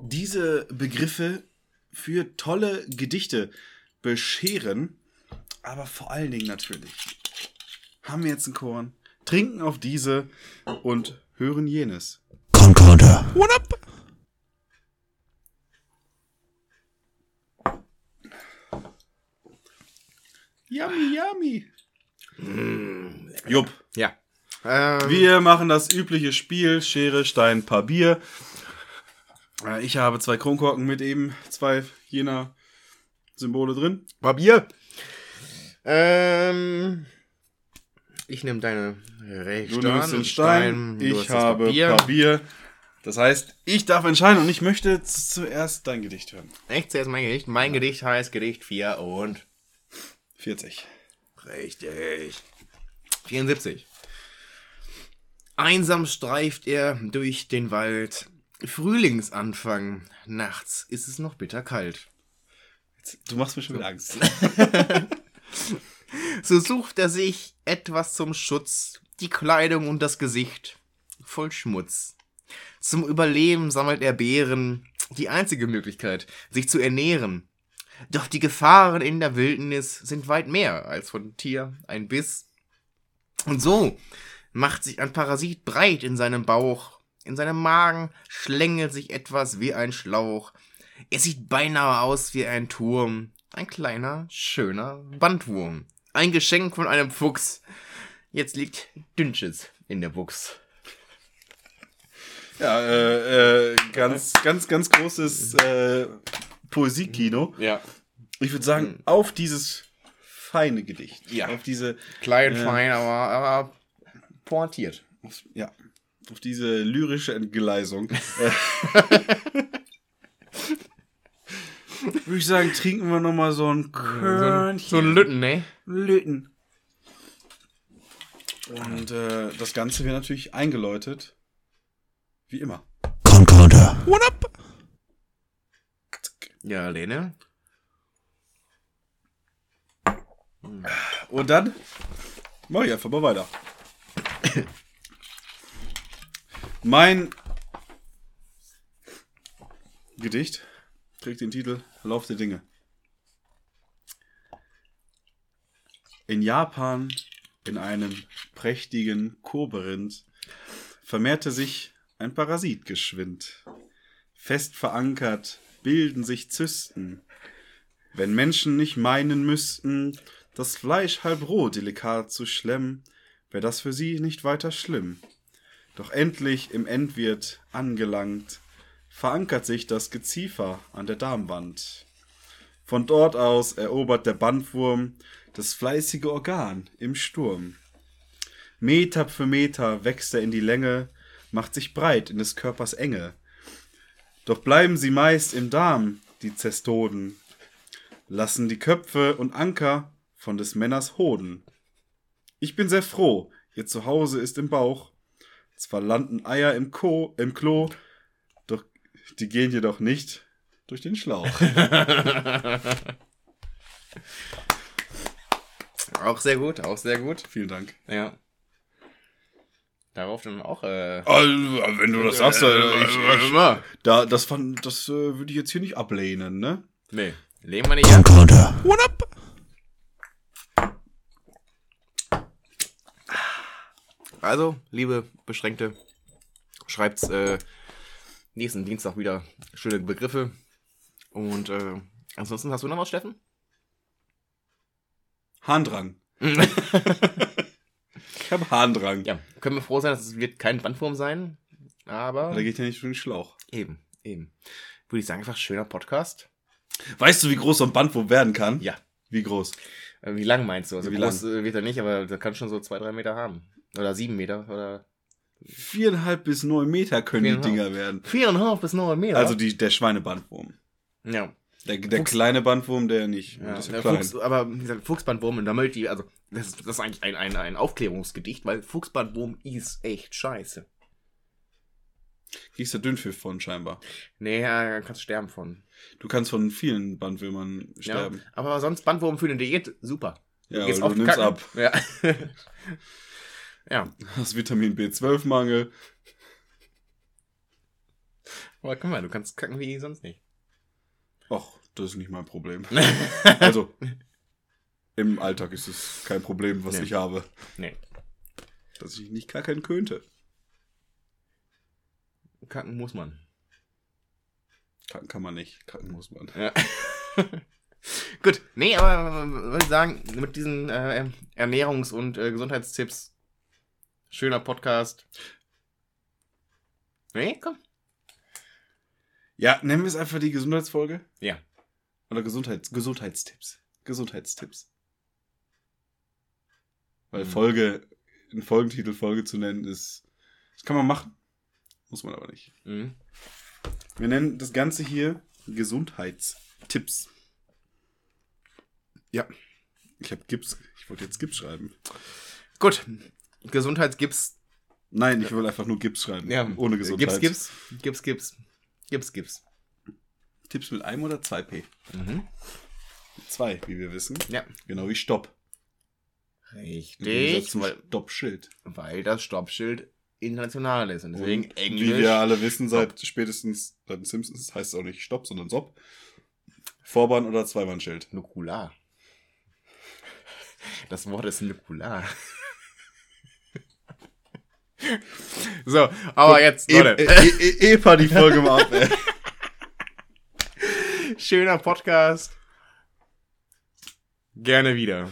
diese Begriffe für tolle Gedichte bescheren. Aber vor allen Dingen natürlich haben wir jetzt einen Korn, trinken auf diese und hören jenes. Concorder. What up? Yummy, yummy. Jupp. Ja. Ähm, Wir machen das übliche Spiel: Schere, Stein, Papier. Äh, Ich habe zwei Kronkorken mit eben zwei jener Symbole drin. Papier. Ähm, ich nehme deine rechte Du nimmst den Stein, du ich habe Papier. Papier. Das heißt, ich darf entscheiden und ich möchte zuerst dein Gedicht hören. Echt, zuerst mein Gedicht. Mein Gedicht heißt Gedicht 4 und 40. Richtig. 74. Einsam streift er durch den Wald. Frühlingsanfang. Nachts ist es noch bitterkalt. Du machst mir schon wieder Angst. (laughs) (laughs) So sucht er sich etwas zum Schutz, die Kleidung und das Gesicht voll Schmutz. Zum Überleben sammelt er Beeren, die einzige Möglichkeit, sich zu ernähren. Doch die Gefahren in der Wildnis sind weit mehr als von Tier ein Biss. Und so macht sich ein Parasit breit in seinem Bauch. In seinem Magen schlängelt sich etwas wie ein Schlauch. Er sieht beinahe aus wie ein Turm. Ein kleiner, schöner Bandwurm. Ein Geschenk von einem Fuchs. Jetzt liegt Dünnsches in der Buchs. Ja, äh, äh, ganz, ganz, ganz großes äh, Poesiekino. Ja. Ich würde sagen, auf dieses feine Gedicht. Ja. Auf diese, Klein, Ja. fein, aber, aber pointiert. auf, ja, auf diese lyrische Entgleisung. (laughs) (laughs) würde ich sagen, trinken wir nochmal so ein So ein, Körnchen. so ein Lütten, ne? Lütten. Und äh, das Ganze wird natürlich eingeläutet. Wie immer. What up? Ja, Lene. Und dann mach ich einfach mal weiter. mein Gedicht trägt den Titel Lauf der Dinge. In Japan, in einem prächtigen Korinth, vermehrte sich ein Parasit geschwind. Fest verankert bilden sich Zysten, wenn Menschen nicht meinen müssten, das Fleisch halb roh delikat zu schlemmen, wär das für sie nicht weiter schlimm. Doch endlich im Endwirt angelangt, verankert sich das Geziefer an der Darmwand. Von dort aus erobert der Bandwurm das fleißige Organ im Sturm. Meter für Meter wächst er in die Länge, macht sich breit in des Körpers Enge. Doch bleiben sie meist im Darm, die Zestoden, lassen die Köpfe und Anker von des Männers Hoden. Ich bin sehr froh, ihr Zuhause ist im Bauch. Zwar landen Eier im, Ko, im Klo, die gehen jedoch nicht durch den Schlauch. (laughs) Auch sehr gut, auch sehr gut. Vielen Dank. Ja. Darauf dann auch, äh. Also, wenn du das sagst, äh, ich, ich, immer. da, das, fand, das äh, würde ich jetzt hier nicht ablehnen, ne? Nee, legen wir nicht an. What up? Also, liebe Beschränkte, schreibt's äh, nächsten Dienstag wieder schöne Begriffe. Und äh, ansonsten hast du noch was, Steffen? Harndrang. (laughs) Ich habe Harndrang. Ja, können wir froh sein, dass es wird kein Bandwurm sein. Aber Da geht ja nicht durch den Schlauch. eben, eben. Würde ich sagen, einfach schöner Podcast. Weißt du, wie groß so ein Bandwurm werden kann? Ja. Wie groß? Äh, Wie lang meinst du? Also Wie groß äh, wird er nicht, aber der kann schon so zwei, drei Meter haben. Oder sieben Meter. Oder Viereinhalb bis neun Meter können die. Dinger werden. viereinhalb bis neun Meter. Also die, der Schweinebandwurm. ja. Der, der Fuchs- kleine Bandwurm, der nicht. Ja, ja der. Fuchs, aber wie gesagt, Fuchsbandwurm, und da möchte ich, also, das ist, das ist eigentlich ein, ein, ein Aufklärungsgedicht, weil Fuchsbandwurm ist echt scheiße. Kriegst du Dünnpfiff von scheinbar. Nee, ja, kannst sterben von. Du kannst von vielen Bandwürmern sterben. Ja, aber sonst Bandwurm für eine Diät, super. Ja, du oft nimmst kacken. ab. Ja. (laughs) ja, Hast Vitamin B12-Mangel. aber guck mal, du kannst kacken wie sonst nicht. Ach, das ist nicht mein Problem. (laughs) Also, im Alltag ist es kein Problem, was Nee. ich habe. Nee, Dass ich nicht kacken könnte. kacken muss man. Kacken kann man nicht. Kacken muss man. Ja. (laughs) Gut, nee, aber äh, würde ich sagen, mit diesen äh, Ernährungs- und äh, Gesundheitstipps, schöner Podcast. Nee, komm. Ja, nennen wir es einfach die Gesundheitsfolge? Ja. Oder Gesundheits Gesundheitstipps. Gesundheitstipps. Weil Mhm. Folge, einen Folgentitel Folge zu nennen, ist. Das kann man machen. Muss man aber nicht. Mhm. Wir nennen das Ganze hier Gesundheitstipps. Ja. Ich habe Gips. Ich wollte jetzt Gips schreiben. Gut, Gesundheitsgips. Nein, ich will einfach nur Gips schreiben. Ohne Gesundheit. Gips, Gips, Gips, Gips. Gips, Gips. Tipps mit einem oder zwei P? Mhm. Zwei, wie wir wissen. Ja. Genau wie Stopp. Richtig, weil, Stoppschild. weil das Stoppschild international ist und deswegen Und Englisch. Wie wir alle wissen, seit spätestens bei den Simpsons heißt es auch nicht Stopp, sondern Sopp. Vorbahn oder Zweibanschild. Nukular. Das Wort ist nukular. So, aber jetzt, E Leute, e e Epa die Folge mal ab, ey. (laughs) schöner Podcast. Gerne wieder.